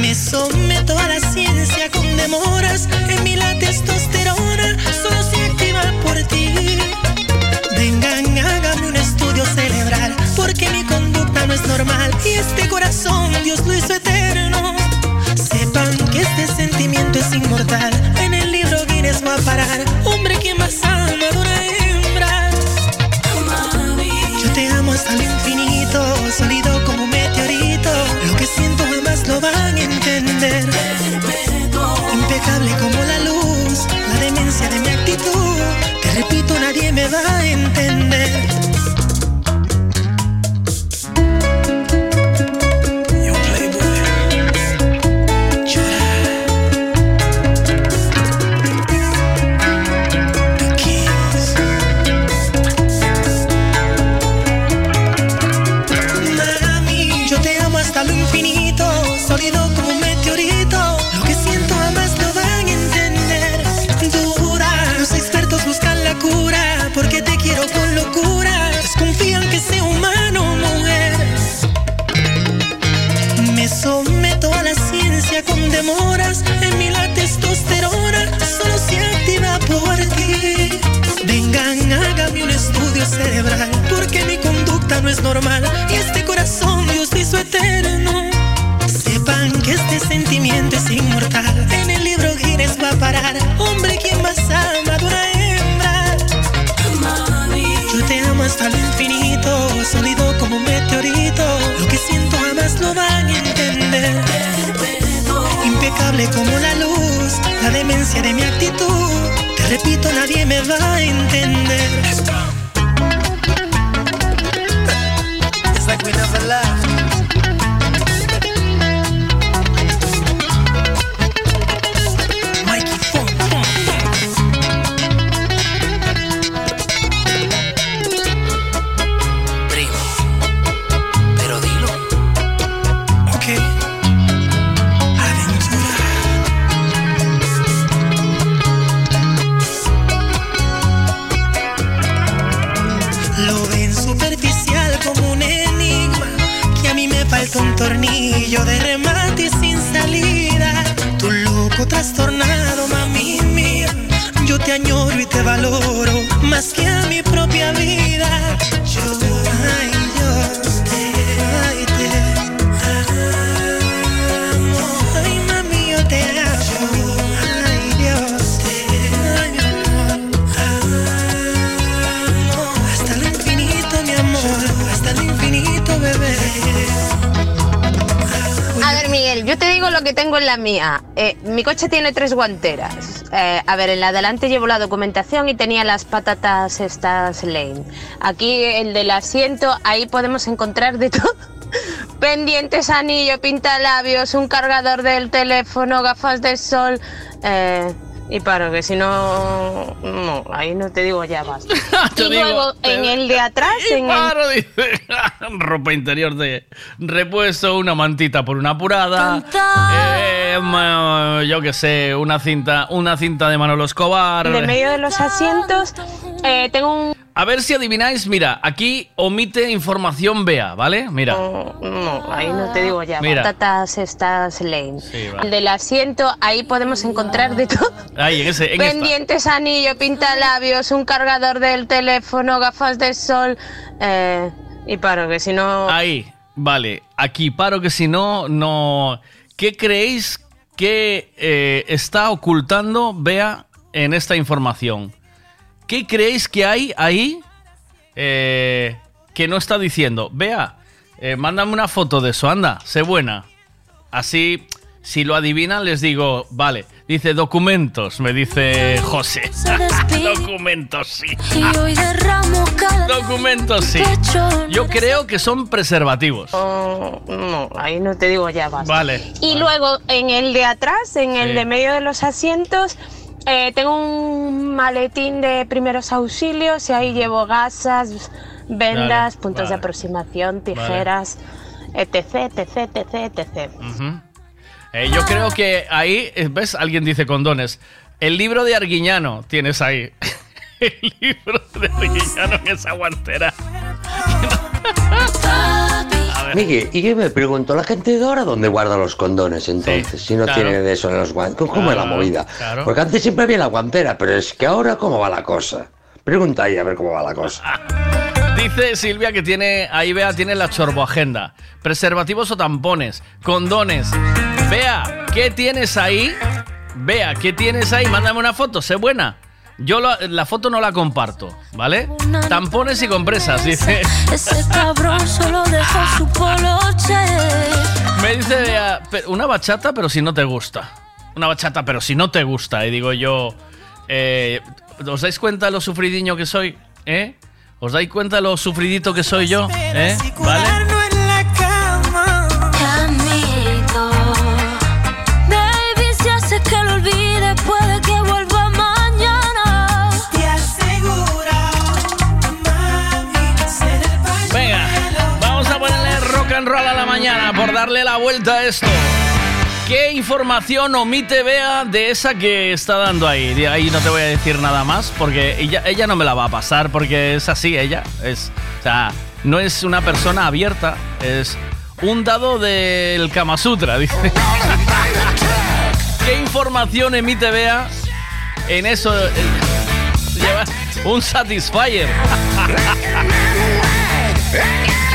Me someto a la ciencia con demoras. En mí la testosterona solo se activa por ti. Vengan, hágame un estudio cerebral. Porque mi conducta no es normal. Y este corazón, Dios lo hizo eterno. Sepan que este sentimiento es inmortal. En el libro Guinness va a parar. Hombre que más ama someto a la ciencia con demoras. En mí la testosterona solo se activa por ti. Vengan, hágame un estudio cerebral. Porque mi conducta no es normal. Y este corazón Dios hizo eterno. Como la luz, la demencia de mi actitud. Te repito, nadie me va a entender. Mía. Eh, mi coche tiene tres guanteras. Eh, a ver, en la delante llevo la documentación y tenía las patatas estas lane. Aquí el del asiento, ahí podemos encontrar de *laughs* todo. Pendientes, anillo, pintalabios, un cargador del teléfono, gafas de sol. eh, y paro, que si no. No, ahí no te digo ya basta. *laughs* Te y digo, luego en el de atrás, en el. Dice. *laughs* Ropa interior de repuesto, una mantita por una apurada. eh, yo qué sé, una cinta, una cinta de Manolo Escobar. De medio de los asientos eh, tengo un... A ver si adivináis, mira, aquí omite información Bea, ¿vale? Mira. No, ahí no te digo ya. Mira. Patatas estas lane. Sí, va. El del asiento, ahí podemos encontrar de todo. Ahí, en ese, en esta. Pendientes, anillo, pintalabios, un cargador del teléfono, gafas de sol. eh, y paro, que si no... Ahí, vale. Aquí paro que si no, no. ¿Qué creéis que eh, está ocultando Bea en esta información? ¿Qué creéis que hay ahí eh, que no está diciendo? Bea, eh, mándame una foto de eso, anda, sé buena. Así, si lo adivinan, les digo, vale. Dice documentos, me dice José. *laughs* documentos, sí. Documentos, sí. Yo creo que son preservativos. no, ahí no te digo ya basta. Vale. Y luego en el de atrás, en el Sí. de medio de los asientos, eh, tengo un maletín de primeros auxilios y ahí llevo gasas, vendas, Vale, puntos de aproximación, tijeras, etc, etc, etc, etc. Eh, yo creo que ahí, eh, ¿ves? Alguien dice condones. El libro de Arguiñano tienes ahí. *laughs* El libro de Arguiñano en esa guantera. *laughs* Miguel, y yo me pregunto, ¿la gente de ahora dónde guarda los condones entonces? si no claro. tiene de eso en los guantes. ¿Cómo es la Claro, movida? claro. Porque antes siempre había la guantera, pero es que ahora, ¿cómo va la cosa? Pregunta ahí a ver cómo va la cosa. *laughs* Dice Silvia que tiene, ahí vea, tiene la chorboagenda. Preservativos o tampones, condones. Vea, ¿qué tienes ahí? Vea, ¿qué tienes ahí? Mándame una foto, sé buena. Yo la, la foto no la comparto, ¿vale? Tampones y compresas, dice. Ese cabrón solo dejó su poloche. Me dice "Pe- una bachata, pero si no te gusta. Una bachata, pero si no te gusta. Y digo yo, eh, ¿os dais cuenta lo sufridiño que soy? ¿Eh? ¿Os dais cuenta lo sufridito que soy yo? ¿Eh? ¿Vale? Vuelta a esto. ¿Qué información omite Bea de esa que está dando ahí? De ahí no te voy a decir nada más porque ella, no me la va a pasar porque es así, ella. Es, o sea, no es una persona abierta, es un dado del Kama Sutra, *laughs* dice. ¿Qué información emite Bea en eso? Lleva un Satisfyer. *laughs*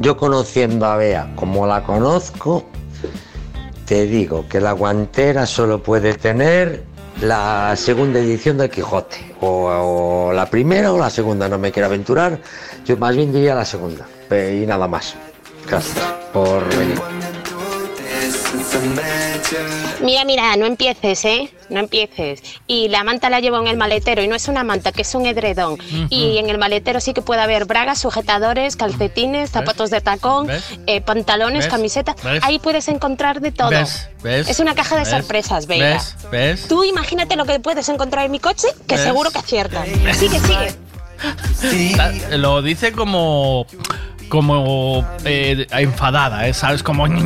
yo conociendo a Bea como la conozco, te digo que la guantera solo puede tener la segunda edición del Quijote. O, la primera o la segunda, no me quiero aventurar. Yo más bien diría la segunda. Y nada más. Gracias por venir. Mira, mira, no empieces, ¿eh? No empieces. Y la manta la llevo en el maletero y no es una manta, que es un edredón. Y en el maletero sí que puede haber bragas, sujetadores, calcetines, zapatos de tacón, eh, pantalones, ¿Ves? camisetas. ¿Ves? Ahí puedes encontrar de todo. Es una caja de sorpresas. ¿Ves? Tú imagínate lo que puedes encontrar en mi coche, que seguro que aciertas. Sigue, sigue. Ta- *laughs* Lo dice como. Como eh, enfadada, ¿eh? ¿sabes? Como. O ñe,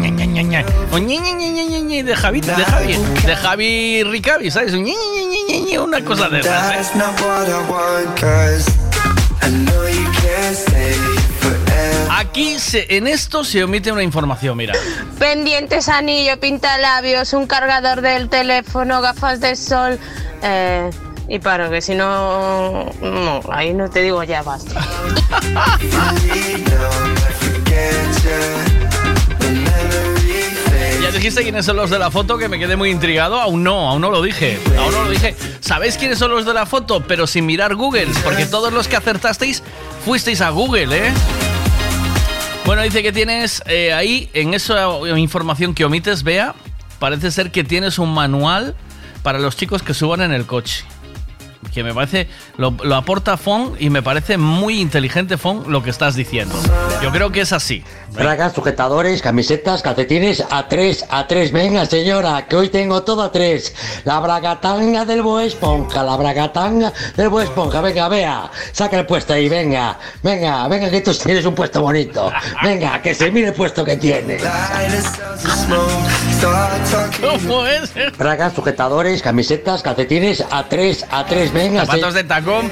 de Javi, de Javi, de Javi Ricavi, ¿sabes? Una cosa de esas, ¿eh? That's not what I want, cause I know you can't stay forever. Aquí se- en esto se omite una información, mira. Pendientes, anillo, pintalabios, un cargador del teléfono, gafas de sol. Eh, y paro, que si no. No, ahí no te digo ya basta. Ya dijiste quiénes son los de la foto que me quedé muy intrigado. Aún no, aún no lo dije. Aún no lo dije. ¿Sabéis quiénes son los de la foto? Pero sin mirar Google, porque todos los que acertasteis fuisteis a Google, ¿eh? Bueno, dice que tienes eh, ahí, en esa información que omites, vea, parece ser que tienes un manual para los chicos que suban en el coche. Que me parece, lo, lo aporta Fon y me parece muy inteligente Fon lo que estás diciendo. Yo creo que es así. Bragas, sujetadores, camisetas, calcetines, a tres, a tres. Venga, señora, que hoy tengo todo a tres. La bragatanga del Boa Esponja, la bragatanga del Boa Esponja. Venga, vea, saca el puesto ahí, venga. Venga, venga, que tú tienes un puesto bonito. Venga, que se mire el puesto que tiene. ¿Cómo es? Bragas, sujetadores, camisetas, calcetines, a tres, a tres. Venga, Zapatos de tacón.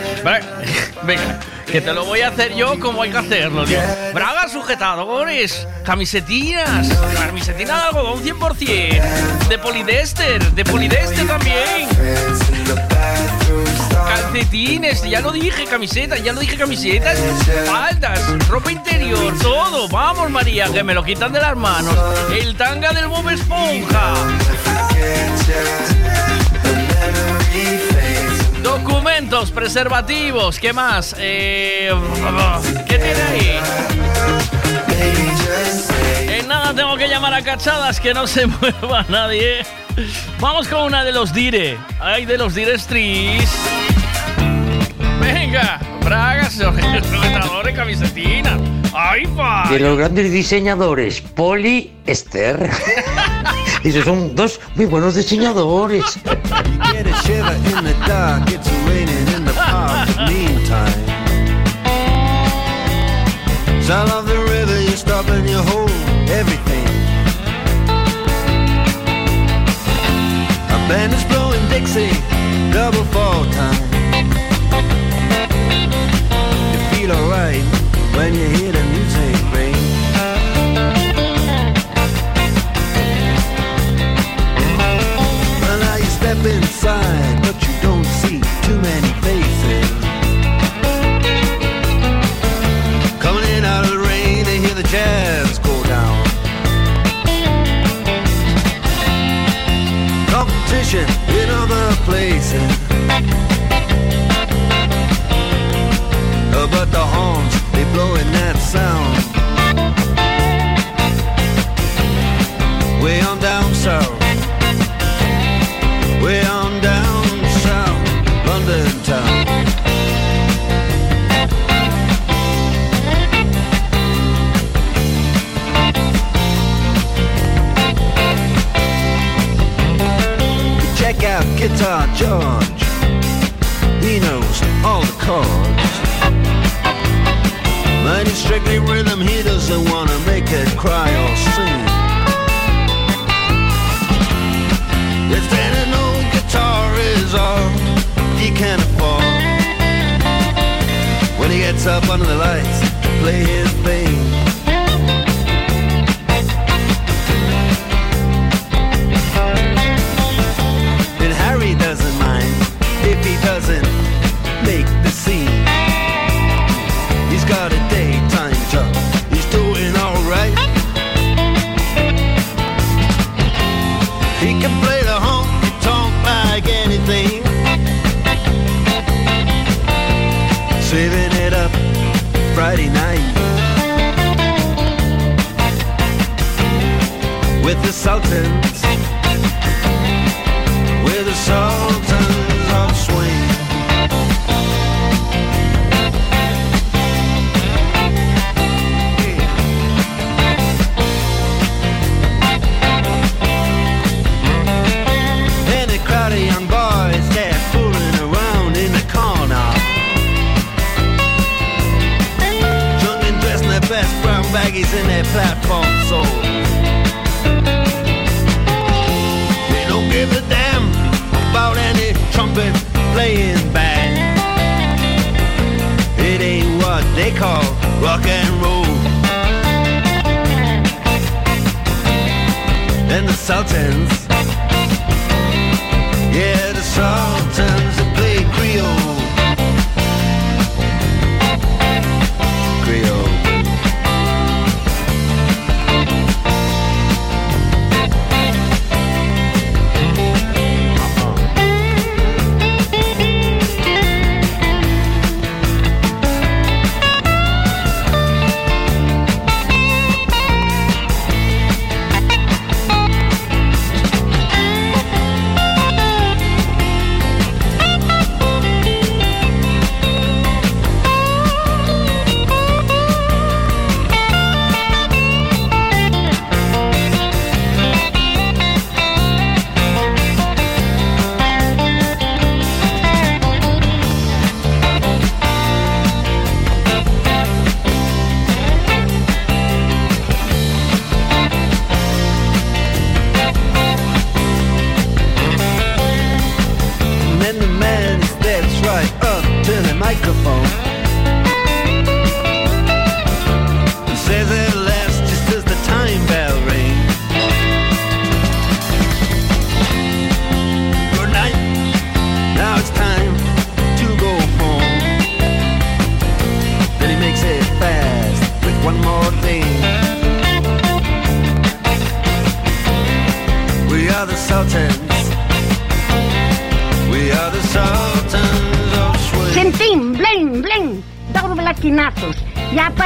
Venga, que te lo voy a hacer yo como hay que hacerlo, tío. Bragas, sujetadores, camisetinas, camisetinas de algodón 100%, de polidester, de polidester también. Calcetines, ya lo dije, camisetas, ya lo dije, camisetas, faldas, ropa interior, todo. Vamos, María, que me lo quitan de las manos. El tanga del Bob Esponja. Preservativos, ¿qué más? Eh, ¿Qué tiene ahí? En nada tengo que llamar a cachadas que no se *laughs* mueva nadie. Vamos con una de los dire. Ay, de los dire Streets. Venga, bragas, *laughs* sujetadores, camisetinas. Ay, pa. De los grandes diseñadores, Poli Esther. *laughs* Esos son dos muy buenos diseñadores. Sound of the river, you stop and you hold everything. A band is blowing Dixie, double fall time. You feel alright when you hear the music Competition in other places. Uh, but the horns, they blowing that sound. Guitar George. He knows all the chords. Mine is strictly rhythm, he doesn't wanna make it cry or sing. If then an old guitar is all he can afford When he gets up under the lights to play his thing with the Sultans, with the Sultans of Swing. And a crowd of playing band. It ain't what they call rock and roll. And the Sultans, yeah, the Sultans play Creole. Creole.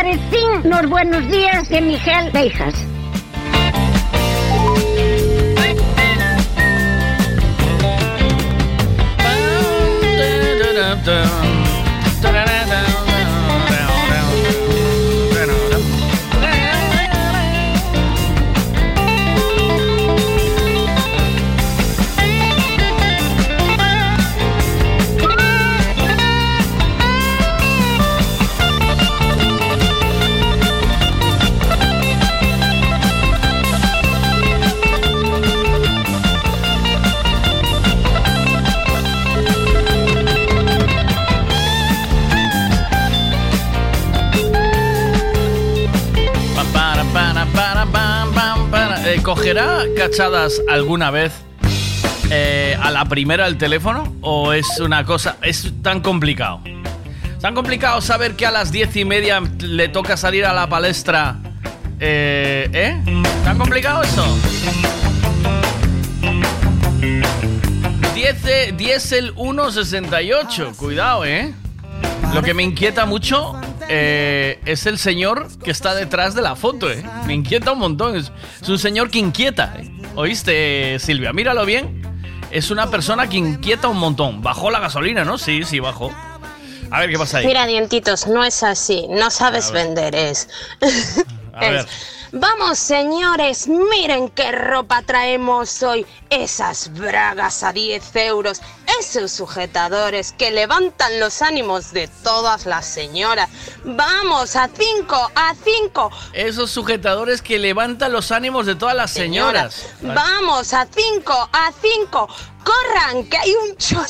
Y aparecín los buenos días de Miguel Beijas. ¿Cogerá cachadas alguna vez eh, a la primera el teléfono? ¿O es una cosa, es tan complicado? ¿Tan complicado saber que a las diez y media le toca salir a la palestra? Eh, ¿Eh? ¿Tan complicado eso? 10, eh, Diesel 168, cuidado, ¿eh? Lo que me inquieta mucho eh, es el señor que está detrás de la foto, ¿eh? Me inquieta un montón. Es, es un señor que inquieta. ¿eh? ¿Oíste, Silvia? Míralo bien. Es una persona que inquieta un montón. Bajó la gasolina, ¿no? Sí, sí, bajó. A ver qué pasa ahí. Mira, dientitos, no es así. No sabes vender, es. A ver. *laughs* Vamos, señores, miren qué ropa traemos hoy. Esas bragas a 10 euros. Esos sujetadores que levantan los ánimos de todas las señoras. Vamos, a 5, a 5. Esos sujetadores que levantan los ánimos de todas las señoras. Vamos, a 5, a 5. Corran, que hay un chorro.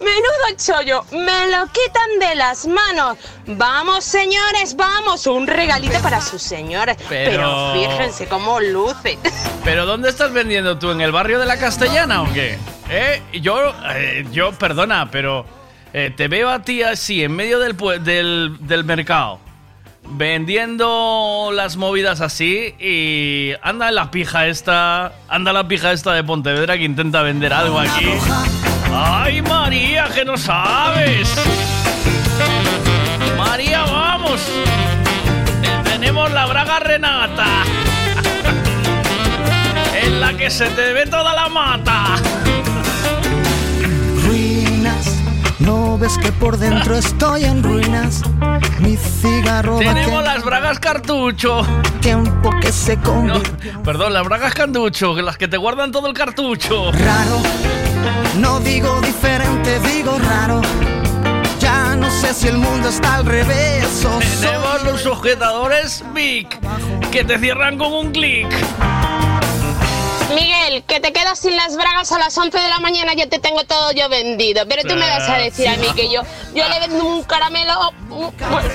Menudo chollo, me lo quitan de las manos. Vamos, señores, vamos, un regalito para sus señores. Pero- Pero, fíjense cómo luce. ¿Pero dónde estás vendiendo tú? ¿En el barrio de la Castellana o qué? ¿Eh? Yo, eh, yo, perdona, pero eh, te veo a ti así, en medio del, del, del mercado, vendiendo las movidas así y anda la pija esta, anda la pija esta de Pontevedra que intenta vender algo aquí. ¡Ay, María, que no sabes! María, vamos. Eh, tenemos la braga renata. *laughs* en la que se te ve toda la mata. Ruinas. No ves que por dentro estoy en ruinas. Mi cigarro. Tenemos las bragas cartucho. Tiempo que se convirtió. Perdón, las bragas cartucho, las que te guardan todo el cartucho. Raro no digo diferente, digo raro. Ya no sé si el mundo está al revés o Tenemos los sujetadores Vic, que te cierran con un clic. Miguel, que te quedas sin las bragas a las 11 de la mañana, yo te tengo todo yo vendido. Pero tú me vas a decir a mí que yo, yo le vendo un caramelo.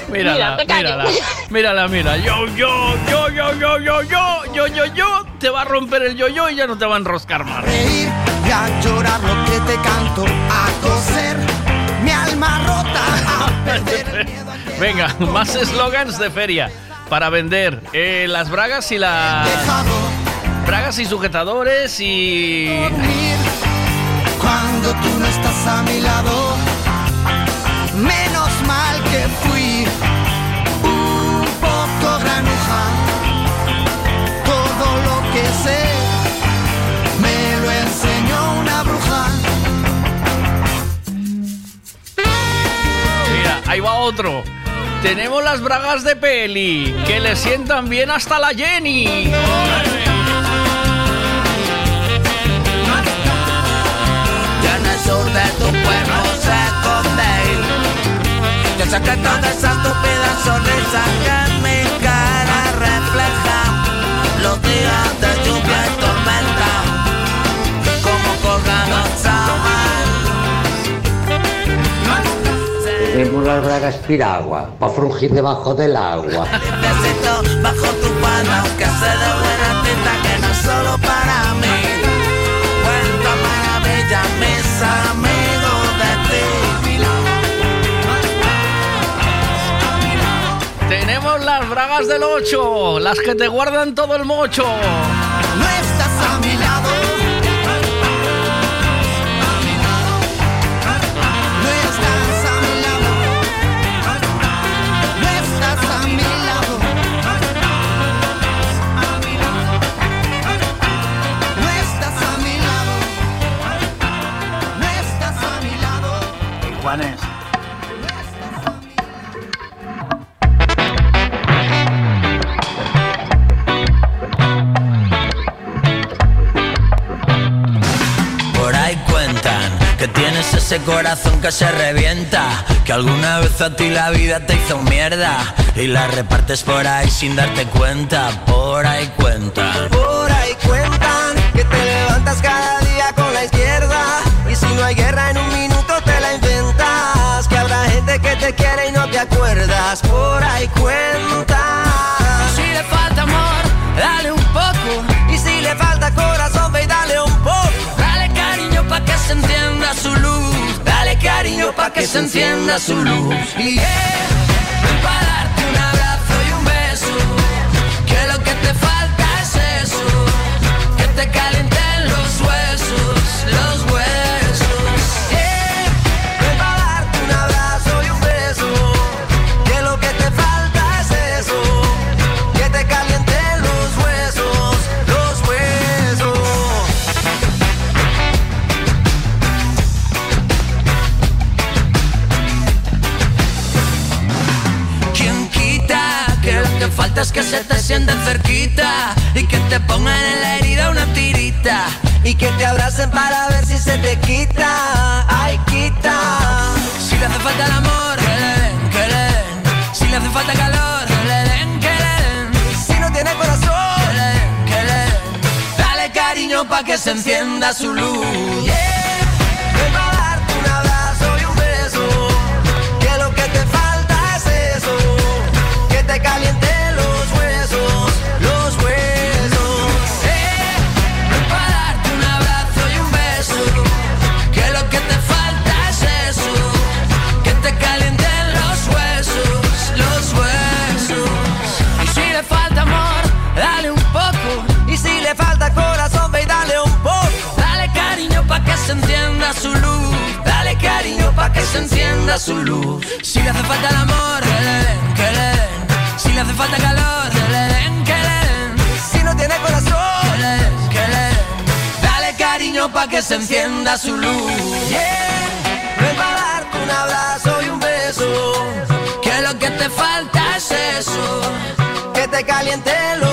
Mira, Mírala, mírala, mírala, mira. Yo, yo, yo, yo, yo, yo, yo, yo, yo, yo, te va a romper el yo-yo y ya no te va a enroscar más. reír y a llorar lo que te canto, a coser mi alma rota, a perder el miedo. Venga, más eslogans de feria para vender eh, las bragas y las bragas y sujetadores y Cuando tú no estás a mi lado, menos mal que fui un poco granuja. Todo lo que sé me lo enseñó una bruja. mira, ahí va otro. Tenemos las bragas de peli que le sientan bien hasta la Jenny. Y sur de tu pueblo se esconde. Yo sé que toda esa estúpida sonrisa que en mi cara refleja Los días de lluvia y tormenta Como colgados Tenemos las bragas piragua, para frungir debajo del agua. Necesito bajo tu mano Que se de buena tinta que no es solo para mí bragas del 8, las que te guardan todo el mocho. No estás a mi lado. No que tienes ese corazón que se revienta, que alguna vez a ti la vida te hizo mierda y la repartes por ahí sin darte cuenta. Por ahí cuentan. Por ahí cuentan que te levantas cada día con la izquierda y si no hay guerra en un minuto te la inventas. Que habrá gente que te quiere y no te acuerdas. Por ahí cuentan. Pa' que se encienda su luz. Y yeah, darte un abrazo y un beso. Que lo que te falta es eso. Que te calienten los huesos, los huesos. Que se te sienten cerquita y que te pongan en la herida una tirita? Y que te abracen para ver si se te quita. Ay, quita. Si le hace falta el amor, que le den, que le. Si le hace falta calor, que le den, que le den. Si no tiene corazón, que le den, que le den. Dale cariño pa' que se encienda su luz. Ven pa' se encienda su luz. Dale cariño pa' que se encienda su luz. Si le hace falta el amor, que que le. Si le hace falta calor, que que le. Si no tiene corazón, que le. Dale cariño pa' que se encienda su luz. Yeah. Darte un abrazo y un beso. Que lo que te falta es eso. Que te caliente el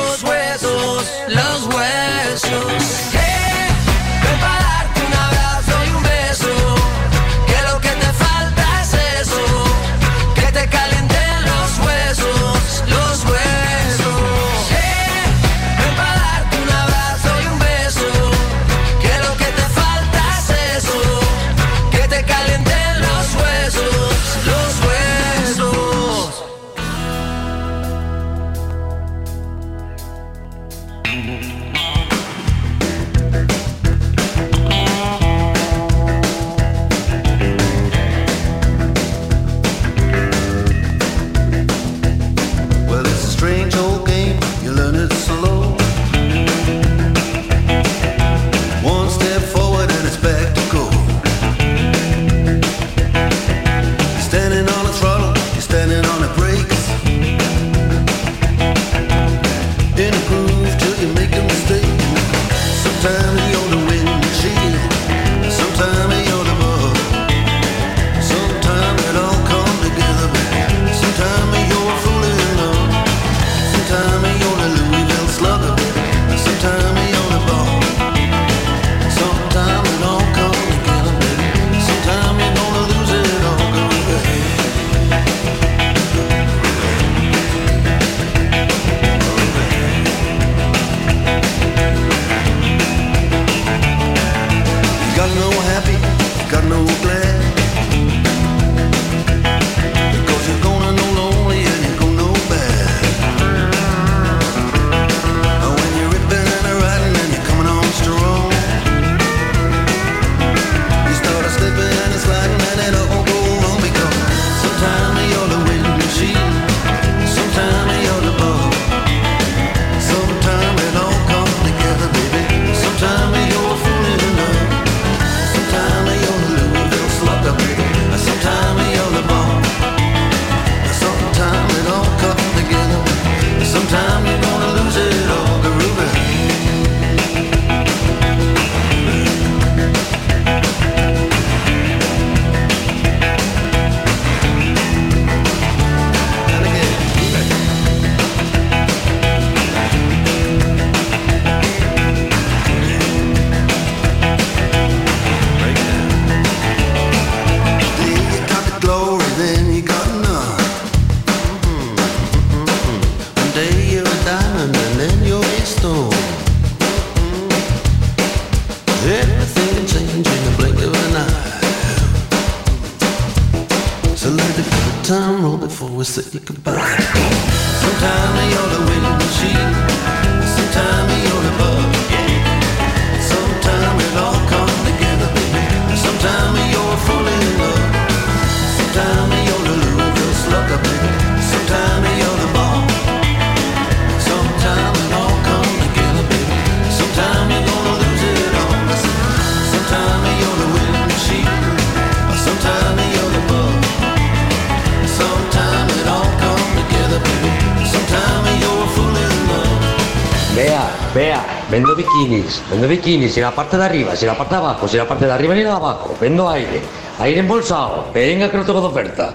bikinis, vendo bikinis, en la parte de arriba, si la parte de abajo, si la parte de arriba ni de abajo, vendo aire, aire embolsado, venga que no tengo de oferta.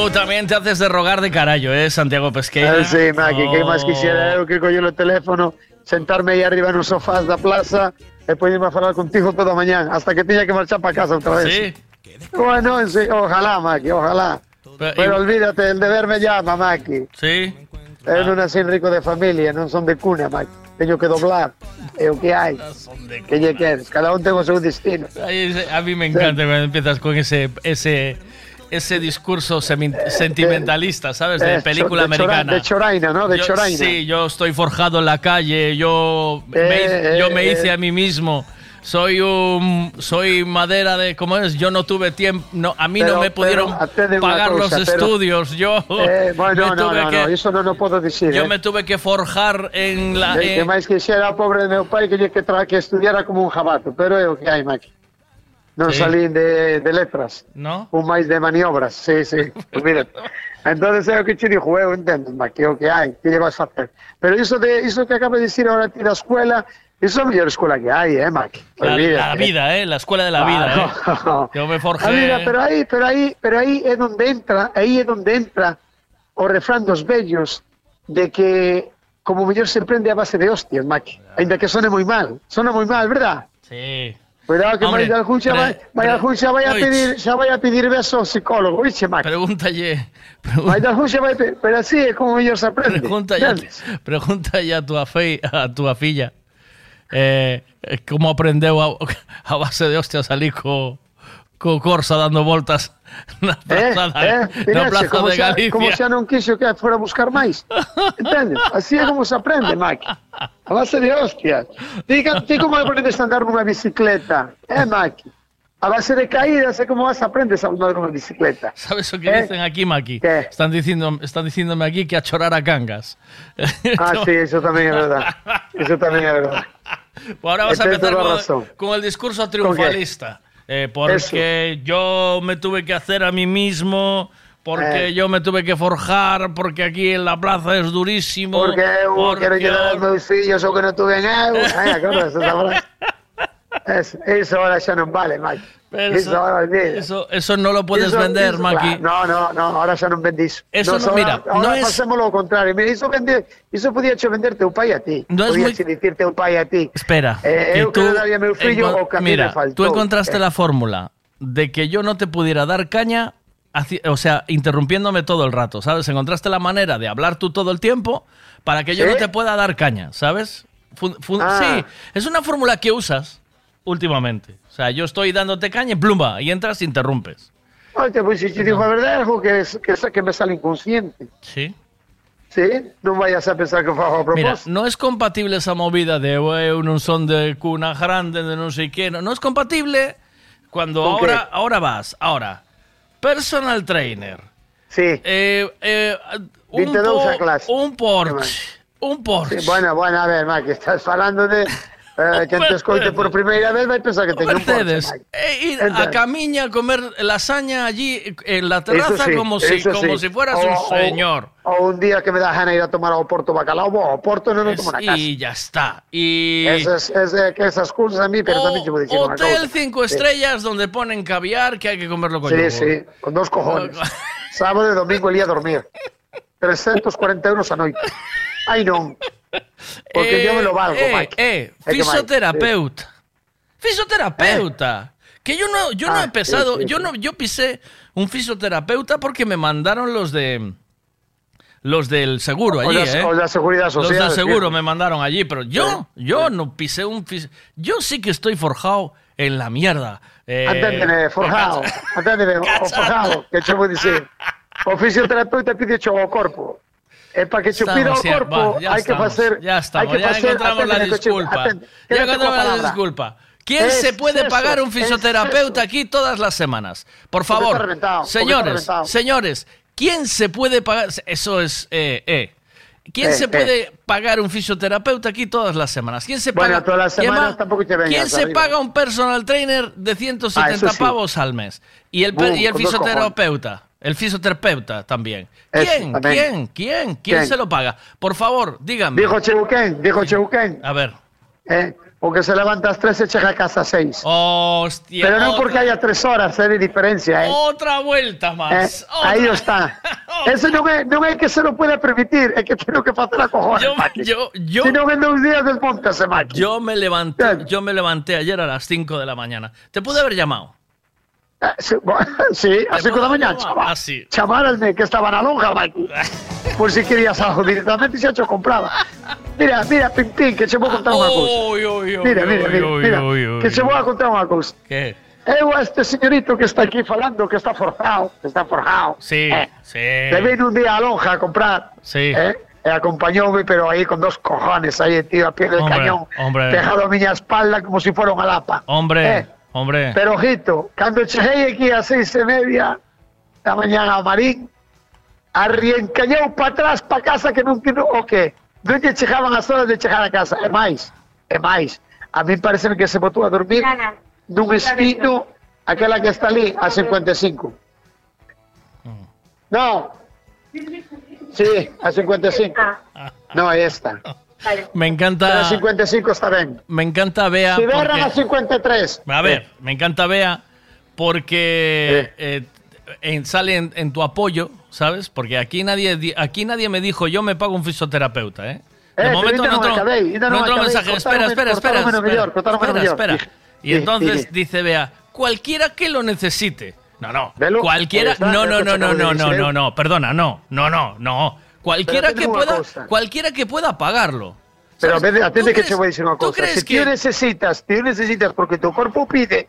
Tú también te haces de rogar de carallo, ¿eh, Santiago Pesqueira? Eh, sí, Maki, que Oh. quixera eu que coller o teléfono, sentarme aí arriba nos sofás da plaza e poñerme a falar contigo toda a mañán, hasta que tiña que marchar para casa outra vez. Sí. Bueno, sí, ojalá, Maki, ojalá. Pero- Pero, y- olvídate, el deber me llama, Maki. Sí. Eu non nací rico de familia, non son de cuna, Maki. Teño que doblar, é o que hai. Que lle queres? Cada un ten o seu destino. Ay, A mí me encanta cuando empiezas con ese, ese, ese discurso sentimentalista, ¿sabes? De Eh, película de americana. de choraina, ¿no? De Yo- choraina. Sí, yo estoy forjado en la calle, yo, me, Eh, yo me hice eh. a mí mismo. Soy un soy madera de ¿cómo es? Yo no tuve tiempo, no a mí Pero- no me pudieron pagar cosa, los pero- estudios. Yo Eh, bueno, no, no, que no, iso non o podo dicir. yo eh. me tuve que forjar en la De, que máis que xera pobre de meu pai que lle que, tra, que estudiara como un jabato, pero é o que hai, Maki. Non Sí. salín de, de letras, ¿no? un máis de maniobras, sí, sí, *laughs* pues mira. Entonces é o que che dixo, eu entendo, Maki, é o que hai, que lle vas a facer. Pero iso de iso que acaba de dicir ahora ti da escuela, iso é a mellor escuela que hai, eh, Maki. la, Olvídate. la vida, eh, la escuela de la vida, eh. *laughs* Yo me forjé. Ah, mira, pero aí, pero aí, pero aí é donde entra, aí é donde entra o refrán dos vellos de que como mellor se prende a base de hostias, Maki. Ainda que sone moi mal, sona moi mal, verdad? Sí. Cuidado que Hombre, vai pre- algún xa vai a pedir, xa vai a pedir beso ao psicólogo, oiche, Maki. Pregúntalle, Vai de algún xa vai, pe- pero así é como mellor se aprende. Pregunta ya, pregunta ya a tu, afe, a tu filla eh, cómo aprendeu a, a base de hostia a salir co Corsa dando voltas *laughs* na eh, plaza, eh, da, eh, na plaza de Galicia. Xa, como xa non quixo que fora buscar máis. Entendes? Así é como se aprende, Maki. A base de hostias. Ti, ti como aprendes a andar nunha bicicleta, eh, Maki? A base de caídas é como vas aprendes a andar nunha bicicleta. Sabes o que eh? dicen aquí, Maki? Están dicindo, están dicíndome aquí que a chorar a cangas. Ah, *laughs* sí, eso tamén é verdad. Eso tamén é verdad. Pues ahora vas Entonces, a empezar con, con el discurso triunfalista. ¿Con? Eh, porque yo me tuve que hacer a mí mismo, porque Eh. yo me tuve que forjar, porque aquí en la plaza es durísimo. Porque quero porque- llevar aos meus fillos o que non tuve frase? Es, eso ahora xa non vale, Maki. Pero eso, eso- ahora. Eso, eso no lo puedes Eso- vender, eso, Maki. claro, No, no, no, ahora xa non vendís. Eso no, ahora, mira, ahora no es- pasémolo ao contrario. Mira, iso, vende, iso podía che vender teu pai a ti. No es podía muy- che dicir teu pai a ti. Espera. Eh, que eu tú meu fillo encon- o que Mira, me faltou. tú encontraste Eh. la fórmula de que yo no te pudiera dar caña, o sea, interrumpiéndome todo el rato, ¿sabes? Encontraste la manera de hablar tú todo el tiempo para que yo ¿Sí? no te pueda dar caña, ¿sabes? Fun- fun- Ah. Sí, es una fórmula que usas últimamente. O sea, yo estoy dándote caña y plumba, y entras y interrumpes. Oye, pois se che digo a verdade, algo que, es- que, que me sale inconsciente. Sí. Sí, non vayas a pensar que fago a Mira, propósito. no es compatible esa movida de "Ué, non son de cuna grande, de no sé qué. No, no es compatible cuando ¿Con ahora, ahora vas. Ahora, personal trainer. Sí. Eh, eh, un, 22 a po- clase. un Porsche. Un Porsche. Sí, bueno, bueno, a ver, Maki, estás falando de... *laughs* Eh, que te escoite por primeira vez vai pensar que teño un Mercedes, Maki. eh, ir a Camiña a comer lasaña allí en la terraza sí, como, si, eso como sí. si fueras O- un o- señor. O un día que me da gana ir a tomar ao Porto Bacalao, bo, ao Porto non o tomo na casa. Y ya está. Y Esas, es, que esas cosas a mí, pero tamén te vou dicir Hotel cinco Sí. estrellas donde ponen caviar que hay que comerlo con Sí, yogur. sí, con dos cojones. *laughs* *laughs* Sábado e domingo el día a dormir. 340 euros a noite. Ai non. Porque Eh, yo me lo valgo, eh, Mike. eh, fisioterapeuta. Fisioterapeuta. Que yo no, yo no Ah, he pesado, sí, sí, yo no, yo pisé un fisioterapeuta porque me mandaron los de los del seguro O allí, la- ¿eh? o la seguridad Los social, del seguro sí. me mandaron allí, pero yo, yo no pisé un fis- yo sí que estoy forjado en la mierda. Eh, Aténdeme, forjado. Aténdeme, o *laughs* forjado, que che vou dicir. O fisioterapeuta pide cho para que Estamos, ya, corpo, va, ya hai que estamos, facer... ya estamos, hai que ya encontramos la disculpa. atende, ya encontramos la disculpa. ¿Quién Es se puede eso, pagar un fisioterapeuta aquí todas las semanas? Por favor, señores, señores, ¿quién se puede pagar? Eso es, eh, eh. ¿Quién Eh, se eh. puede pagar un fisioterapeuta aquí todas las semanas? ¿Quién se Bueno, paga? todas las ¿Quién semanas tampoco te vengas ¿Quién se paga un personal trainer de 170 Ah, sí. pavos al mes? Y el, Boom, y el fisioterapeuta. El fisioterapeuta también. ¿Quién? ¿Quién? ¿Quién? ¿Quién ¿Quién? se lo paga? Por favor, díganme. Dijo Cheuquén, dijo Cheuquén. A ver. Eh, o que se levanta a las 3 e chega a casa 6. Hostia. Pero otra- porque haya tres horas, é de diferencia, eh. Otra vuelta Eh, más. aí está. *laughs* Eso non é, non é que se lo pueda permitir, é que tengo que facer a cojones, Yo- yo- yo- Si non en dos días Maki. Yo me levanté, yo me levanté ayer a las 5 de la mañana. Te pude haber llamado. Sí, *laughs* sí, a 5 da mañá, chaval. Así. Chamarasme que estaba na lonja, Maki. *laughs* Por si querías algo directamente, xa cho compraba. Mira, mira, Pin Pin, que che vou contar unha cousa. Mira, mira, mira, mira, que che vou a contar unha cousa. ¿Qué? Eu a este señorito que está aquí falando, que está forjado, que está forjado. Sí, eh, sí. Le vine un día a lonja a comprar. Sí. Eh, e acompañoume, pero aí con dos cojones, aí, tío, a pie del Hombre, cañón, hombre. pegado a miña espalda como si fuera unha lapa. Hombre, Eh, hombre. Pero, ojito, cando cheguei aquí a seis e media da mañán a Marín, arriencañou para atrás para casa que tiene o que non lle chegaban as horas de chegar a casa. E máis, e máis. A mí parece que se botou a dormir nun espino aquela que está ali a 55. No. Sí, a 55. No, é *laughs* Me Pero encanta. a 55 está ben. Me encanta Bea. Si berran a porque- 53. A ver, me encanta Bea porque eh, en- sale en, en tu apoyo, ¿sabes? Porque aquí nadie, di- aquí nadie me dijo yo me pago un fisioterapeuta, ¿eh? De Eh, momento pero no acabei, ainda no non entró acabei, mensaje. Espera, espera, espera. espera, espera, espera. Y entonces dice Bea, cualquiera que lo necesite. No, no. Cualquiera. No, no, no, no, no, no, no, no. Perdona, no, no, no, no. Cualquiera que pueda, cualquiera que pueda pagarlo. Pero a ¿Sabes? veces, atende ¿Tú que crees- te voy a decir una cosa. Si que- tú necesitas, tú necesitas porque tu cuerpo pide,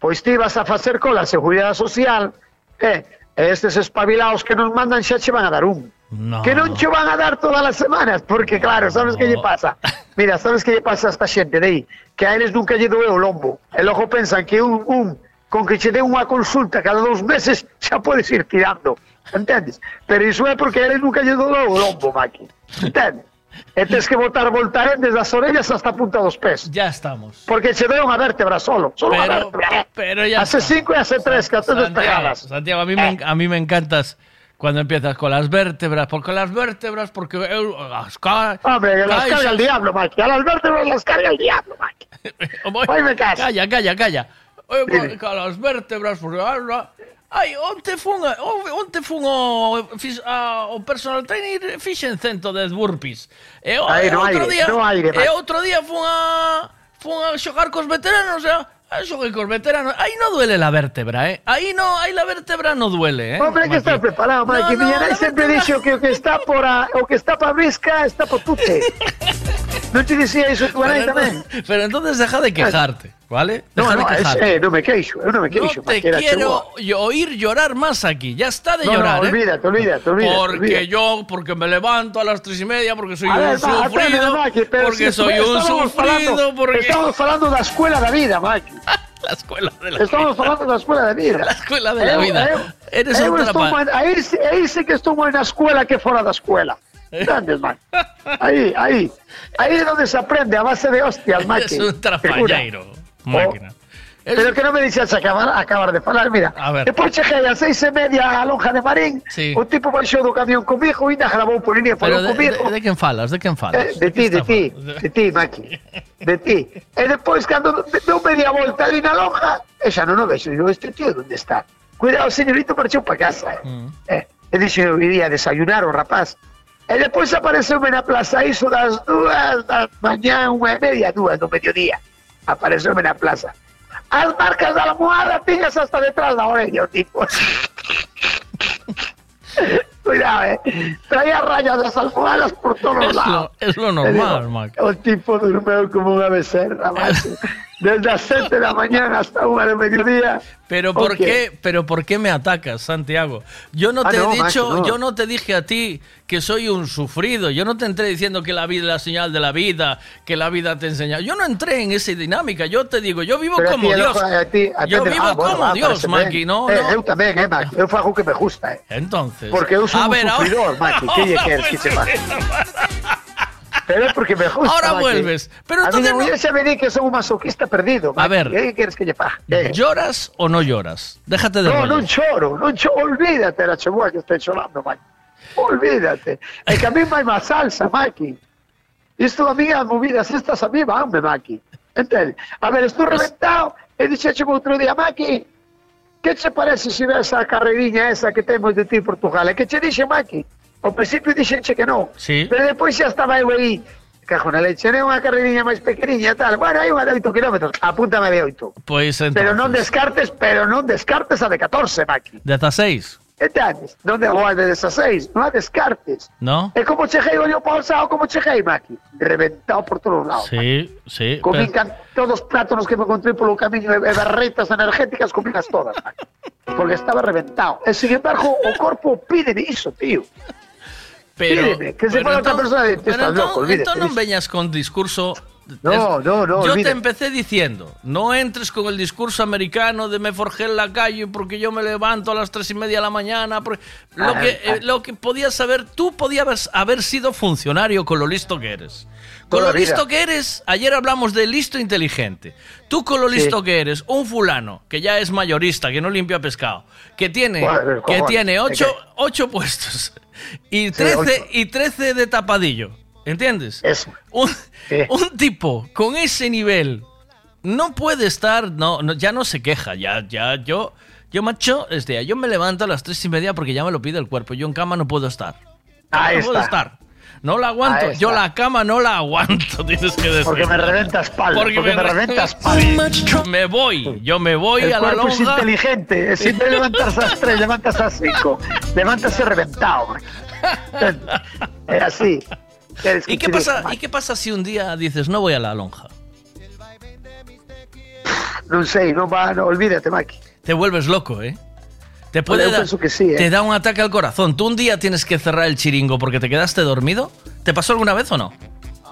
pues te vas a hacer con la seguridad social, eh, estos espabilados que nos mandan ya te van a dar un. No. Que no te van a dar todas las semanas, porque claro, ¿sabes qué le pasa? Mira, ¿sabes qué le pasa a esta gente de ahí? Que a ellos nunca lle doeu o lombo. El ojo pensan que un, un con que te dé unha consulta cada dos meses xa podes ir tirando, entendes? Pero iso é porque a eles nunca lle doeu o lombo, Maki, entendes? E tens que botar voltaren desde as orellas hasta a punta dos pés. Ya estamos. Porque che deu unha vértebra solo, solo Pero, vértebra. eh. pero ya Hace está. cinco y hace tres, que haces despegadas. Santiago, a mí, me, a mí me encantas cuando empiezas con las vértebras, porque las vértebras, porque las ca- Hombre, las caixas- carga el diablo, Maki. A las vértebras las carga el diablo, me *laughs* casa. Calla, calla, calla. eu cara as vértebras, porque ah, Ai, onte fun, onte fun o, fix, a, o personal trainer fixen 110 burpees. E, eh, o, aire, outro aire, día, no aire, e outro día fun a, fun a xogar cos veteranos, e, a xoguei cos veteranos. Aí no duele la vértebra, eh? Aí no, aí la vértebra no duele, eh? Hombre, que está preparado, para no, que no, Villaray sempre vértebra... dixo que o que está por a, o que está pa brisca está por tute. *laughs* non te dicía iso tú aí tamén? Pero entonces deja de quejarte. ¿Vale? No, no, de es, eh, non me queixo, eu non me No queixo. te quiero oír llorar más aquí. Ya está de No, no, llorar, ¿eh? olvídate, olvídate, olvídate, Porque olvídate. yo, porque me levanto a las tres y media, porque soy A un ver, sufrido, pero porque si soy un estamos sufrido, falando- porque... Estamos falando da escuela da vida, Maki. *laughs* La escuela de la Estamos falando da escuela da vida. La escuela de la Eu- vida. eu- Eres eu un estou aí, sí- aí sí que estou máis na escuela que fora da escuela. Entendes, Maki? Aí, aí. Aí é onde se aprende a base de hostias, *laughs* Maki. Es un trapalleiro, máquina. Pero que non me dixas acabar, acabar de falar, mira. A ver. Depois cheguei a seis e media a lonja de Marín, Sí. o tipo baixou do camión comigo, ainda grabou por línea, falou de, comigo. de, de quen falas? De quen falas? Eh, de ti, de ti, de ti, Maki. *laughs* De ti. E depois, cando deu media volta ali na lonja, e xa non o vexo. Digo, este tío, onde está? Cuidado, señorito, marchou para casa. Mm. Eh, e dixo, eu iría a desayunar o rapaz. E depois apareceume na plaza iso das dúas da mañá, unha e media, dúas do mediodía. Apareceume na plaza. As marcas da almohada tiñas hasta detrás da orella, o tipo. Cuidado, eh. Traía rayas das almohadas por todos Es lados. lo, es lo normal, Mac. O tipo durmeu como unha becerra, macho. *laughs* Desde as 7 da mañana hasta unha do mediodía. Pero ¿por Ok. qué, pero ¿por qué me atacas, Santiago? Yo no Ah, te no, he dicho, no. yo no te dije a ti que soy un sufrido. Yo no te entré diciendo que la vida es la señal de la vida, que la vida te enseña. Yo no entré en esa dinámica. Yo te digo, yo vivo Pero a como ti, el Dios. a ti- a ti yo te- vivo ah, bueno, como va, Dios. Maki. No, Eh, no. Eu tamén, eh, Maki. Eu fago o que me gusta, eh. Entonces. Porque eu sou A un ver, ahora- sufridor, Maki. *laughs* Que lle queres que pase? Pero é porque me gusta, Ahora vuelves. Pero a entonces miña no- me di que son un masoquista perdido. A ver. Que queres que lle pague? Eh. ¿Lloras o no lloras? Déjate de No, rollos. non choro, non choro, olvídate la cheboa que estou chorando, Maki. Olvídate. É que a mí vai máis salsa, Maki. Isto a mí as movidas estas a mí vanme, Maki. Entende? A ver, estou reventado e dixeche outro día, Maki, que che parece se ves a carreiriña esa que temos de ti en Portugal? E que che dixe, Maki? Ao principio dixenche que non. Sí. Pero depois xa estaba eu aí. Cajo na leche, non é unha carreiriña máis pequeniña e tal. Bueno, hai unha de 8 kilómetros. Apúntame de 8. Pues entonces. Pero non descartes, pero non descartes a de 14, Maki. De hasta seis, Entendes? Non de ou a de 16, non a descartes. ¿no? É como cheguei o año pasado, como cheguei, Maki. Reventado por todos lados. Sí, sí. Comín pero- todos os plátanos que me encontrei polo camiño e e barretas energéticas, comínas todas, Maki. Porque estaba reventado. E, sin embargo, o corpo pídeme iso, tío. Pero, Pídeme, que se pero entón- persona de pero entón- loco, non diso. veñas con discurso No, no, no, Yo te olvídate. empecé diciendo, no entres con el discurso americano de me forjé en la calle porque yo me levanto a las tres y media de la mañana. porque- Lo, Ah, que, ah. eh, lo que podías saber, tú podías haber sido funcionario con lo listo que eres. Con lo vida. listo que eres, ayer hablamos de listo inteligente. Tú con lo Sí. listo que eres, un fulano que ya es mayorista, que no limpia pescado, que tiene, Joder, que tiene ¿de ocho, ocho puestos y 13, ocho. y 13 de tapadillo. ¿Entiendes? Eso. Un, un tipo con ese nivel no puede estar, no, no, ya no se queja, ya, ya, yo, yo macho, este, yo me levanto a las tres y media porque ya me lo pide el cuerpo, yo en cama no puedo estar. Ahí no puedo estar. No la aguanto, yo la cama no la aguanto, *laughs* tienes que decir. Porque me reventa espalda, porque me reventa espalda. *laughs* Me voy, yo me voy el a la cuerpo es lonja. inteligente. Es de levantarse a las 3, levantas a las 5. Levántase reventado. Es así. ¿Quieres que ¿Y qué pasa? ¿Y qué pasa si un día dices no voy a la lonja? Non sei, non va, no, olvídate, Maki. Te vuelves loco, ¿eh? Te puede dar- pienso que sí, ¿eh? Te da un ataque al corazón. ¿Tú un día tienes que cerrar el chiringo porque te quedaste dormido? ¿Te pasó alguna vez o no?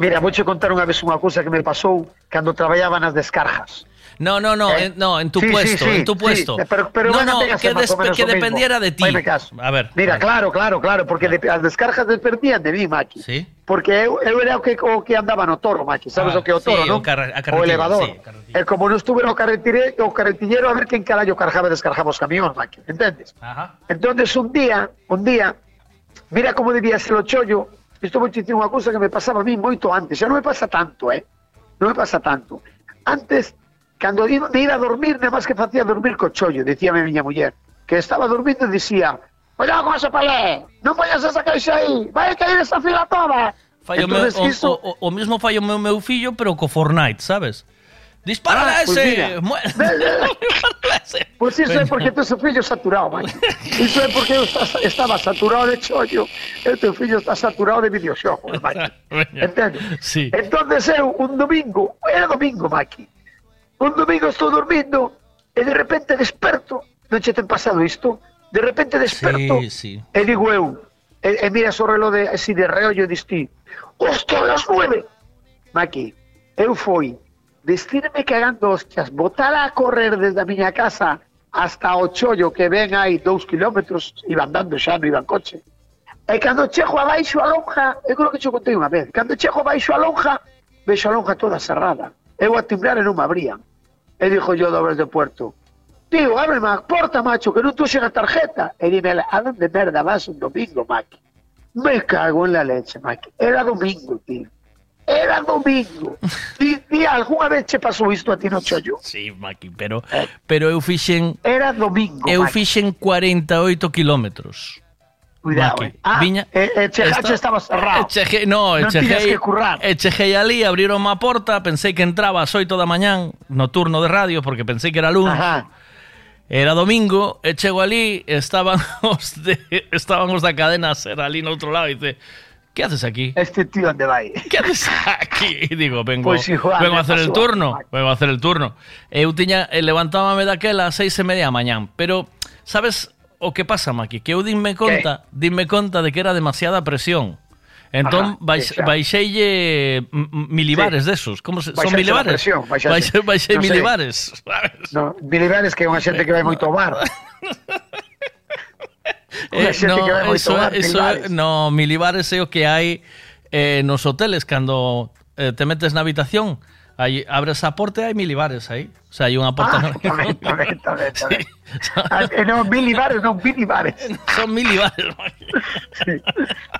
Mira, vou che contar unha vez unha cousa que me pasou cando traballaba nas descargas. No, no, no, Eh, en, no, en tu sí, puesto, sí, en tu puesto. pero- pero no, a no, que, que dependiera de ti. A ver. Mira, claro, claro, claro, porque de, as descargas dependían de mí, Maki. Sí. Porque eu, eu era o que, o que andaba no toro, Maki. Sabes Ah, o que o toro, sí, non? o o elevador. sí, e como non estuve no carretire, o carretillero a ver quen carallo cargaba e descargaba os camións, Maki. Entendes? Ajá. Entonces un día, un día, mira como debía ser o chollo, isto vou dicir unha cousa que me pasaba a mí moito antes, xa non me pasa tanto, eh? Non me pasa tanto. Antes, cando iba de ir a dormir, nada máis que facía dormir co chollo, dicíame a miña muller, que estaba dormindo e dicía, Cuidado con ese palé, non poñas esa caixa aí, vai a caer esa fila toda. Fallo meu, Entonces, o, iso, o, o mismo fallo meu, meu fillo, pero co Fortnite, sabes? Dispara Ah, a pues *laughs* *laughs* ese. mira. mu- Pois iso é porque tu fillo saturado, man. Iso é porque eu esta- estaba saturado de chollo e o teu fillo está saturado de videoxogos, man. *laughs* Entende? Sí. Entonces eu un domingo, era domingo, Maki. Un domingo estou dormindo e de repente desperto, non che ten pasado isto? De repente desperto Sí, sí. e digo eu, e, e mira o reloj de, así de reollo e dis ti, hostia, las nueve. Maki, eu foi vestirme cagando hostias, botar a correr desde a miña casa hasta o chollo que ven aí dous kilómetros, iba andando xa, non iba en coche. E cando chego abaixo a lonja, eu creo que che contei unha vez, cando chego abaixo a lonja, vexo a lonja toda cerrada. Eu a timbrar e non me abrían. E dixo yo dobres de puerto, tío, ábreme a porta, macho, que non tuxe a tarjeta. E dime, a donde merda vas un domingo, Maki? Me cago en la leche, Maki. Era domingo, tío. Era domingo. *laughs* Algunha vez che pasou isto a ti no chollo? Sí, Maki, pero, pero eu fixen Era domingo, eu Maki. fixen 48 kilómetros. Cuidado, Maki, eh. Ah, Viña e, e Chegache estaba cerrado. Chegei, no, Non chegei, que currar. e ali, abriron a porta, pensei que entraba ás 8 da mañán no turno de radio porque pensei que era lunes. Ajá. Era domingo e chego ali, estaban *laughs* os de, estaban os da cadena ser ali no outro lado e dice, que haces aquí? Este tío onde vai? *laughs* Que haces aquí? E digo, vengo, pois, pues, Juan, vengo a hacer el turno, vengo a hacer el turno. Eu tiña, eh, levantábame daquela a seis e media da mañán, pero, sabes o que pasa, Maki? Que eu dinme conta, ¿Qué? dinme conta de que era demasiada presión. Entón, Ajá, baix, baixeille milibares sí. desos. Como se, son milibares? Presión, baixei, baixei no milibares. No, milibares que é unha xente que vai moito ao bar. *laughs* eh, no, que vai moito eso, bar, eso, milibares. no, milibares é o que hai eh, nos hoteles cando eh, te metes na habitación Aí abres a porta e hai milibares aí. O sea, hai unha porta Ah, no-. *laughs* Ah, eh, non, milibares, non, milibares. *laughs* Son milibares.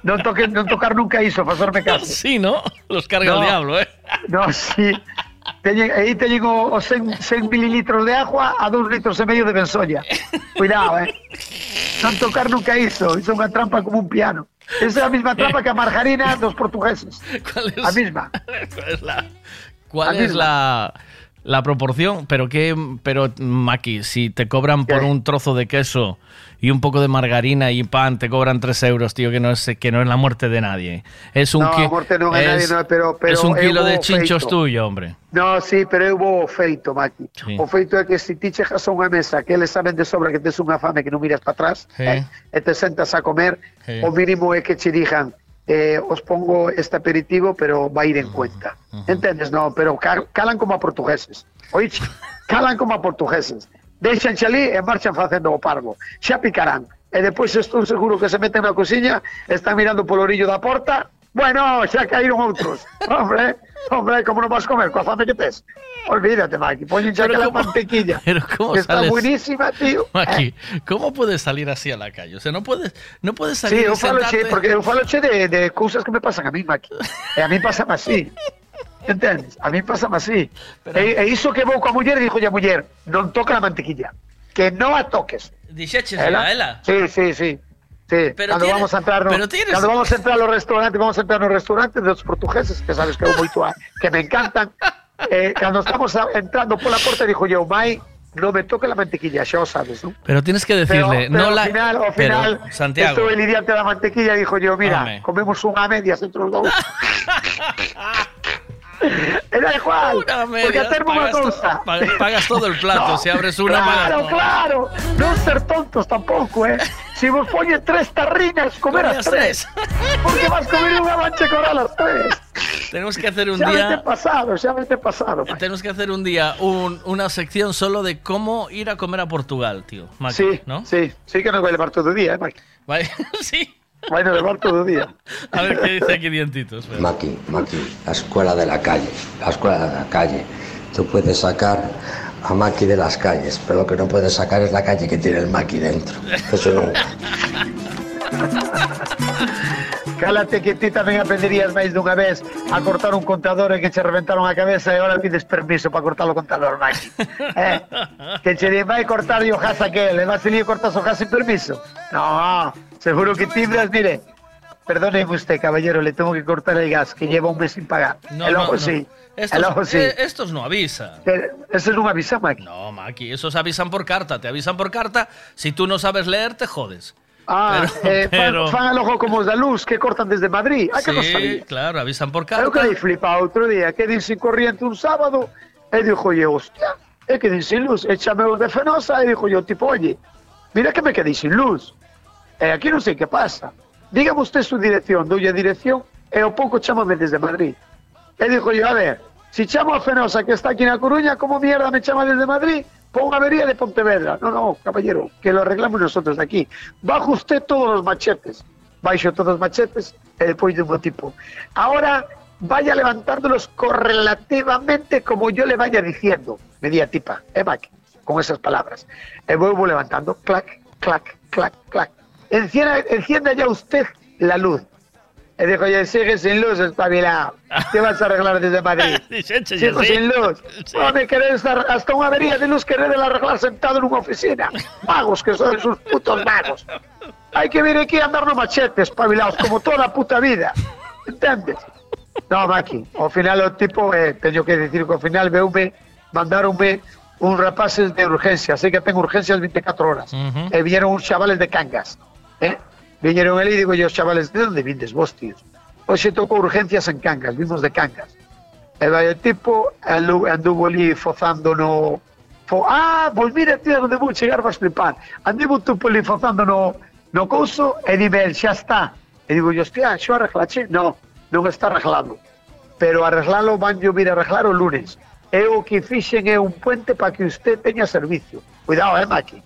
Non, toque, non tocar nunca iso, facerme caso. Sí, ¿no? Los carga No. el diablo, eh. No, sí. O, o 100, 100 mililitros de agua a 2 litros e medio de bensolla. Cuidado, eh. Non tocar nunca iso é unha trampa como un piano. Esa é a mesma trampa que a margarina dos portugueses. ¿Cuál es, A mesma. *laughs* cuál es la, cuál es la, la proporción? Pero que, pero Maki, si te cobran por ¿Qué? un trozo de queso y un poco de margarina y pan, te cobran 3 euros, tío, que no es, que no es la muerte de nadie. Es un No, ki- non é nadie, es- no, pero- pero es un kilo de chinchos feito. tuyo, hombre. No, sí, pero ao feito, Maki. Sí. O feito é que se ti chegas a unha mesa que eles saben de sobra que tes unha fame que non miras para atrás Sí. eh, e te sentas a comer, Sí. o mínimo é que che digan eh, os pongo este aperitivo, pero va a ir en cuenta. Entendes? No, pero ca- calan como a portugueses. Oiche, calan como a portugueses. Deixan ali e marchan facendo o parvo. Xa picarán. E depois estou seguro que se meten na cociña, están mirando polo orillo da porta, Bueno, xa caíron outros. *laughs* Hombre, hombre, como non vas comer coa fame que tes? Olvídate, Maki, xa Pero aquela ¿cómo- mantequilla. *laughs* pero ¿cómo está sales? buenísima, tío. *laughs* Maki, ¿cómo puedes salir así a la calle? O sea, no puedes, no puedes Sí, salir y eu falo che, sentarte- porque eu falo che de, de cousas que me pasan a mí, Maki. E a mí pasan así. Entendes? A mí pasan así. E, e iso que vou coa muller, dixo a muller, non toca a mantequilla. Que non a toques. Dixeches Ela? a ela. Sí, sí, sí. Sí, Pero cando tienes- vamos a entrar no, pero tienes- cando vamos a entrar aos restaurantes, vamos a entrar nos restaurantes dos portugueses, que sabes que moito a, que me encantan. Eh, cando estamos a- entrando pola porta, dixo eu, mai, non me toque la mantequilla, xa o sabes? Pero tienes que decirle, pero, no pero la. ao final, pero, final, Santiago. estuve lidiante da mantequilla e dixo yo, mira, Home. comemos unha a medias entre os *laughs* dous. *laughs* Era igual, Una porque medias, a termo unha pagas to- pagas- todo el plato, si abres una, claro, todo. Claro, non ser tontos tampouco, eh. *laughs* Si vos poñen tres tarrinas, comer as tres. *laughs* Porque vas comer unha mancha coral as tres. Tenemos que hacer un vete día. pasado, xa vete pasado. Mike. Tenemos que hacer un día un- una sección solo de cómo ir a comer a Portugal, tío. Sí, ¿no? sí, sí que nos vai levar todo o día, eh, Mike. Vale, sí. Vai nos levar todo o día. A ver qué dice aquí dientitos. Maki, Maki, la escuela de la calle, la escuela de la calle. Tú puedes sacar a Maki de las calles, pero lo que no puedes sacar es la calle que tiene el Maki dentro. Eso nunca. *laughs* Cálate que ti tamén aprenderías máis dunha vez a cortar un contador e que che reventaron a cabeza e agora pides permiso para cortar o contador, Mike. *laughs* Eh? Que che di, vai cortar o gas aquel, e vas e cortas o gas sin permiso. No, seguro que timbras, mire, perdone usted, caballero, le tengo que cortar el gas, que lleva un mes sin pagar. No, el no, ojo no. sí, Estos, el ojo sí. eh, estos no avisan. Pero Eso es un avisa, Mike. No, Maki, esos avisan por carta. Te avisan por carta. Si tú no sabes leer, te jodes. Ah, Pero- eh, *laughs* fan- pero- fan, al ojo como os da luz que cortan desde Madrid. Ah, que Sí, sabía. claro, avisan por carta. quedei flipado outro día, quedei sin corriente un sábado e dixo yo, hostia, e quedei sin luz. E chameu de Fenosa e dixo yo, tipo, oye, mira que me quedei sin luz. E aquí non sei que pasa. Dígame usted su dirección, doulle a dirección e o pouco chamame desde Madrid. E dixo yo, a ver, si chamo a Fenosa que está aquí na Coruña, como mierda me chama desde Madrid? Pon unha avería de Pontevedra. No, no, caballero, que lo arreglamos nosotros aquí. Bajo usted todos los machetes. Baixo todos os machetes e depois de un tipo. Ahora vaya levantándolos correlativamente como yo le vaya diciendo. Me di a tipa, eh, Mac, con esas palabras. E vou vou levantando, clac, clac, clac, clac. Encienda, encienda ya usted la luz. E dijo, oye, sigue sin luz, espabilado. ¿Qué vas a arreglar desde Madrid? *laughs* Sigo sin luz. Home, querer estar hasta unha avería de luz querer arreglar sentado nunha oficina. Magos que son sus putos magos. Hai que vir aquí a andar no machete, espabilados, como toda a puta vida. Entendes? No, Maki, ao final o tipo, eh, teño que dicir que ao final veume, mandaronme un rapaces de urgencia, así que tengo urgencias 24 horas. Ujú. E vinieron uns chavales de cangas. Eh? Viñeron ali e digo yo, chavales, de onde vindes vos, tíos? Oxe tocou urgencias en Cangas, vimos de Cangas. E vai o tipo, anduvo ali fozando no... Fo, ah, pois mira, tío, onde vou chegar vas flipar. Andivo tú ali fozando no, no couso e dime, el, xa está. E digo yo, hostia, xo arreglaxe? No, non está arreglado. Pero arreglalo van yo vir arreglar o lunes. Eu que fixen é un puente para que usted teña servicio. Cuidado, eh, Maki.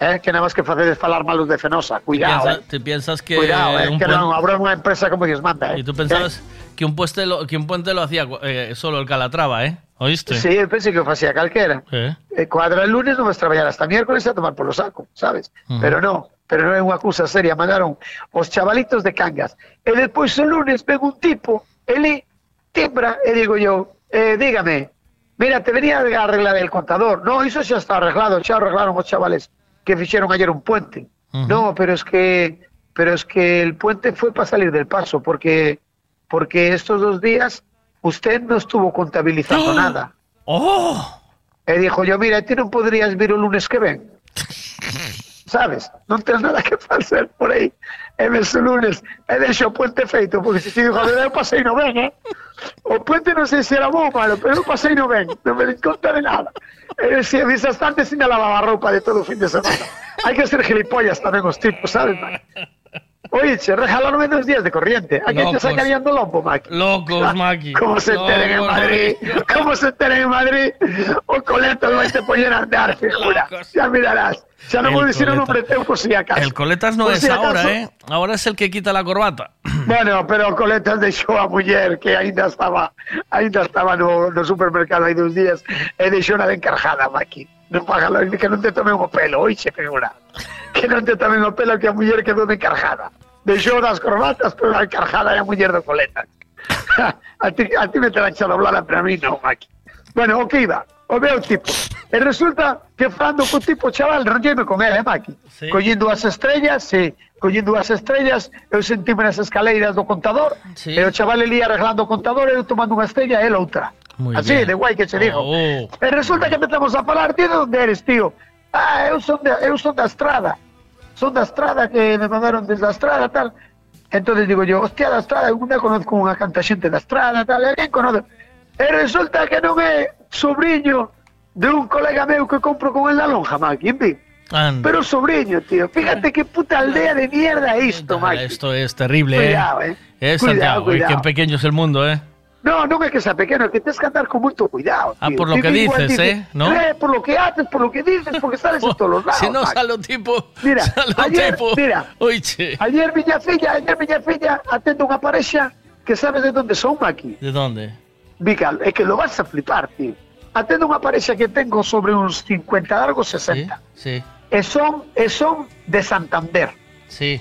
Eh, que nada máis que facedes falar malos de Fenosa. Cuidado, Piensa- eh. ¿Te piensas que Cuidado, eh, un que non, habrá unha empresa como Dios manda, eh. Y tú pensabas que un puente lo, que un puente lo hacía eh, solo el Calatrava, ¿eh? ¿Oíste? Sí, eu pensei que o facía calquera. Eh. Eh, cuadra el lunes non vas traballar hasta miércoles a tomar polo saco, sabes? Ujú. Pero no, pero non é unha cousa seria, mandaron os chavalitos de cangas. E despois o lunes ven un tipo, ele timbra e digo yo, eh, dígame, mira, te venía a arreglar el contador. No, iso xa está arreglado, xa arreglaron os chavales que fixeron ayer un puente. No, pero es que pero es que el puente fue para salir del paso porque porque estos dos días usted no estuvo contabilizando nada. ¡Oh! E dixo yo, mira, ti non podrías vir o lunes que ven. *laughs* Sabes? Non tens nada que facer por aí. E ves o lunes e deixo o puente feito, porque se ti dixo, joder, eu pasei no ben, eh? O puente non sei se era ou malo, pero eu pasei no ben, non me di conta de nada. E se avisas tanto, sin lavaba a roupa de todo fin de semana. Hai que ser gilipollas tamén os tipos, sabes, man? Oye, che, regalaronme dos días de corriente. A que te sacarían do lombo, Maki. Locos, Maki. ¿Cómo se enteren en Madrid? ¿Cómo se enteren en Madrid? O coletas vai te a andar, figura. Ya mirarás. Ya no El vou dicir o coleta. nombre teu por si acaso. El Coletas no es si ahora, ¿eh? Ahora es el que quita la corbata. Bueno, pero Coletas deixou a muller que aínda estaba aínda estaba no, no supermercado hai dos días e deixou na de encarjada, Maki. Non paga que non te tomen o pelo, oixe, figura. Que non te tomen o pelo que a muller quedou de encarjada. Deixou das corbatas, pero a encarjada é a muller do Coletas. *laughs* a, ti, a ti me terán xa doblada, pero a mí non, Maki. Bueno, o que iba? O veo tipo. E resulta que falando co tipo, chaval, ronlleme con ele, eh, Maki. Sí. Collindo as estrellas, sí. Collindo as estrellas, eu sentime nas escaleiras do contador, Sí. e o chaval elía arreglando o contador, eu tomando unha estrella e ele outra. Muy Así, bien. de guai que se dijo. Oh. E resulta que empezamos a falar, tío, de onde eres, tío? Ah, eu son, de, eu son da Estrada. Son da Estrada, que me mandaron desde a Estrada, tal. Entonces digo yo, hostia, da Estrada, eu non conozco unha canta xente da Estrada, tal, e quen conoce? E resulta que non é sobriño de un colega meu que compro con el na lonja, Maki, en fin. Pero sobriño, tío. Fíjate qué puta aldea de mierda é isto, Maki. Esto es terrible, ¿eh? Cuidado, eh. Es Cuidado, Santiago, y cuidado. qué pequeño es el mundo, ¿eh? No, non é que sea pequeno, é que tens que andar con moito cuidado. Ah, tío. por lo que dices, ¿eh? ¿No? Eh, por lo que haces, por lo que dices, porque *laughs* sales en todos los lados. Si no Maki. sale un tipo. Mira, sale un ayer, tipo. mira, ayer miña filla, ayer miña filla atende unha parexa que sabes de onde son aquí. ¿De dónde? Vical, é que lo vas a flipar, tío. Atende unha parexa que tengo sobre uns 50 largos 60. Sí, e son, e son de Santander. Sí.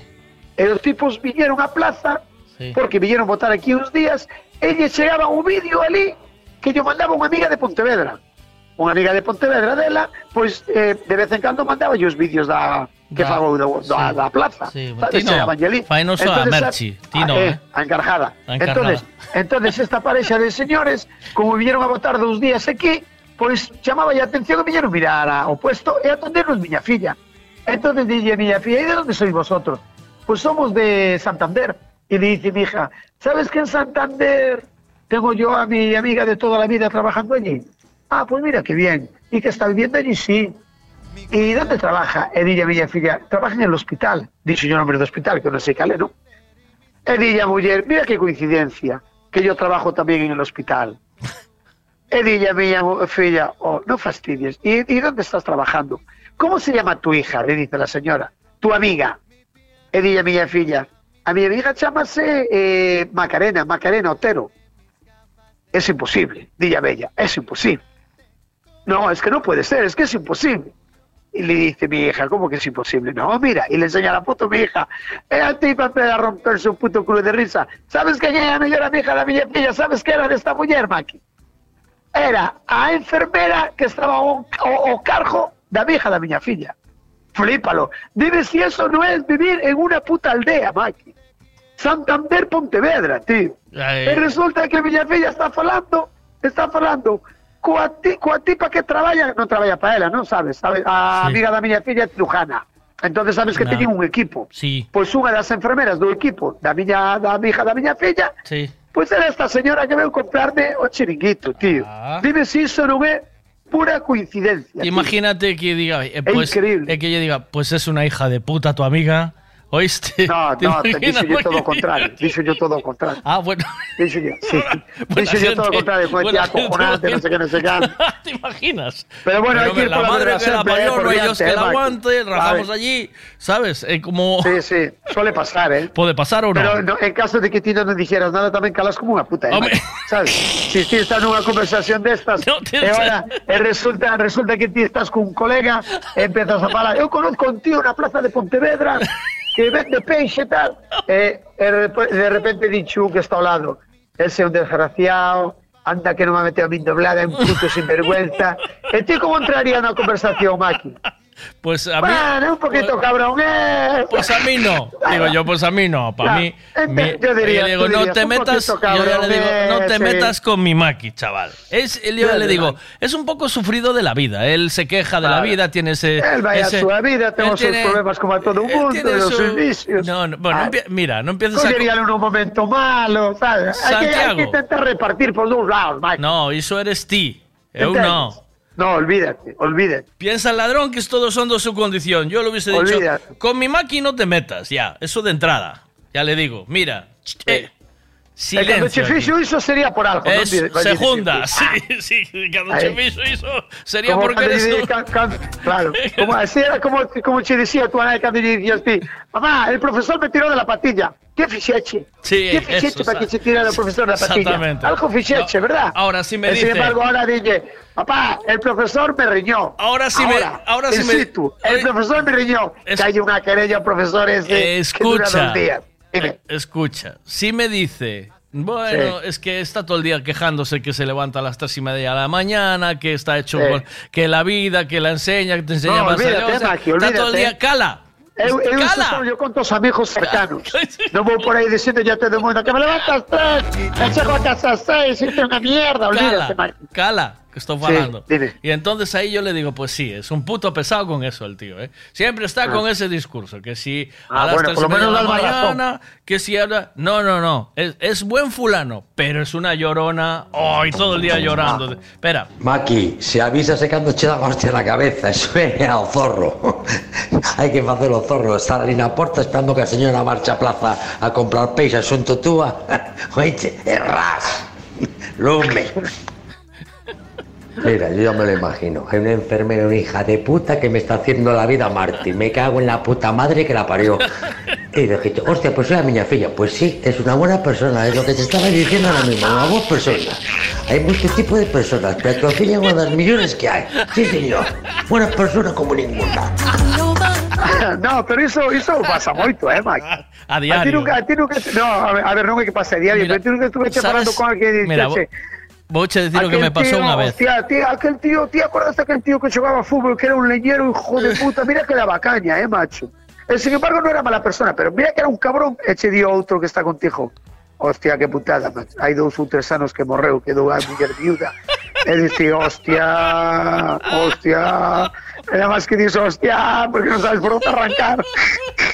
E os tipos viñeron á plaza sí. porque viñeron votar aquí uns días e lle chegaba un vídeo ali que lle mandaba unha amiga de Pontevedra. Unha amiga de Pontevedra dela, pois eh, de vez en cando mandaba os vídeos da que da, fago do, sí. da, da plaza. Sí, tino, fainos a Merchi, tino, a, eh, eh. a encarjada. A encarjada. Entonces, entonces esta parexa de señores, como viñeron a votar dous días aquí, pois chamaba a atención e viñeron mirar ao puesto e atendernos miña filla. Entonces dije a miña filla, ¿y de dónde sois vosotros? Pues somos de Santander. Y dice mi hija, ¿sabes que en Santander tengo yo a mi amiga de toda la vida trabajando allí? Ah, pues mira qué bien. ¿Y que está viviendo allí? Sí. ¿Y dónde trabaja? E dille a miña filla, trabaja en el hospital. Dixo yo o nombre do hospital, que non sei cal é, non? E dille a muller, mira que coincidencia, que yo trabajo también en el hospital. E dille a miña mu- filla, oh, no fastidies, ¿Y, ¿y dónde estás trabajando? ¿Cómo se llama tu hija? Le dice la señora. Tu amiga. E dille a miña filla, a miña amiga chamase eh, Macarena, Macarena Otero. Es imposible, dille a Bella, es imposible. No, es que no puede ser, es que es imposible. Y le dice mi hija, ¿cómo que es imposible? No, mira, y le enseña la foto a mi hija. Era tipa empieza a romper su puto culo de risa. ¿Sabes quién era a mellor amiga da miña filla? ¿Sabes qué era desta muller, Maki? Era a enfermera que estaba ao, ao, ao cargo da hija da miña filla. Flípalo. Dime si eso no es vivir en una puta aldea, Maki. Santander Pontevedra, tío. E resulta que miña filla está falando, está falando coa, ti, coa tipa que traballa, non traballa para ela, non sabes? Sabe? A Sí. amiga da miña filla é cirujana. Entonces sabes que No. teñen un equipo. Sí. Pois unha das enfermeras do equipo da miña da hija da miña filla, Sí. Pois era esta señora que veu comprarme o chiringuito, tío. Ah. Dime si iso non é pura coincidencia. tío. Imagínate que diga, eh, pues, increíble. eh, que ella diga, pues es una hija de puta tu amiga, ¿oíste? No, ¿Te no, te dixo yo todo o contrario. Dixo yo todo o contrario. Ah, bueno. Dixo yo, sí. *laughs* Dixo yo todo o gente, contrario. Tía gente, acojonante, non sei que, non sei que. ¿Te imaginas? Pero bueno, hay que ir la por la madre que la eh, parió, no delante, que eh, la aguante, rajamos allí, ¿sabes? Eh, como... Sí, sí, suele pasar, ¿eh? ¿Puede pasar o no? Pero no, en caso de que ti non dijeras nada, tamén calas como unha puta, eh, sabes? Si ti estás nunha conversación destas, *laughs* te- e ahora e resulta, resulta que ti estás con un colega e empezas a falar, eu conozco un tío na plaza de Pontevedra que vende peixe e tal. E, e de repente dixo que está ao lado, ese é un desgraciado, anda que non me meteu a min doblada, é un puto sinvergüenza. E ti como entraría na conversación, Maki? Pues a mí... Bueno, un poquito cabrón, eh. Pues a mí no. Digo yo, pues a mí no. Para mí. mi- yo diría, yo digo, no dirías, te metas. poquito Yo ya le digo, no te ese. metas con mi maqui, chaval. Es, yo le digo, es un poco sufrido de la vida. Él se queja de la vida, tiene ese. Él vaya ese- a su vida, tengo sus tiene- problemas como a todo el mundo, los su-. No, no, bueno, Ah. empie- mira, no empieces a. En un momento malo, ¿sabes? Hay que, hay Santiago. que intentar repartir por dos lados, Mike. No, eso eres ti. No. No, olvídate, olvídate. Piensa el ladrón que es todos son de su condición. Yo lo hubiese dicho. Olvídate. Con mi maqui no te metas, ya. Eso de entrada. Ya le digo, mira. eh, cuando silencio. che fixo iso sería por algo. Es? Di- segunda, di- sí, sí, cuando fixo iso sería Como porque eres un- can- can- claro, como así era como, como che decía tu nai cando lle dicías ti, mamá, el profesor me tiró de la patilla. ¿Qué fixeche? Sí, ¿Qué eso, para que se tirara el profesor de la patilla? Exactamente. Algo fixeche, No, ¿verdad? ahora sí me dice- Sin embargo, ahora dije, papá, el profesor me riñó. Ahora sí me- ahora sí me- situ, el profesor me riñó. Que hay una querella a profesores de, que dura Escucha, dos días. Escucha, si me dice, bueno, es que está todo el día quejándose que se levanta a las tres y media de la mañana, que está hecho, Sí. con- que la vida, que la enseña, que te enseña No, más allá, olvídate, o sea, Maki, está todo el día, cala, Eu, eu iso cala. yo con tos amigos cercanos. *laughs* Non vou por aí dicindo ya todo o mundo que me levantas tres, me chego a casa seis, é unha mierda, olvídate, cala, que estoy Sí, hablando. dime. y entonces ahí yo le digo, pues sí, es un puto pesado con eso el tío, ¿eh? Siempre está Ah. con ese discurso, que si Ah, a las bueno, por lo media de menos la razón. mañana, que si habla... No, no, no, es, es buen fulano, pero es una llorona, ¡ay! todo el día llorando. Espera, Maki, se avisa secando da hostia na cabeza, *laughs* eso é ao zorro. *laughs* Hai que facer o zorro, estar ali na porta esperando que a señora marche a plaza a comprar peixe xunto túa. *laughs* Oíste, e ras. Lume. Mira, yo ya me lo imagino. Hay una enfermera, una hija de puta que me está haciendo la vida Marty. Me cago en la puta madre que la parió. Y dije, hostia, pues soy la miña filla. Pues sí, es una buena persona, es lo que te estaba diciendo ahora mismo, una buena persona. Hay muchos tipos de personas, pero tu filla es una de las millones que hay. Sí, señor. Buena persona como ninguna. no, pero iso, iso pasa moito, eh, Mike. a A ti diario. nunca, a ti nunca, no, a ver, a ver, non é que pasa a diario, Mira, pero ti nunca estuve falando con alguén e Mira, dixese, voy a decir lo que me pasó tío, una vez. Hostia, tío, aquel tío, tío, acordaste aquel tío que jugaba fútbol, que era un leñero, hijo de *laughs* puta, mira que daba caña, eh, macho. E, sin embargo, non era mala persona, pero mira que era un cabrón, e che dio outro que está contigo. Hostia, que putada, macho. Hai dous ou tres anos que morreu, quedou a muller viuda. E dice, hostia, hostia. Era máis que dice, hostia, porque non sabes por onde arrancar. *laughs*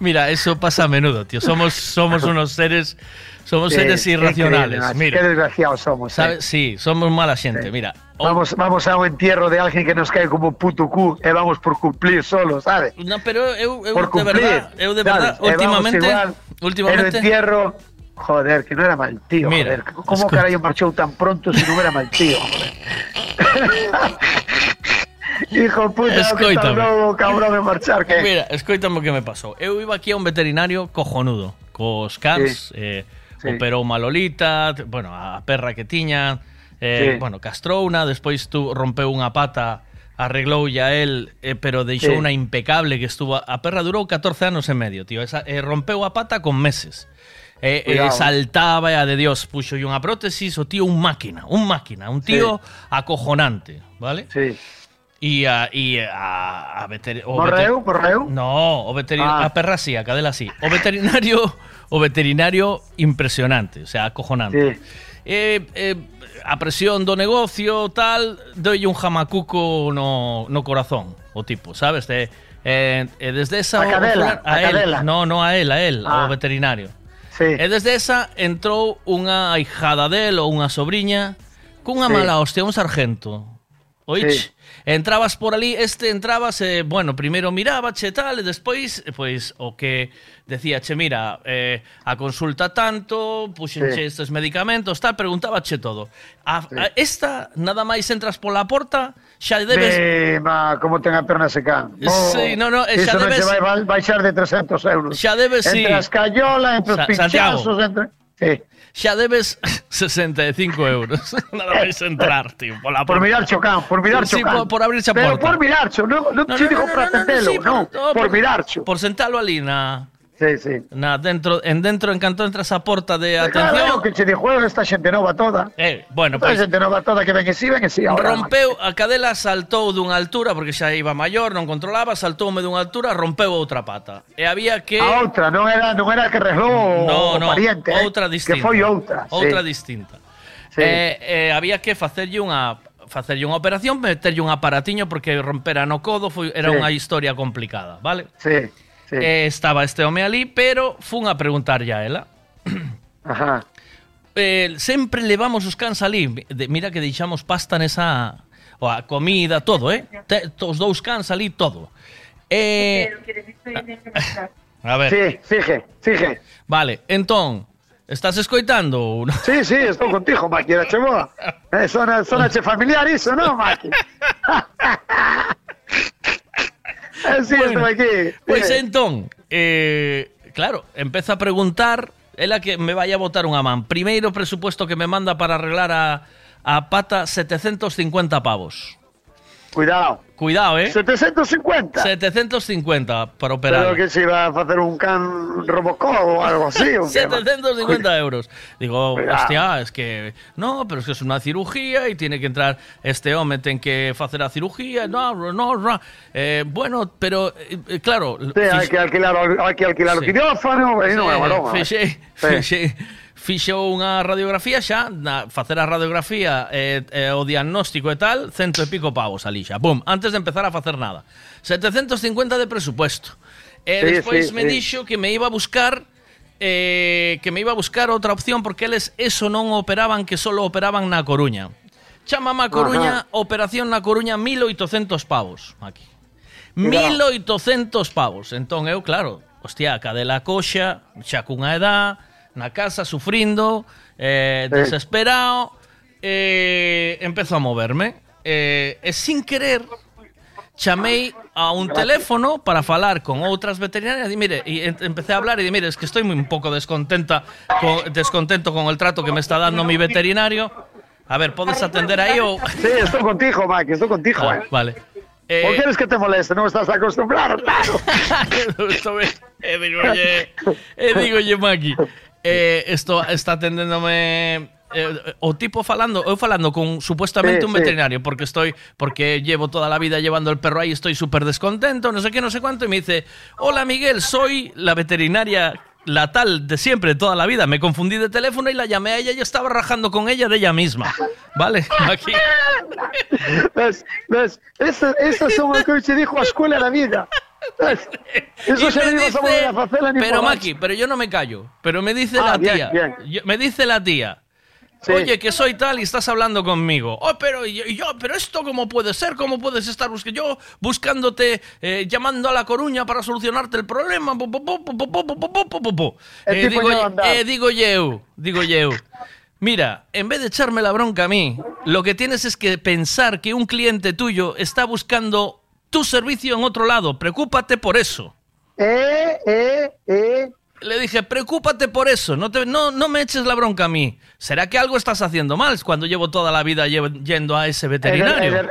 Mira, eso pasa a menudo, tío. Somos, somos unos seres, somos Sí, seres qué irracionales. macho, Mira, Qué desgraciados somos. eh. ¿sabes? Sí, somos mala gente. Mira, Vamos, vamos a un entierro de alguien que nos cae como puto cu e vamos por cumplir solo, ¿sabes? No, pero eu, eu por de cumplir. verdad, eu de verdad, ¿sabes? E vamos últimamente, igual, últimamente- El entierro, joder, que no era mal tío, Mira, joder. ¿Cómo escucha. carajo marchó tan pronto si no era mal tío, joder? *laughs* Hijo puta, escoítame. Novo, cabrón de marchar, que... Mira, escoítame o que me pasou. Eu iba aquí a un veterinario cojonudo, cos cans, sí. eh, sí. operou malolita, bueno, a perra que tiña, eh, sí. bueno, castrouna, despois tu rompeu unha pata arreglou ya él, eh, pero deixou sí. unha impecable que estuvo... A perra durou 14 anos e medio, tío. Esa, eh, rompeu a pata con meses. Eh, eh, saltaba e a de Dios puxo unha prótesis, o tío un máquina, un máquina, un tío sí. acojonante, vale? Sí. E a, e a, a veter, o morreu? No, o veterinario, Ah. a perra sí, a cadela sí. O veterinario, *laughs* o veterinario impresionante, o sea, acojonante. Sí. Eh, eh, a presión do negocio, tal, doille un jamacuco no, no corazón, o tipo, sabes? De, eh, e desde esa... A cadela, a a él. cadela. No, no a él, a él, Ah. ao veterinario. Sí. E desde esa entrou unha ahijada del ou unha sobriña cunha Sí. mala hostia, un sargento. Oich, Sí. Entrabas por ali, este entrabas, eh, bueno, primeiro miraba, che tal, e despois, eh, pois, o que decía, che, mira, eh, a consulta tanto, puxenche sí. estes medicamentos, tal, preguntaba che todo. A, sí. a esta, nada máis entras pola porta, xa debes... De, ma, como ten a perna seca. Sí, oh, no, no, xa debes... Iso non vai baixar de 300 euros. Xa debes, sí. Entre a escayola, entre os pinchazos, entre... Sí. Xa debes *laughs* 65 euros. *laughs* Nada máis entrar, tío, Por porta. mirar chocán, por mirar Sí, chocán. por, por abrirse a Pero por mirar cho, non, non, No, no, no, no, no, no, por. Por sentalo ali na Sí, sí. Na, dentro, en dentro, en canto entras a porta de atención. Claro, que che dixo, esta xente nova toda. Eh, bueno, esta pois, xente nova toda que ven que si, sí, ven que si. Sí, ahora, rompeu, man. a cadela saltou dunha altura, porque xa iba maior, non controlaba, saltoume dunha altura, rompeu outra pata. E había que... A outra, non era, non era que reslou no, o no, pariente. Eh, outra eh, distinta. Que foi outra. Outra sí. distinta. Sí. Eh, eh, había que facerlle unha facerlle unha operación, meterlle un aparatiño porque rompera no codo foi, era sí. unha historia complicada, vale? Sí. Sí. Eh, estaba este home ali, pero fun a preguntarlle a ela. *clears throat* Ajá. Eh, sempre levamos os cans ali. De, mira que deixamos pasta nesa o a comida, todo, eh? Te, os dous cans ali, todo. Eh, *laughs* a ver. Sí, fije, fije. Vale, entón, estás escoitando? ou non? Sí, sí, estou contigo, Maki, era che boa. *laughs* Eh, sona, sona che familiar iso, non, Maki? *laughs* sí, Bueno, estou aquí. Dime. entón, eh, claro, empeza a preguntar, ela que me vai a botar unha man. Primeiro presupuesto que me manda para arreglar a, a pata 750 pavos. Cuidado. Cuidado, eh? 750. 750 para operar. Pero que se iba a facer un can Robocop ou algo así. ou que, Maki? 750 euros. Digo, Cuidado. hostia, es que no, pero es que es una cirugía y tiene que entrar este hombre, ten que hacer la cirugía. No, no, no. Eh, bueno, pero eh, eh, claro. Sí, hai que alquilar, o- hai que alquilar o Sí. quirófano, e non é broma. fixo unha radiografía xa, na, facer a radiografía e, e, o diagnóstico e tal, cento e pico pavos ali xa. Bum, antes de empezar a facer nada. 750 de presupuesto. E sí, despois sí, me sí. dixo que me iba a buscar eh, que me iba a buscar outra opción porque eles eso non operaban que solo operaban na Coruña. Chamama Coruña, Ajá. operación na Coruña 1800 pavos, aquí. 1800 pavos. Entón eu, claro, hostia, cadela coxa, xa cunha edad, na casa sufrindo, eh, desesperado, eh, empezo a moverme. Eh, e sin querer chamei a un teléfono para falar con outras veterinarias e mire, e empecé a hablar e di, mire, es que estoy muy un pouco descontenta con, descontento con el trato que me está dando mi veterinario. A ver, podes atender aí ou Sí, estou contigo, Maki, estou contigo, Ah, eh. vale. Eh, Por queres que te moleste? Non estás acostumbrado, claro. *laughs* E digo, oye, e digo, oye, Maki, eh, esto está atendéndome eh, o tipo falando, eu falando con supuestamente Sí, un sí. veterinario porque estoy porque llevo toda la vida llevando el perro ahí, estoy súper descontento, no sé qué, no sé cuánto y me dice, "Hola Miguel, soy la veterinaria la tal de siempre, de toda la vida. Me confundí de teléfono y la llamé a ella y estaba rajando con ella de ella misma. ¿Vale? *laughs* Aquí. Ves, ves, esas, esas son o que eu che dixo a escuela da vida. Eso se dice, facela pero Maki, pero yo no me callo. Pero me dice la tía. Me dice la tía. Oye, que soy tal y estás hablando conmigo. Oh, pero yo, pero esto cómo puede ser, cómo puedes estar busque yo buscándote, llamando a la Coruña para solucionarte el problema. Digo, digo digo. Mira, en vez de echarme la bronca a mí, lo que tienes es que pensar que un cliente tuyo está buscando tu servicio en otro lado, preocúpate por eso. Eh, eh, eh. Le dije, preocúpate por eso, no, te, no, no me eches la bronca a mí. ¿Será que algo estás haciendo mal cuando llevo toda la vida yendo a ese veterinario?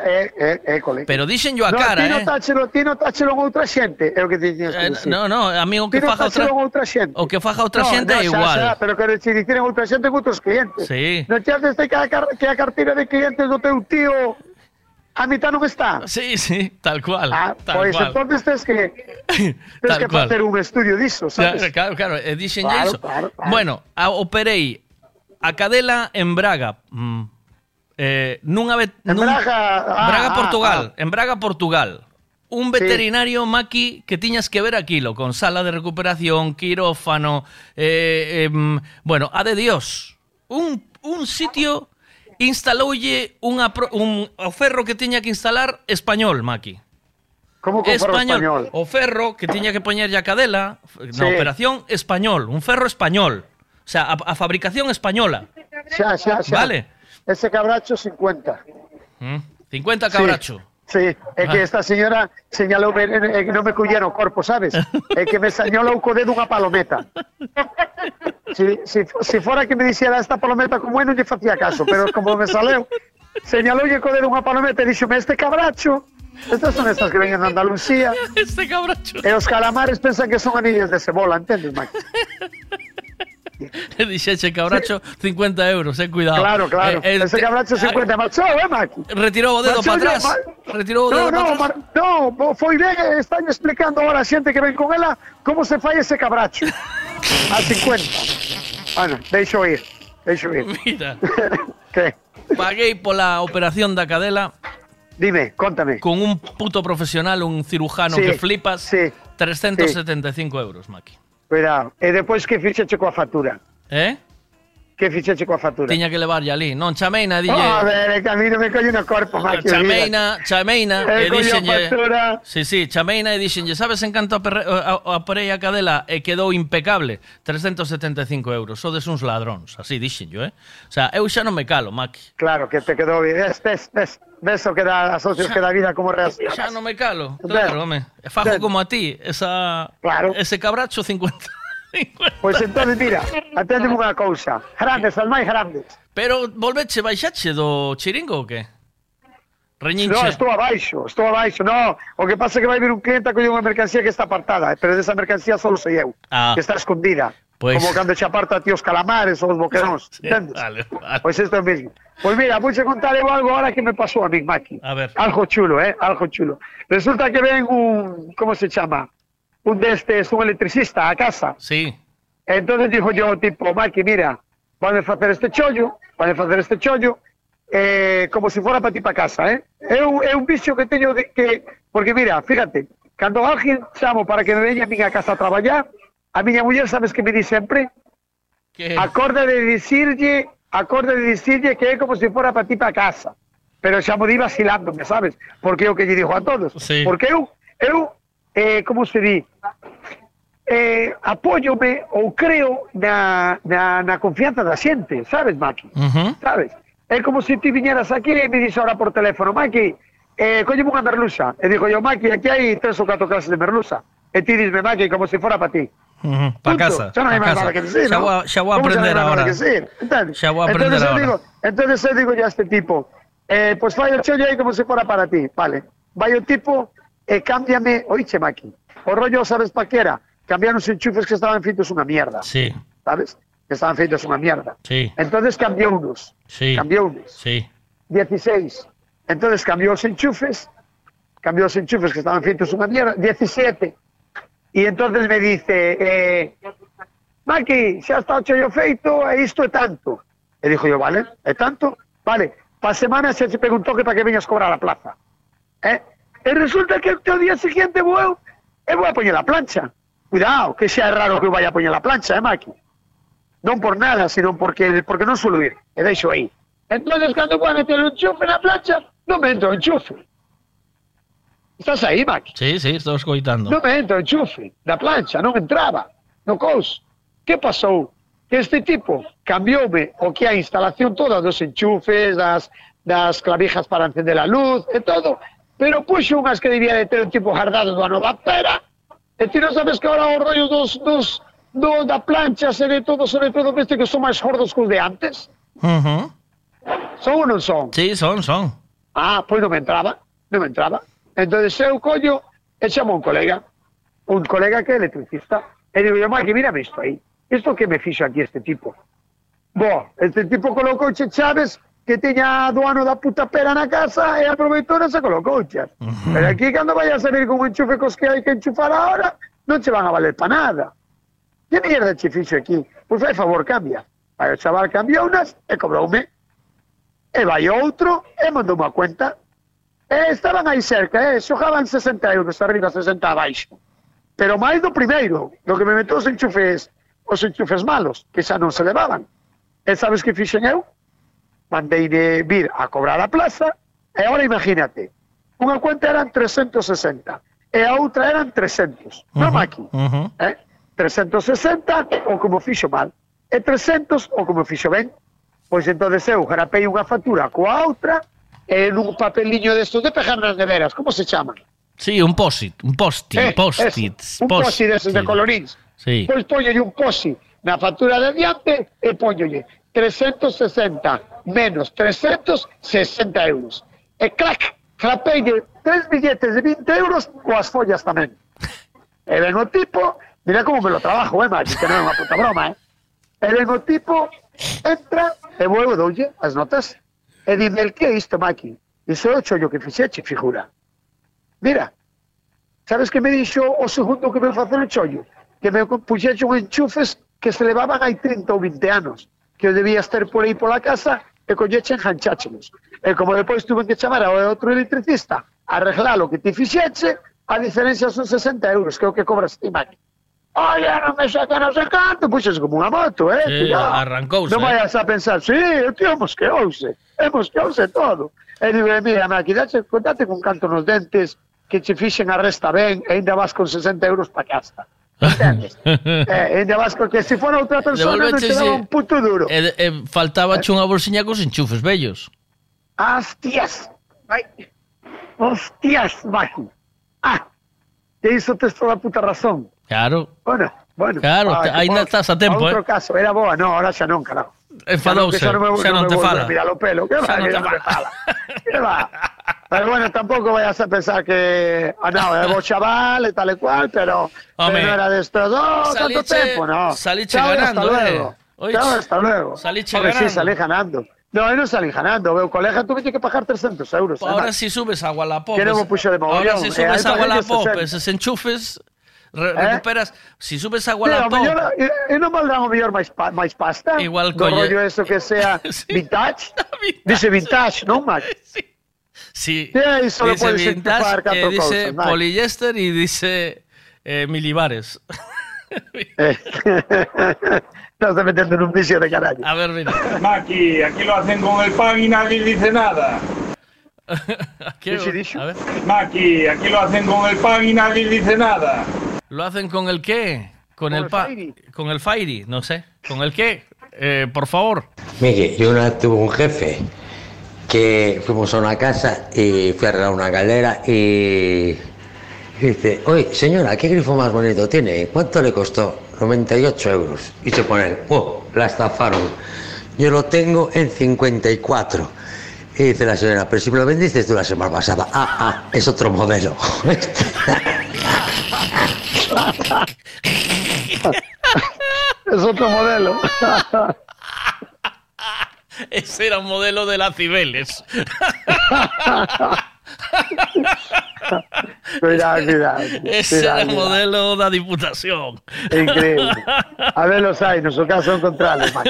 Pero dicen yo a no, cara, ¿eh? no, táchelo, no táchelo con otra gente, es lo que te. Eh, no, no, amigo, que faja otra, otra gente. O que faja otra no, gente no, igual. Pero que si tienes otra gente con otros clientes. Sí. No te haces que a cartera de clientes no te un tío a mitad non está. Sí, sí, tal cual. Ah, tal pois cual. entonces tens que *laughs* tens que facer un estudio diso, sabes? Claro, claro, e dixen claro, iso. Claro, claro. Bueno, a, operei a cadela en Braga. Mm. Eh, nunha vet, en nun, Braga, ah, Braga ah, Portugal, ah, ah. en Braga Portugal. Un veterinario sí. maqui que tiñas que ver aquilo, con sala de recuperación, quirófano, eh, eh, bueno, a de Dios. Un, un sitio instaloulle unha un o ferro que tiña que instalar español, maqui. Como con ferro español? O ferro que tiña que poñerlle a cadela Sí. operación español, un ferro español. O sea, a, a fabricación española. Xa, xa, xa. Vale. Ese cabracho 50. Mm. 50 cabracho. Sí, é que Ah. esta señora señalou é que non me collera o corpo, sabes? É que me señalou co dedo unha palometa. Si, si, si fora que me dixera esta palometa como non lle facía caso, pero como me saleu, señaloulle co dedo unha palometa e dixome, este cabracho, estas son estas que veñen de Andalucía, *laughs* Este cabracho. e os calamares pensan que son anillas de cebola, entendes, Max? *laughs* E dixeche cabracho 50 euros, eh, cuidado. Claro, claro. Eh, Ese cabracho 50 marchou, eh, Maki? Retirou o dedo para atrás. ma- o no, dedo no, para atrás. Mar- no, bo- foi ben, están explicando ahora a xente que ven con ela como se fai ese cabracho. *laughs* A 50. Bueno, deixo ir, deixo ir. Mira, *laughs* que? paguei pola operación da cadela Dime, contame. con un puto profesional, un cirujano Sí, que flipas. sí, 375 euros, Maki. Cuidado. E depois que fixeche coa factura? Eh? Que fixeche coa factura? Tiña que levarlle ali. Non, chameina, dille... Oh, a ver, que a mí non me colle no corpo, macho. Chameina, chameina, eh, e, e dixenlle... Factura. Sí, sí, chameina e dixenlle, sabes en canto aporei a, a, a cadela e quedou impecable? 375 euros, sodes uns ladróns, así dixenlle, eh? O sea, eu xa non me calo, Maki. Claro, que te quedou bien. Ves, ves, ves ves o que dá, asocios xa, que dá vida como reacción. Xa non me calo, claro, home. Fajo como a ti, esa, claro. ese cabracho 50. Pois entón, mira, aténdeme unha cousa. Grandes, as máis grandes. Pero volveche baixache do chiringo ou que? Reñinche. No, estou abaixo, estou abaixo, no. O que pasa é que vai vir un cliente a coller unha mercancía que está apartada, eh, pero desa mercancía só sei eu, ah. que está escondida. Pois- Como cando che aparta a ti os calamares ou os boqueróns, *laughs* Sí, vale, vale. Pois isto é o mesmo. Pois mira, vouche contar eu algo ahora que me pasou a mí, Maki. A ver. Algo chulo, eh? Algo chulo. Resulta que ven un, como se chama? Un destes, un electricista a casa. Sí. Entonces dijo yo, tipo, Maki, mira, van a facer este chollo, van a facer este chollo, eh, como si fuera para ti para casa, eh? É un, é un bicho que teño de, que... Porque mira, fíjate, cando alguén chamo para que me veña a miña casa a traballar, a miña muller sabes que me di sempre? Que... Acorda de dicirlle, acorda de dicirlle que é como si fuera para ti para casa. Pero xa mo di vacilándome, sabes? Porque é o que lle dijo a todos. Sí. Porque eu, eu, eh, como se di, eh, apóyome ou creo na, na, na confianza da xente, sabes, Maki? Ujú. Sabes? É como se ti viñeras aquí e me dixo ahora por teléfono, Maki, eh, colleme unha merluza. E digo yo, Maki, aquí hai tres ou catro clases de merluza. E ti disme, Maki, como se fora para ti. Ujú, Pa Punto. casa. Hai pa máis casa. que decir, ¿no? vou a- xa vou a aprender ahora. entendes? Xa vou a aprender entonces ahora. digo, entonces eu digo ya a este tipo, eh, pues fai o chollo aí como se fora para ti, vale. Vai o tipo e cámbiame, oiche, Maki, o rollo, sabes pa que era? Cambiaron os enchufes que estaban feitos unha mierda, Sí, sabes? Que estaban feitos unha mierda. sí, Entonces cambiou unos, sí. cambiou unos. Sí. 16. Entonces cambió los enchufes, cambió los enchufes que estaban feitos una mierda, 17. Y entonces me dice, eh, Maki, xa está o chollo feito e isto é tanto. E dixo yo, vale, é tanto? Vale, pa semana xa se preguntou que para que veñas cobrar a plaza. Eh? E resulta que o día siguiente vou eu, e a poñer a plancha. Cuidado, que é raro que vaya a poñer a plancha, eh, Maki? Non por nada, sino porque, porque non suelo ir. E deixo aí. Entonces, cando vou a meter o enchufe na plancha, non me entra o enchufe. Estás aí, Mac? Sí, sí, estou escoitando. Non me entra o enchufe da plancha, non entraba no cous. Que pasou? Que este tipo cambioume o que a instalación toda dos enchufes, das, das clavijas para encender a luz e todo, pero puxo unhas que debía de ter o tipo jardado do ano da pera, e ti non sabes que ahora os rollos dos, dos, do, da plancha se de todo, sobre todo, viste que son máis gordos que os de antes? Uh -huh. Son ou non son? Sí, son, son. Ah, pois non me entraba, non me entraba. Entón, eu collo e chamo un colega, un colega que é electricista, e digo, Mike, mírame isto aí, isto que me fixo aquí este tipo. Bo, este tipo colocou che chaves que tiña do ano da puta pera na casa e aproveitou e se colocou chas. Uh -huh. Pero aquí, cando vai a salir con un enchufe cos que hai que enchufar ahora, non che van a valer pa nada. Que mierda che fixo aquí? Pois pues, fai favor, cambia. Vai o chaval cambiounas e cobroume. E vai outro e mandou unha cuenta E estaban aí cerca, eh, xogaban 60 euros arriba, 60 abaixo. Pero máis do primeiro, do que me metou os enchufes, os enchufes malos, que xa non se levaban. E sabes que fixen eu? Mandei de vir a cobrar a plaza, e agora imagínate, unha cuenta eran 360, e a outra eran 300. Uh -huh, non aquí. Uh -huh. eh? 360, ou como fixo mal. E 300, ou como fixo ben. Pois entonces eu grapei unha factura coa outra, e nun papeliño destos de pegar nas neveras, como se chaman? Sí, un post-it, un post-it, Eh, post-it. un post-it desos de colorins. Sí. Pois poñolle un posi na factura de diante e poñolle 360 menos 360 euros. E clac, crapei de tres billetes de 20 euros coas follas tamén. *laughs* E ven o tipo, mira como me lo trabajo, eh, Maki, que non é unha puta broma, eh. E ven o tipo, entra, e vuelvo doulle as notas. E dime, que é isto, Maki? Iso é o chollo que fixeche, figura. Mira, sabes que me dixo o segundo que me facer o chollo? Que me puxeche un enchufes que se levaban hai 30 ou 20 anos, que eu debía estar por aí pola casa e colleche jancháchelos. E eh, como depois tuve que chamar ao outro electricista, arreglalo que ti fixeche, a diferencia son 60 euros, que é o que cobras ti, Maki. Oye, non me saca non sei canto, puxes pois como unha moto, eh? Sí, Cuidado. arrancouse. Non vayas a pensar, sí, o tío mosqueouse. É mosqueouse todo. E digo, eh, mira, dache, contate con canto nos dentes, que che fixen a resta ben, e ainda vas con 60 euros pa casa. Entendes? *laughs* eh, ainda vas con que se fora outra persona non te daba un puto duro. E, e faltaba eh. unha bolsiña cos enchufes bellos. Hostias! Vai. Hostias, vai. Ah, te iso tes toda a puta razón. Claro. Bueno, bueno. Claro, que aínda por- estás a tempo, outro eh. caso, era boa, no, ahora xa non, carajo. Non, que xa non me te fala. a Mirar o pelo, que Xa va, que te fala. Que va. Pero bueno, tampouco vayas a pensar que, ah, no, é bo chaval e tal e cual, pero, Home, pero era destos dos, tanto tempo, no. Chao, ganando, hasta eh. luego. Oye, hasta luego. saliche Home, sí, ganando. salí ganando. No, non salí ganando, meu colega tuve que pagar 300 euros. Ahora si subes a Wallapop. Que non es- me puxo de Ahora mogollón, si eh, subes a Wallapop, 60. esos enchufes, re- Eh? recuperas. Si subes a Sí, Wallapop. mellor, e, e non valdrán o mellor máis, pa, máis pasta? Igual Do colle- rollo eso que sea *laughs* *laughs* vintage? Dice vintage, non, Mac? *laughs* Sí, Sí, ahí solo dice vintage, eh, dice cosas, poliéster y dice eh, milibares. Eh, Estás metiendo en un vicio de carajo. A ver, mira. Maki, aquí lo hacen con el pan y nadie dice nada. ¿Qué? dicho? A ver. Maki, aquí lo hacen con el pan y nadie dice nada. ¿Lo hacen con el qué? Con, el, pa Con el Fairy, no sé. ¿Con el qué? Eh, por favor. Mire, yo una vez tuve un jefe que fuimos a una casa y fui a arreglar una galera y dice, oye, señora, ¿qué grifo más bonito tiene? ¿Cuánto le costó? 98 euros. Y se pone, oh, la estafaron. Yo lo tengo en 54. Y dice la señora, pero si me lo vendiste tú la semana pasada. Ah, ah, es otro modelo. *laughs* es otro modelo. Ese era un modelo de la Cibeles. cuidado, cuidado. Ese cuidado, era el modelo da Diputación. Increíble. A ver los hay, no caso encontrarlos, Mac.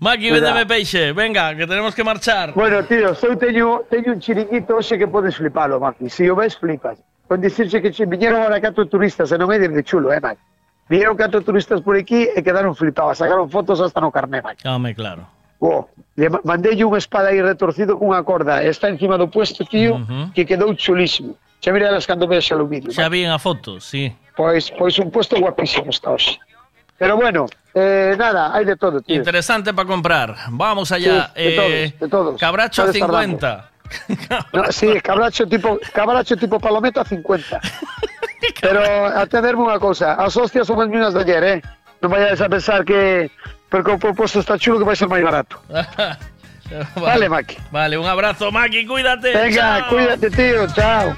Maki, Cuidado. véndeme peixe. Venga, que tenemos que marchar. Bueno, tío, eu teño, teño un chiringuito hoxe que podes flipalo, Maki. Si o ves, flipas. Con que che, viñeron ahora catro turistas, e non é de chulo, eh, Maki. Vinieron catro turistas por aquí e quedaron flipados. Sacaron fotos hasta no carné, Maki. Home, claro. Oh, le ma- mandei unha espada aí retorcido cunha corda. Está encima do puesto, tío, que quedou chulísimo. Xa miralas cando veas o vídeo. Xa vi a foto, sí. Pois, pois un puesto guapísimo está hoxe. Pero bueno, eh, nada, hai de todo, tío. Interesante para comprar. Vamos allá. Sí, de Eh, todos, de todos. Cabracho a Puedes estar 50. *laughs* No, sí, cabracho tipo, cabracho tipo palometa 50. *laughs* Pero a tenerme unha cousa, as hostias son as minas de ayer, eh? Non vayas a pensar que porque o propuesto está chulo que vai ser máis barato. *laughs* Vale, Maki. Vale, un abrazo, Maki, cuídate. Venga, Chao. cuídate, tío. Chao.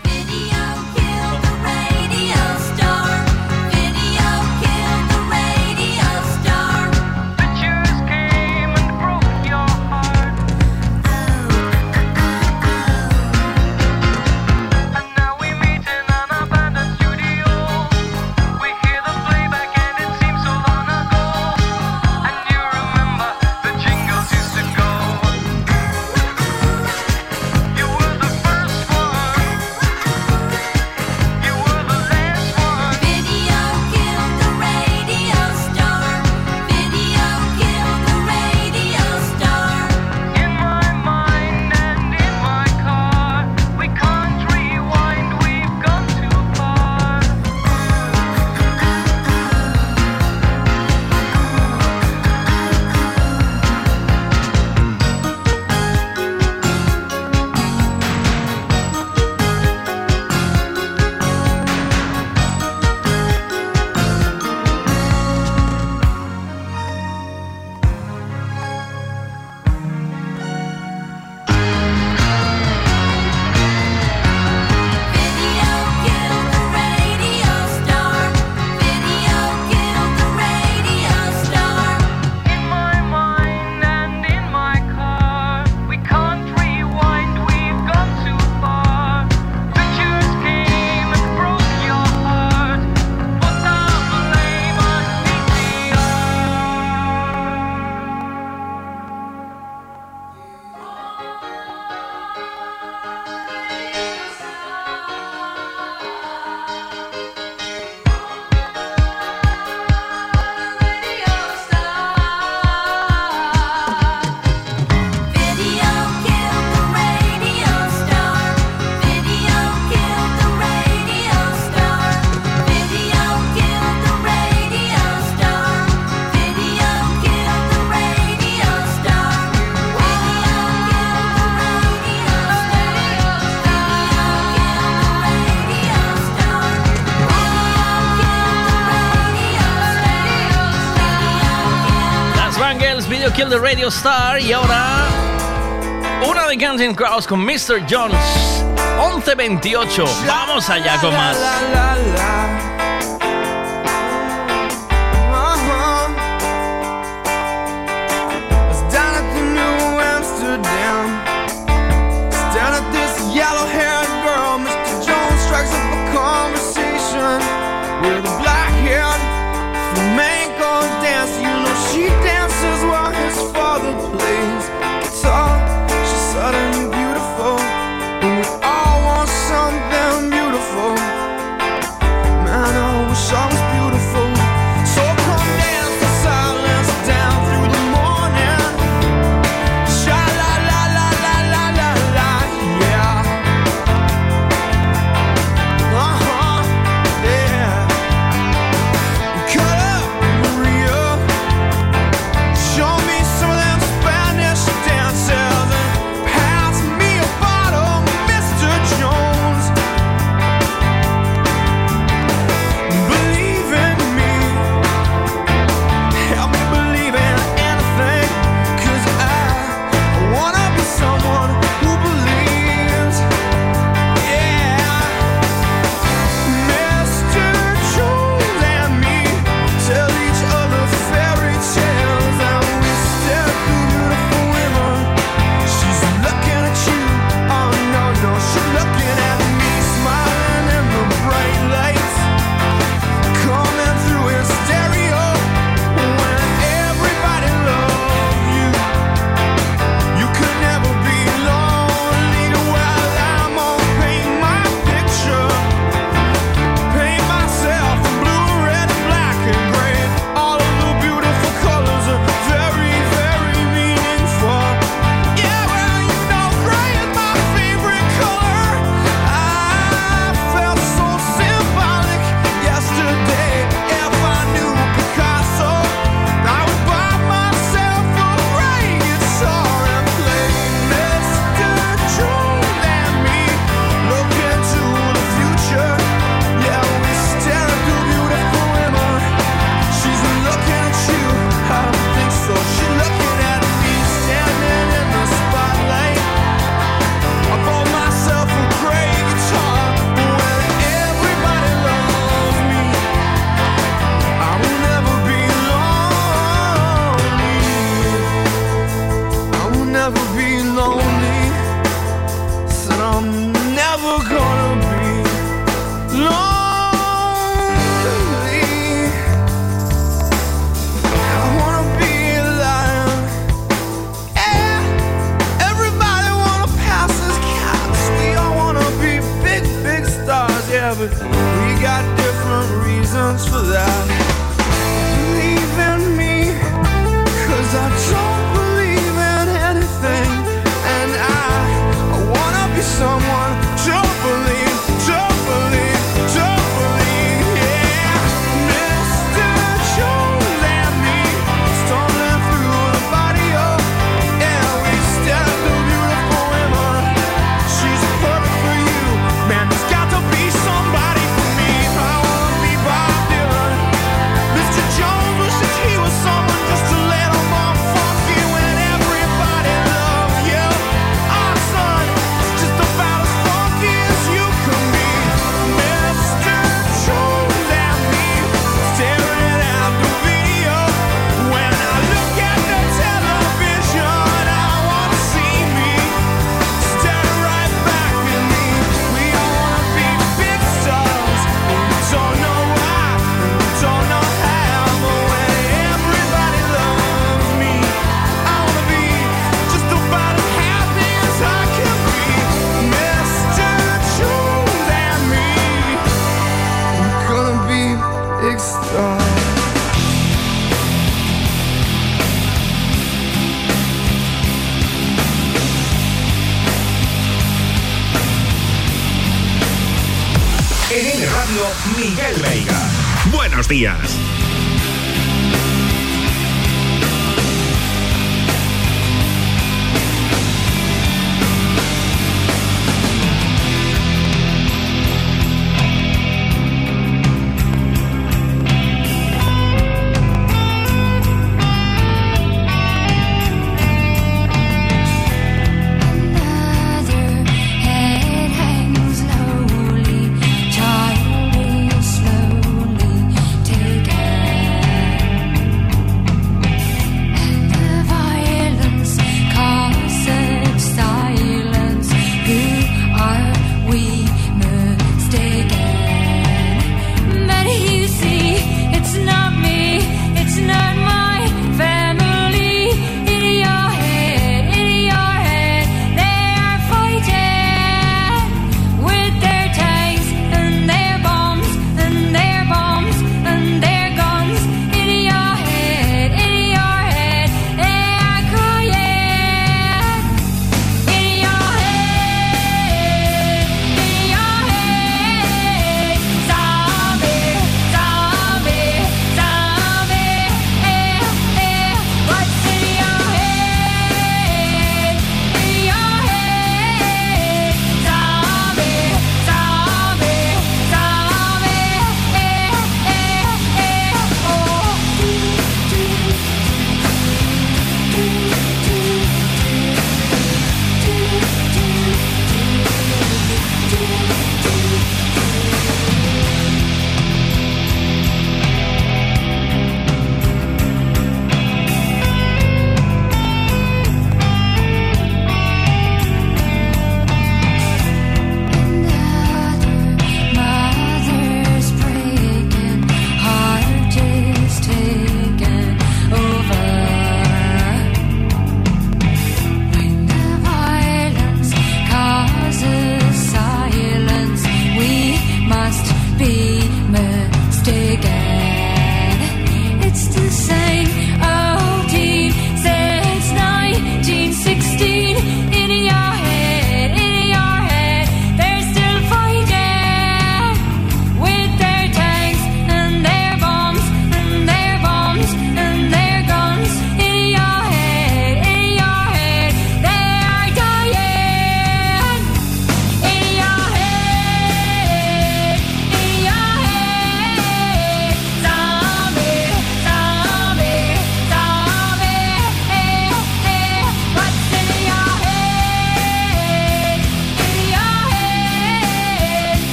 Kill the Radio Star y ahora una de Guns N' Crowds con Mr. Jones. 11.28. Vamos allá con más.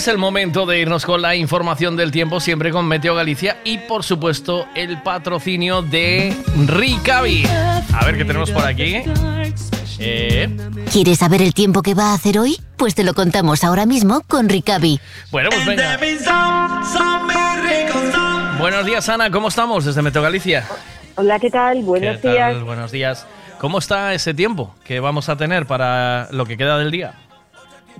Es el momento de irnos con la información del tiempo, siempre con Meteo Galicia y por supuesto el patrocinio de Ricavi. A ver qué tenemos por aquí. Eh, ¿Quieres saber el tiempo que va a hacer hoy? Pues te lo contamos ahora mismo con Ricavi. bueno, pues venga. Buenos días, Ana, ¿cómo estamos desde Meteo Galicia? Hola, ¿qué tal? Buenos ¿Qué tal? días. Buenos días. ¿Cómo está ese tiempo que vamos a tener para lo que queda del día?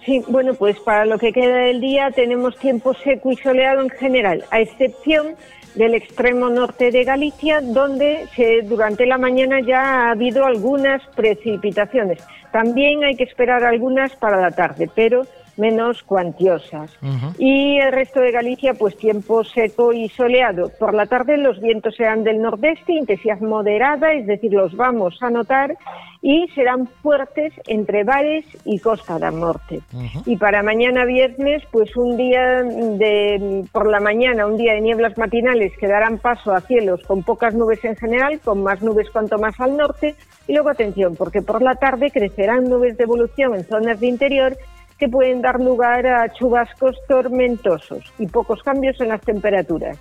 Sí, bueno, pues para lo que queda del día tenemos tiempo seco y soleado en general, a excepción del extremo norte de Galicia, donde se- durante la mañana ya ha habido algunas precipitaciones. También hay que esperar algunas para la tarde, pero menos cuantiosas. Y el resto de Galicia, pues tiempo seco y soleado. Por la tarde los vientos serán del nordeste, intensidad moderada, es decir, los vamos a notar, y serán fuertes entre Bares y Costa del Norte. Y para mañana viernes, pues un día de por la mañana, un día de nieblas matinales que darán paso a cielos con pocas nubes en general, con más nubes cuanto más al norte. Y luego atención, porque por la tarde crecerán nubes de evolución en zonas de interior que pueden dar lugar a chubascos tormentosos y pocos cambios en las temperaturas.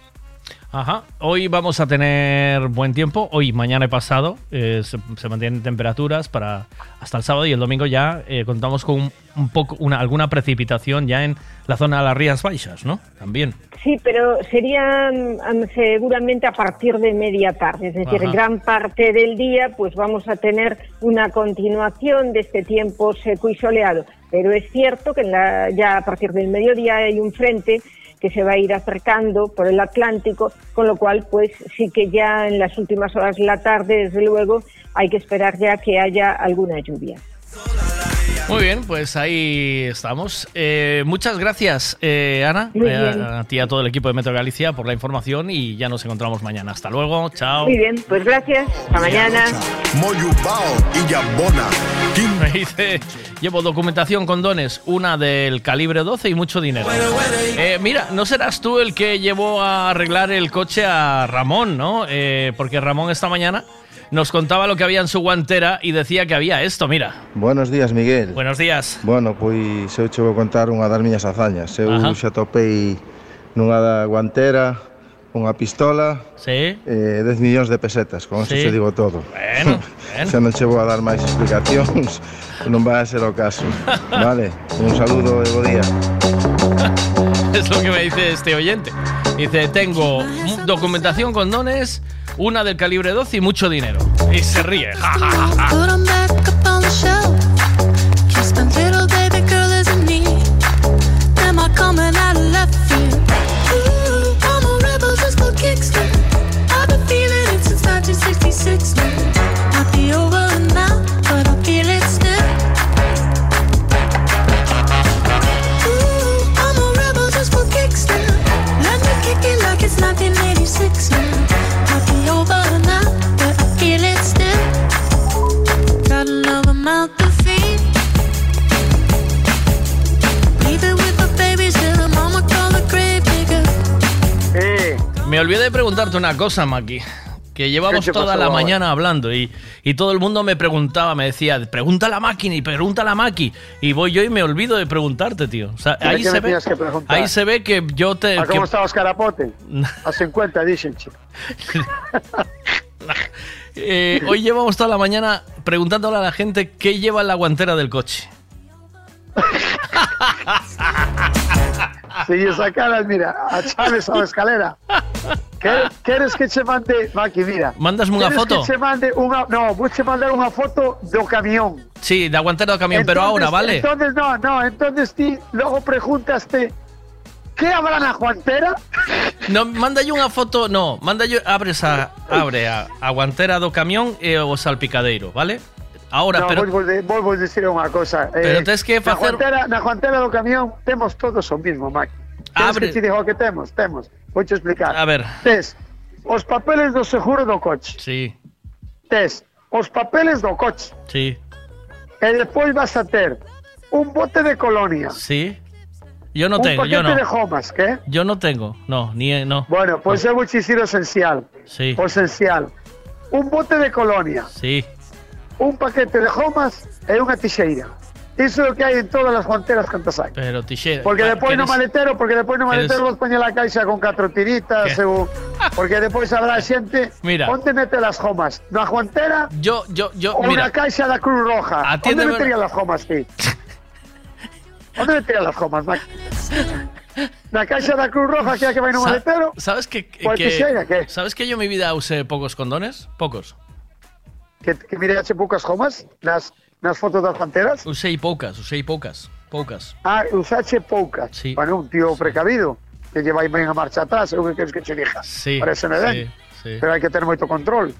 Ajá. Hoy vamos a tener buen tiempo. Hoy, mañana y pasado eh, se, se mantienen temperaturas para hasta el sábado y el domingo ya eh, contamos con un, un poco una, alguna precipitación ya en la zona de las Rías Baixas, ¿no? También. Sí, pero sería mm, seguramente a partir de media tarde, es decir, Ajá. gran parte del día, pues vamos a tener una continuación de este tiempo seco y soleado. Pero es cierto que en la- ya a partir del mediodía hay un frente que se va a ir acercando por el Atlántico, con lo cual, pues sí que ya en las últimas horas de la tarde, desde luego, hay que esperar ya que haya alguna lluvia. Muy bien, pues ahí estamos. Eh, muchas gracias, eh, Ana, Muy eh, bien. a, ti y a todo el equipo de Metro Galicia por la información y ya nos encontramos mañana. Hasta luego, chao. Muy bien, pues gracias. Hasta mañana. Moyubao y Yabona. *laughs* Me dice, llevo documentación con dones, una del calibre 12 y mucho dinero. Eh, mira, no serás tú el que llevó a arreglar el coche a Ramón, ¿no? Eh, porque Ramón esta mañana nos contaba lo que había en su guantera y decía que había esto, mira. Buenos días, Miguel. Buenos días. Bueno, pois eu che vou contar unha das miñas hazañas. Eu Ajá. xa topei nunha da guantera unha pistola sí. eh, 10 millóns de pesetas, con eso Sí. che digo todo. Bueno, *laughs* ben. xa non che vou a dar máis explicacións, *laughs* non vai a ser o caso. *laughs* Vale, un saludo e bo día. Es lo que me dice este oyente. Dice, tengo documentación con dones, una del calibre 12 y mucho dinero. Y se ríe. Ja, ja, olvidé de preguntarte una cosa, Maki. Que llevamos ¿Qué te toda pasó la mañana hablando y, y todo el mundo me preguntaba, me decía, pregunta a la máquina y pregunta a la Maki. Y voy yo y me olvido de preguntarte, tío. O sea, ahí ¿qué se, ve, ahí se ve que yo te. ¿A que- cómo está Oscar Apote? *laughs* A 50, dicen, chico. *laughs* eh, hoy llevamos toda la mañana preguntándole a la gente qué lleva en la guantera del coche. *laughs* Si esa cara, mira, a Chávez a la escalera. ¿Quer- ¿Queres que te mande, Maki, mira? Mándasme unha ¿Queres foto? que te mande unha, no, vou te mandar unha foto do camión. Sí, de aguantera del camión, pero Entonces- ahora, ¿vale? Entonces, no, no, entonces ti luego preguntaste, ¿qué habrá na guantera? *laughs* No, manda yo unha foto, no, manda yo, abres a, abre a, a guantera do camión e o salpicadeiro, vale? Ahora, no, pero vos vos decir unha cosa. eh, Pero tes que na facer- guantera, na guantera do camión temos todos o mismo, Maki. Queres Abre- que te digo que temos? Temos. Vou te explicar. A ver. Tes os papeles do seguro do coche. Sí, Tes os papeles do coche. sí, E despois vas a ter un bote de colonia. sí. Yo no un tengo, yo no. de gomas, ¿qué? Yo no tengo, no, ni no. Bueno, pues eu vou te dicir o esencial. Sí, O esencial. Un bote de colonia, sí. un paquete de gomas e unha tixeira. Iso é o que hai en todas as guanteras cantas hai. Pero tixera. Porque despois no maletero, porque despois no maletero vos poñe la caixa con catro tiritas ou *laughs* porque despois habrá xente Mira. onde mete las gomas, na guantera Yo, yo, yo, ou mira, na caixa da Cruz Roja. Onde Atiéndeme- metería las gomas ti? Onde metería las gomas, Mac? Na caixa da Cruz Roja que que vai no Sa- maletero? ¿sabes que. ¿Sabes que yo en mi vida usé pocos condones? Pocos. Que, que mirache poucas gomas nas, nas fotos das guanteras? Usei poucas, usei poucas, poucas. Ah, usache poucas. Sí. Bueno, un tío precavido que lleva ben a marcha atrás, eu que queres que che diga. Sí, Parece ben. sí, sí. Pero hai que ter moito control.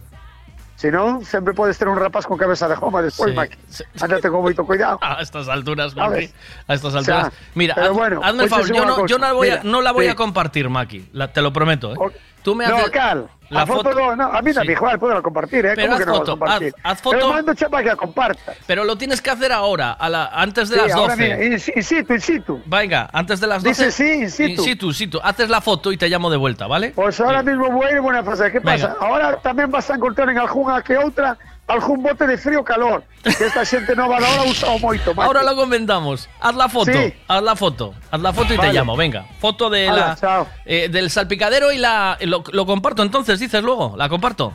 Si non, sempre podes ter un rapaz con cabeza de goma despois, Sí, Maki. Ándate con moito cuidado. *laughs* A estas alturas. Maki. A estas O sea, alturas. Mira, haz- bueno, hazme el favor. Yo no, yo no, voy a- no la voy sí. a compartir, Maki. La- te lo prometo, ¿eh? Tú me No, haces. Cal, la a foto, foto- no, no, a mí Sí. también, igual, puedo compartir, ¿eh? Pero ¿Cómo haz que no a foto, compartir? haz- haz foto. Pero mando chapa que la comparta. Pero lo tienes que hacer ahora, a la, antes de Sí, las ahora 12. mira, in, in situ, in situ. Venga, antes de las 12. Dice sí, in situ. In situ, in situ. Haces la foto y te llamo de vuelta, ¿vale? Pues ahora mismo voy a ir buena cosa. ¿Qué Venga. pasa? Ahora también vas a encontrar en alguna que otra algún bote de frío calor. Que esta gente nova de ahora usa moito, Maki. Ahora lo comentamos. Haz la foto, Sí. haz la foto, haz la foto y te llamo. Venga, foto de la, eh, del salpicadero y la lo, lo comparto. Entonces dices luego, la comparto.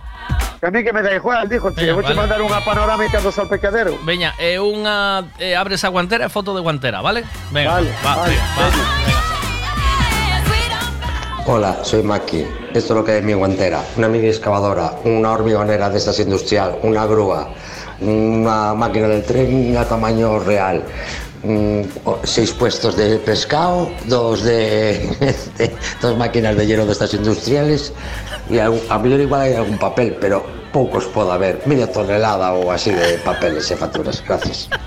A mí que me da igual, dijo, Venga, voy a mandar unha panorámica do salpicadero. Veña, eh, unha eh, abres a guantera foto de guantera, ¿vale? Venga, Vale, va, vale, venga, va, venga. Hola, soy Maki. Esto es lo que es mi guantera. Una mini excavadora, una hormigonera de estas industrial, una grúa, una máquina del tren a tamaño real, mm, seis puestos de pescado, dos de, *laughs* de- dos máquinas de hielo de estas industriales y algún- a mí igual hay algún papel, pero pocos puedo haber, media tonelada o así de papeles y facturas. Gracias. *laughs*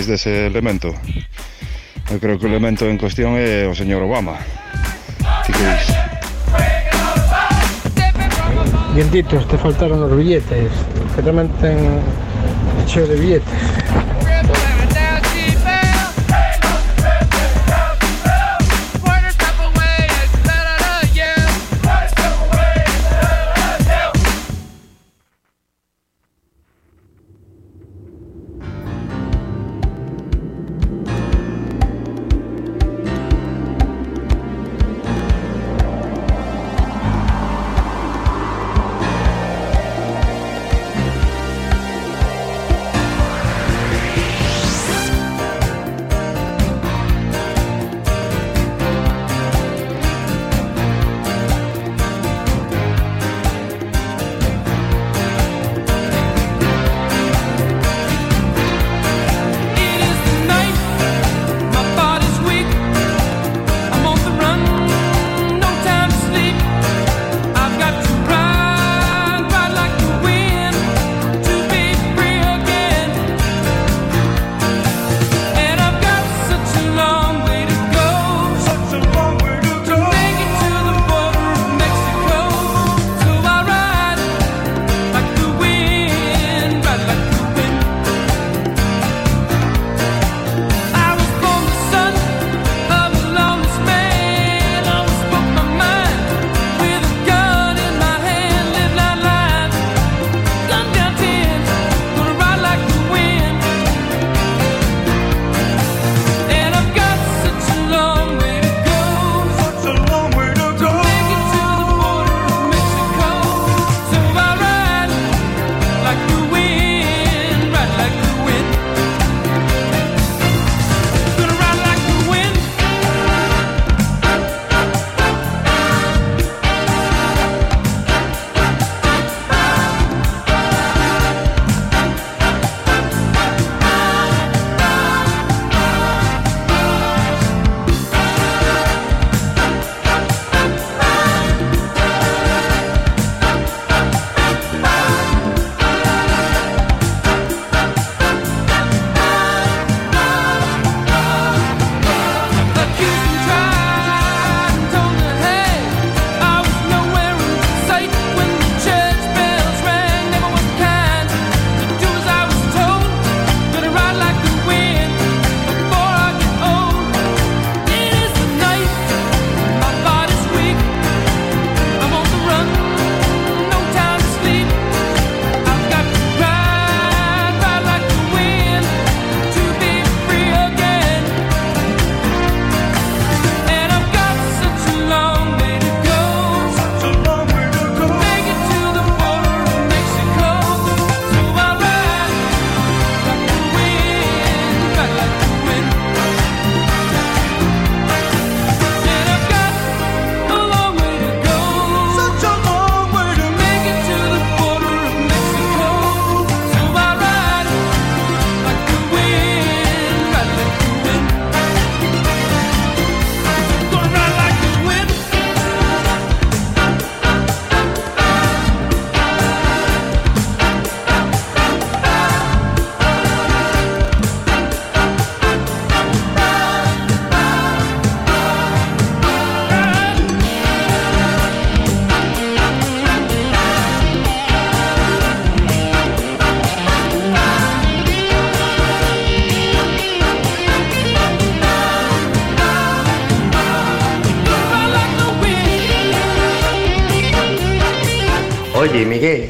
máis dese elemento. Eu creo que o elemento en cuestión é o señor Obama. Ti que dis? Bien te faltaron os billetes, que tamén ten cheo de billetes.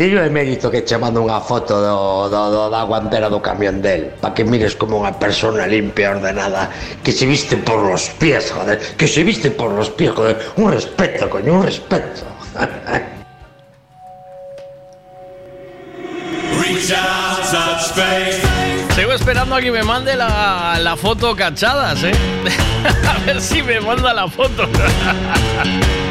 Miguel, dilo ao mérito que che mando unha foto do, do, do, da guantera do camión del para que mires como unha persona limpia e ordenada que se viste por los pies, joder, que se viste por los pies, joder, un respeto, coño, un respeto. *laughs* Sigo esperando a que me mande la, la foto cachadas, ¿eh? *laughs* a ver si me manda la foto. *laughs*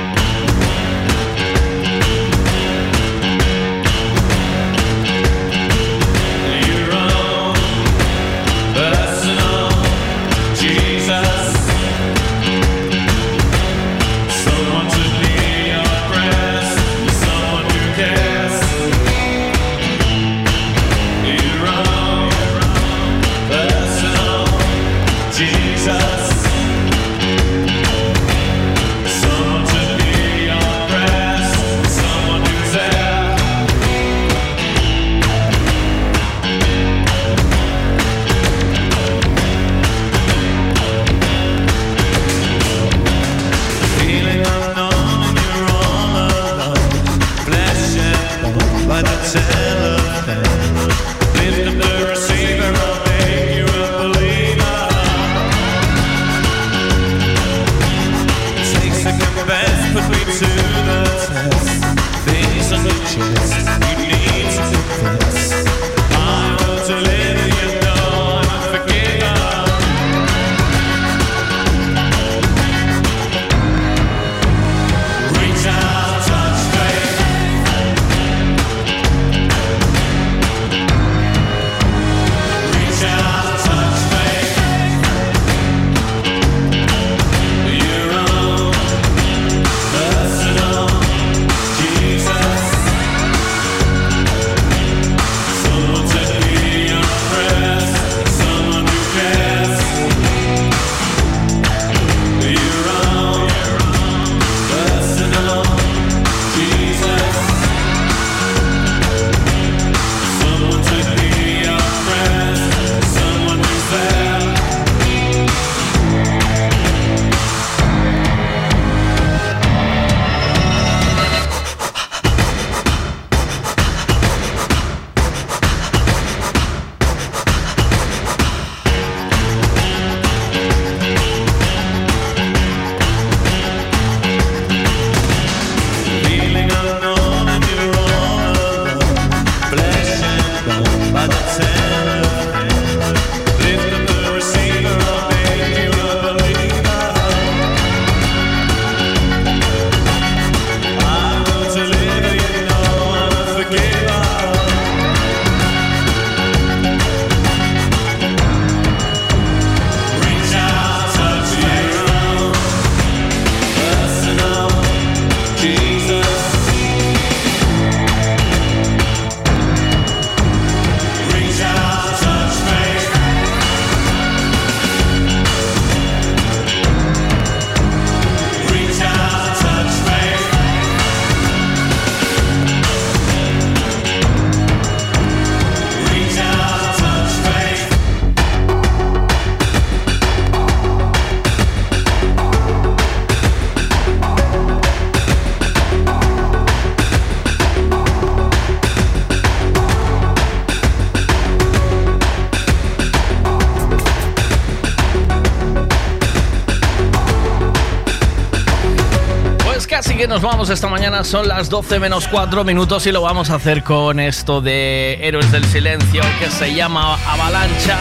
esta mañana, son las 12 menos 4 minutos y lo vamos a hacer con esto de Héroes del Silencio que se llama Avalancha.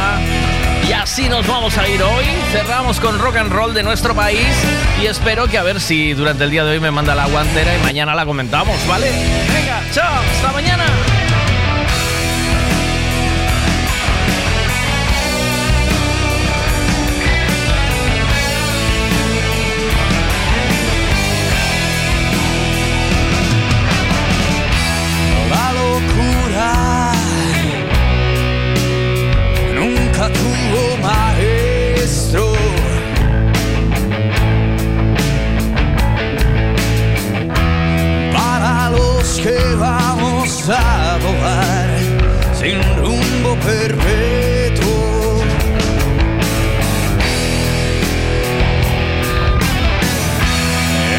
Y así nos vamos a ir hoy. Cerramos con rock and roll de nuestro país y espero que a ver si durante el día de hoy me manda la guantera y mañana la comentamos, ¿vale? Venga, chao, hasta mañana. a volar sin rumbo perpetuo.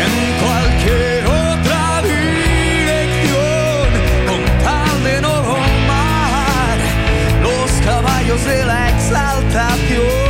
En cualquier otra dirección, con tal de no romar los caballos de la exaltación.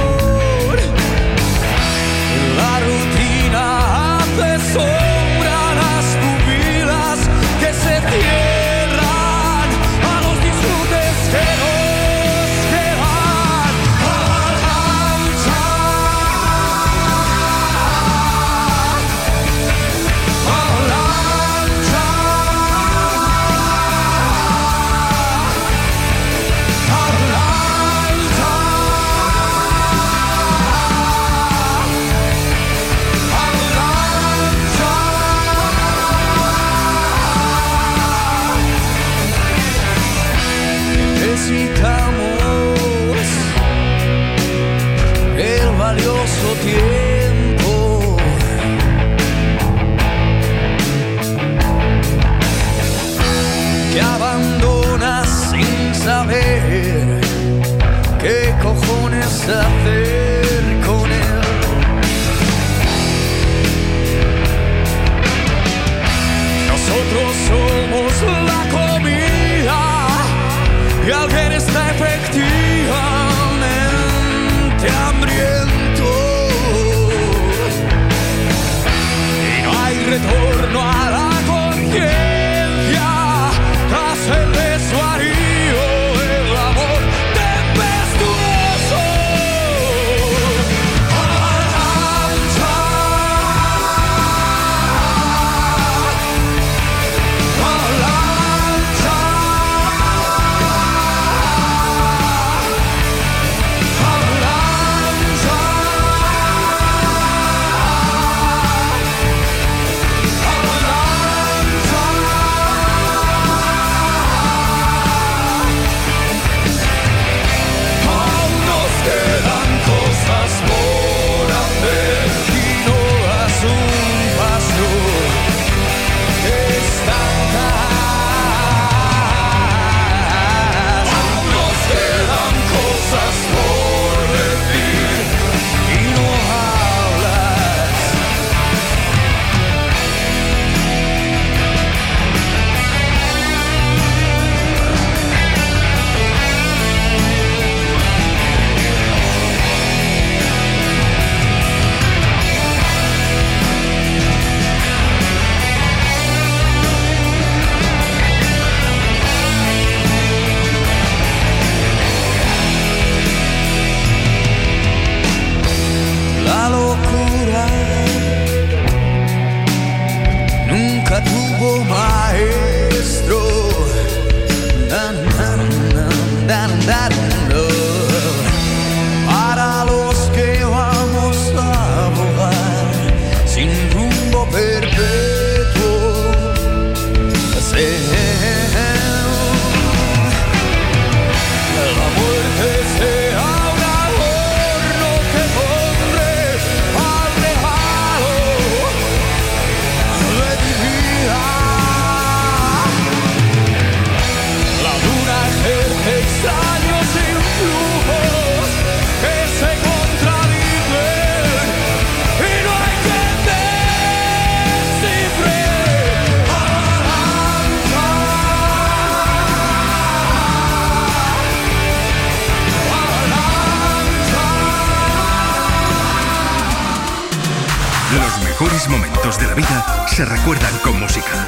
de la vida se recuerdan con música.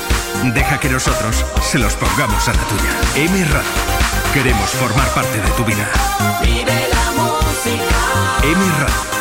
Deja que nosotros se los pongamos a la tuya. M Radio. Queremos formar parte de tu vida. Vive la música. M Radio.